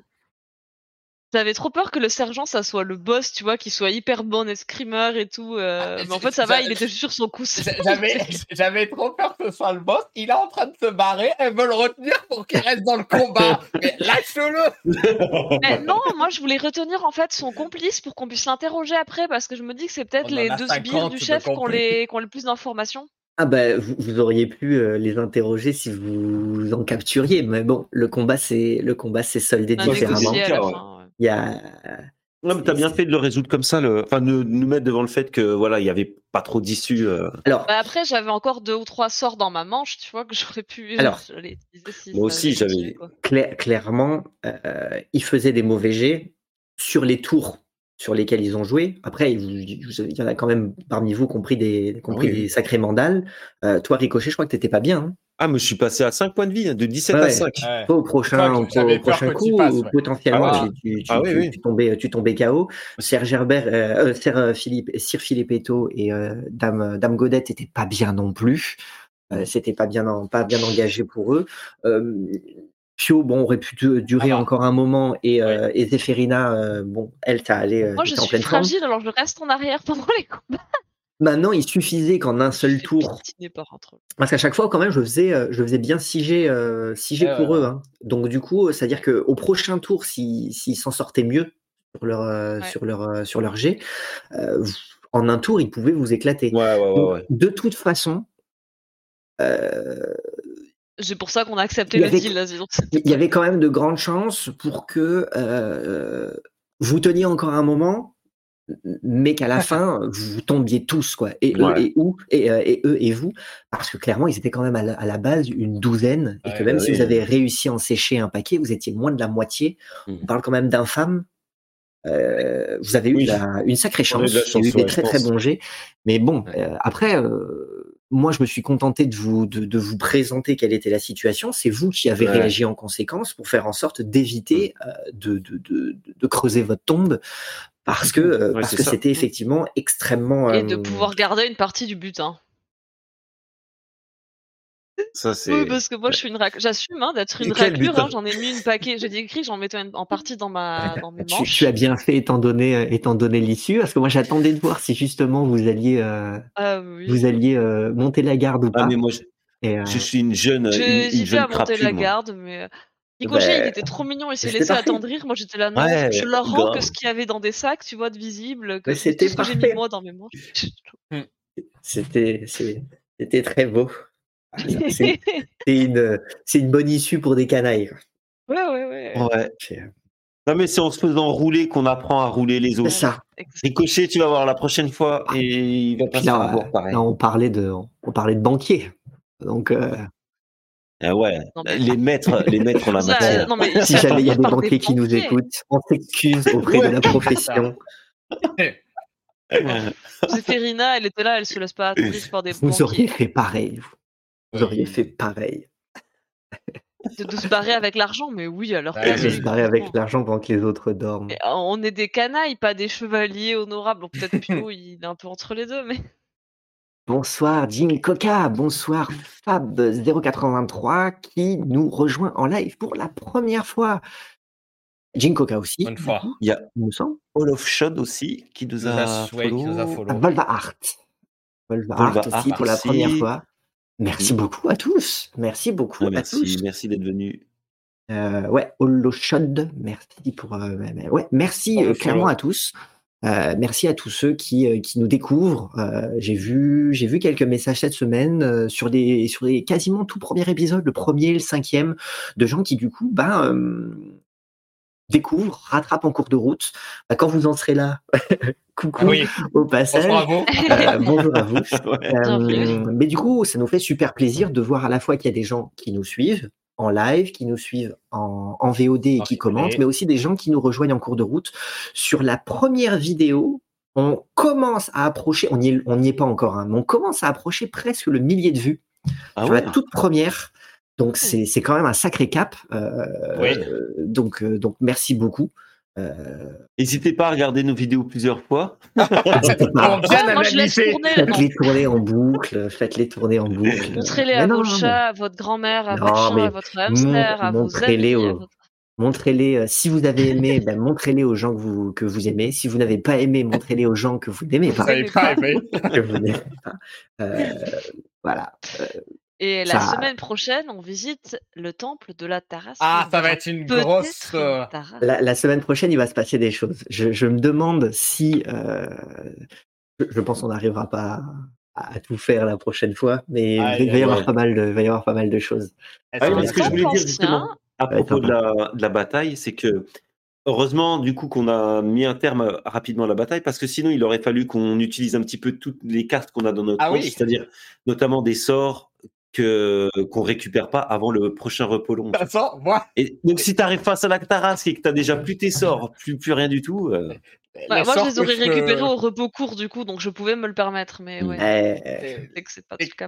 J'avais trop peur que le sergent, ça soit le boss, tu vois, qu'il soit hyper bon escrimeur et tout. euh, Ah, mais en fait, ça va, il était sur son cousse. J'avais, trop peur que ce soit le boss. Il est en train de se barrer. Elle veut le retenir pour qu'il reste dans le combat. Mais lâche-le. Mais non, moi je voulais retenir en fait son complice pour qu'on puisse l'interroger après parce que je me dis que c'est peut-être les deux 50 sbires du chef qui ont, les... qui le plus d'informations. Ah bah, vous, vous auriez pu euh, les interroger si vous en capturiez, mais bon, le combat c'est le combat c'est soldé différemment. Il y a Non, mais t'as bien fait de le résoudre comme ça, le... enfin, de nous mettre devant le fait que voilà, il y avait pas trop d'issue. euh. alors Bah après, j'avais encore deux ou trois sorts dans ma manche, tu vois, que j'aurais pu Alors, je si moi aussi, j'avais- clairement, euh, ils faisaient des mauvais jets sur les tours sur lesquels ils ont joué. Après, il, y en a quand même parmi vous compris des, compris Ah oui, des sacrés mandales. Euh, toi, Ricochet, je crois que t'étais pas bien. Hein Ah, mais je suis passé à 5 points de vie, hein, de 17 Ouais, à ouais. 5. Ouais. Pas au prochain, au, au coup, passes, ou ouais. potentiellement, Ah tu, tu- tu- Ah oui, tu- oui. tu tombais, tu tombais KO. Serge Herbert, euh, euh, Sir Philippe, Sir Philippetto et euh, Dame, Dame Godette étaient pas bien non plus. Euh, C'était pas bien, en- pas bien engagé pour eux. Pio, bon, aurait pu du- durer Ah encore un moment et, euh, et Zéphérina, euh, bon, elle, t'as allé, euh, Moi, je en suis pleine forme. fragile, alors je reste en arrière pendant les combats. Maintenant, il suffisait qu'en un seul tour. Parce qu'à chaque fois, quand même, je faisais, euh, je faisais bien 6 G, euh, 6 G Ouais, pour ouais, eux. hein. Donc, du coup, c'est-à-dire qu'au prochain tour, s'ils s'ils s'en sortaient mieux sur leur, Ouais. sur leur, sur leur euh, vous- en un tour, ils pouvaient vous éclater. Ouais, ouais, ouais, Donc, ouais. De toute façon, euh, C'est pour ça qu'on a accepté le deal, il y avait quand même de grandes chances pour que euh, vous teniez encore un moment, mais qu'à la fin, vous tombiez tous, quoi. Et eux Ouais. et, où, et, euh, et eux et vous, parce que clairement, ils étaient quand même à la, à la base une douzaine, et que même bah si vous avez réussi à en sécher un paquet, vous étiez moins de la moitié. On parle quand même d'infâmes. Euh, vous avez eu Oui. de la- une sacrée chance, il y a eu chance, des ouais, très très bons jets. Mais bon, euh, après, euh, moi je me suis contenté de vous de, de vous présenter quelle était la situation. C'est vous qui avez Ouais. réagi en conséquence pour faire en sorte d'éviter euh, de, de, de, de creuser votre tombe parce que euh, Ouais, parce c'est que ça. c'était effectivement extrêmement Et de euh, pouvoir garder une partie du butin. Ça, c'est. Oui, parce que moi, je suis une rac... j'assume hein, d'être une raclure. hein, J'en ai mis une paquet. J'ai écrit, j'en mettais une- en partie dans ma dans mes tu, manches. tu as bien fait étant donné euh, étant donné l'issue parce que moi j'attendais de voir si justement vous alliez euh, Ah oui. vous alliez euh, monter la garde ou pas. Ah, mais moi, je, Et, euh, je suis une jeune, une, J'ai une hésité jeune à monter crapule, la moi. garde, mais Ricochet, Bah, il était trop mignon. Il s'est c'était laissé parfait. attendrir. Moi, j'étais là, non, Ouais, je leur rends grave. que ce qu'il y avait dans des sacs, tu vois, de visible, que Mais tout c'était ce que j'ai mis moi dans mes manches. C'était c'est- c'était très beau. Ah, C'est c'est une c'est une bonne issue pour des canailles. ouais, ouais, ouais. Ouais. C'est Non, mais c'est en se faisant rouler qu'on apprend à rouler les autres. ça. Ricochet, tu vas voir la prochaine fois et il va pas Puis se faire là, avoir pareil. là, on parlait de on parlait de banquier. Donc euh, Ah ouais, Non, mais- les maîtres, les maîtres en la Ça, matière. non, mais si ça, jamais il y a des banquiers qui nous écoutent, on s'excuse auprès de la profession. Zéphérina, elle était là, elle se laisse pas attendrir par des Vous auriez fait pareil. Vous, Vous auriez fait pareil. De, de se barrer avec l'argent, mais oui, Ouais, place. De se barrer avec l'argent pendant que les autres dorment. Mais, euh, On est des canailles, pas des chevaliers honorables. Bon, peut-être Pio, il est un peu entre les deux, mais. Bonsoir Jim Coca, bonsoir Fab083 qui nous rejoint en live pour la première fois. Jim Coca aussi, Bonne fois. Il y a il me semble. All of Shot aussi qui nous Nous a, follow. follow. Volva Art. Volva, Volva Art aussi Art pour la aussi. première fois. Merci beaucoup à tous. Merci beaucoup Ah, à merci, tous. merci d'être venu. Euh, ouais, Holoshod, merci pour. euh, ouais, merci euh, clairement à tous. Euh, merci à tous ceux qui, euh, qui nous découvrent. Euh, j'ai vu j'ai vu quelques messages cette semaine euh, sur des sur des quasiment tout premier épisode, le premier, le cinquième, de gens qui du coup ben euh, découvrent, rattrapent en cours de route. Bah, quand vous en serez là, coucou Ah oui, au passage. bonsoir à vous. Euh, bonjour à vous. Ouais. Bienvenue. Euh, mais du coup, ça nous fait super plaisir de voir à la fois qu'il y a des gens qui nous suivent en live, qui nous suivent en, en VOD et En qui commentent, mais aussi des gens qui nous rejoignent en cours de route. Sur la première vidéo, on commence à approcher, on n'y est, pas encore, hein, mais on commence à approcher presque le millier de vues Ah sur ouais. la toute première. Donc c'est c'est quand même un sacré cap. Euh, Oui. euh, donc euh, donc merci beaucoup. Euh, N'hésitez pas à regarder nos vidéos plusieurs fois. n'hésitez pas. Ah, moi, je laisse tourner. Faites les tourner en boucle, faites-les tourner en boucle. Montrez-les Mais à non, vos non, chats, à votre grand-mère, à Non, votre chien, à votre hamster, à vos montrez-les amis. à aux- votre- Montrez-les, euh, si vous avez aimé, ben, montrez-les aux gens que vous, que vous aimez. Si vous n'avez pas aimé, montrez-les aux gens que vous n'aimez Vous pas. savez pas aimé. Que vous n'aimez pas. Euh, voilà. Et la Ça- semaine prochaine, on visite le temple de la Tarasque. Ah, ça va être une grosse. une euh. La, la semaine prochaine, il va se passer des choses. Je, je me demande si. euh, je, je pense qu'on n'arrivera pas à, à tout faire la prochaine fois, mais il va y avoir pas mal de, il va y avoir pas mal de choses. Ah ce que je voulais dire justement à propos de la, de la bataille, c'est que heureusement du coup qu'on a mis un terme euh, rapidement à la bataille parce que sinon il aurait fallu qu'on utilise un petit peu toutes les cartes qu'on a dans notre Ah oui. c'est-à-dire notamment des sorts que qu'on récupère pas avant le prochain repos long. Moi, Et donc si tu arrives face à la Tarasque et que tu as déjà plus tes sorts, plus plus rien du tout, euh, Bah, moi, je les aurais je- récupérés au repos court, du coup, donc je pouvais me le permettre, mais ouais. Eh, C'est que c'est pas le cas.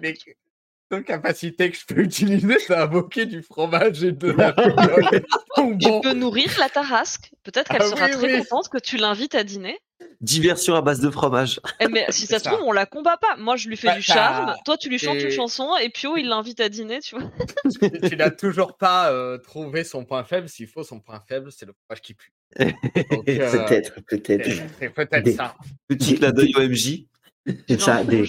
Les capacités que je peux utiliser, c'est invoquer du fromage et de la bon, peux nourrir la Tarasque. Peut-être qu'elle Ah sera oui, très oui. contente que tu l'invites à dîner. diversion à base de fromage. Eh, mais si ça se trouve, on la combat pas. Moi, je lui fais Bah, du charme. Toi, tu lui chantes et- une chanson. Et Pio, il l'invite à dîner, tu vois. tu n'as toujours pas euh, trouvé son point faible. S'il faut, son point faible, c'est le fromage qui pue. Euh, peut-être, peut-être. c'est- C'est peut-être Des- ça. Petit clin d'œil au MJ. C'est ça, des,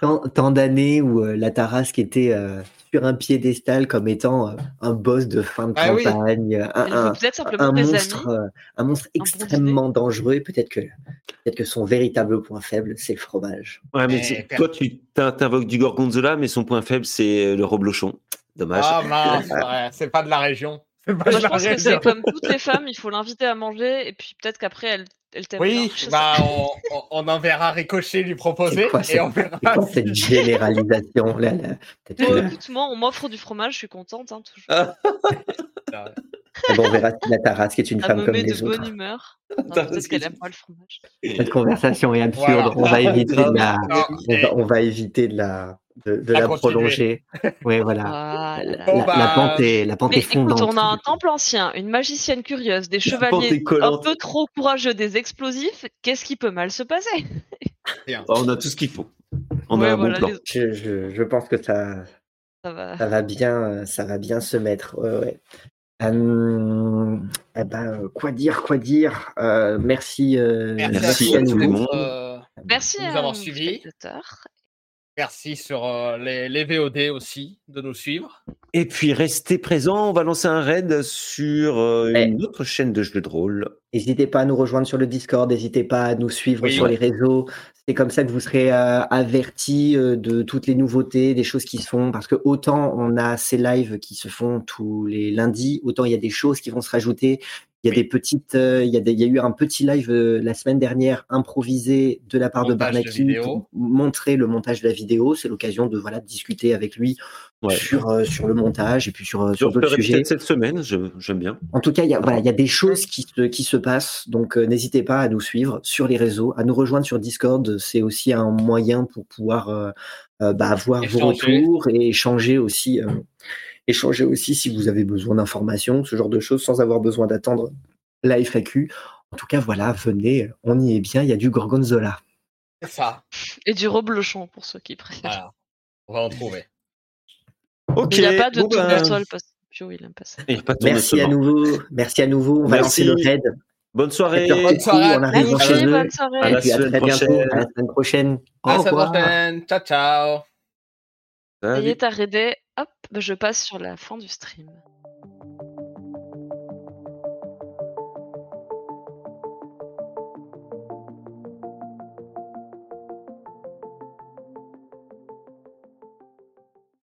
tant, tant d'années où euh, la Tarasque était euh, sur un piédestal comme étant euh, un boss de fin de Ah oui. campagne, un, monstre, amis. euh, un monstre bon extrêmement dangereux. et Peut-être que, peut-être que son véritable point faible, c'est le fromage. Ouais, mais per- toi tu t'in- t'invoques du gorgonzola, mais son point faible c'est le reblochon. Dommage. Ah mince, ouais, c'est pas de la région. Moi, je pense que c'est comme toutes les femmes. Il faut l'inviter à manger. Et puis peut-être qu'après, elle, elle bien. Oui, bah on, on, enverra Ricochet lui proposer C'est quoi, et cette- on verra. C'est quoi si- cette généralisation là, là Oh, écoute, moi, on m'offre du fromage, je suis contente, hein, toujours. Ah, ben, on verra si la Tarasque est une à femme me comme met de les autres. bonne humeur. Peut-être parce qu'elle que- aime pas le fromage. Cette conversation est absurde. Voilà. On va éviter de la, Non, on et- va, on va éviter de la, de, la continuer. prolonger. Oui, voilà. Voilà. La, Bon, la- bah, la pente est, la pente Mais est fondante. écoute, on a un temple ancien, une magicienne curieuse, des chevaliers un peu trop courageux, des explosifs. Qu'est-ce qui peut mal se passer? On a tout ce qu'il faut. On Ouais, a un voilà, bon plan. les- Je, je, je pense que ça, Ça va. ça va bien, ça va bien se mettre. Ouais, ouais. Euh, eh ben, quoi dire, quoi dire. Euh, merci, euh, Merci à tout le monde. euh, Merci nous à avoir nos suivis. spectateurs. Merci sur euh, les, les VOD aussi de nous suivre. Et puis restez présents, on va lancer un raid sur euh, Ouais. une autre chaîne de jeux de rôle. N'hésitez pas à nous rejoindre sur le Discord, n'hésitez pas à nous suivre Oui. sur les réseaux. C'est comme ça que vous serez euh, avertis de toutes les nouveautés, des choses qui se font. Parce que autant on a ces lives qui se font tous les lundis, autant il y a des choses qui vont se rajouter. Il y a des petites, euh, il, y a des- il y a eu un petit live euh, la semaine dernière improvisé de la part de Montage de Barnaki pour montrer le montage de la vidéo. C'est l'occasion de voilà de discuter avec lui Ouais. sur euh, sur le montage et puis sur euh, sur d'autres sujets. cette semaine, je- j'aime bien. En tout cas, il y a, voilà, il y a des choses qui se, qui se passent, donc euh, n'hésitez pas à nous suivre sur les réseaux, à nous rejoindre sur Discord. C'est aussi un moyen pour pouvoir euh, euh, bah, avoir vos retours et échanger aussi, euh, échanger aussi si vous avez besoin d'informations, ce genre de choses, sans avoir besoin d'attendre la FAQ. En tout cas, voilà, venez, on y est bien. Il y a du gorgonzola. C'est ça. Et du reblochon pour ceux qui préfèrent. Voilà. On va en trouver. Il n'y a pas de bon, ben, tournesol parce que Pio, il aime pas ça. Merci à nouveau, merci à nouveau. On va Merci. lancer le raid. Bonne soirée. Bonne soirée. en arrivant Merci, chez eux. bonne soirée. À la puis à semaine très bientôt. prochaine. À la semaine prochaine. Au À la semaine prochaine. Ciao, ciao. Ça y est, t'as raidé. Hop, je passe sur la fin du stream.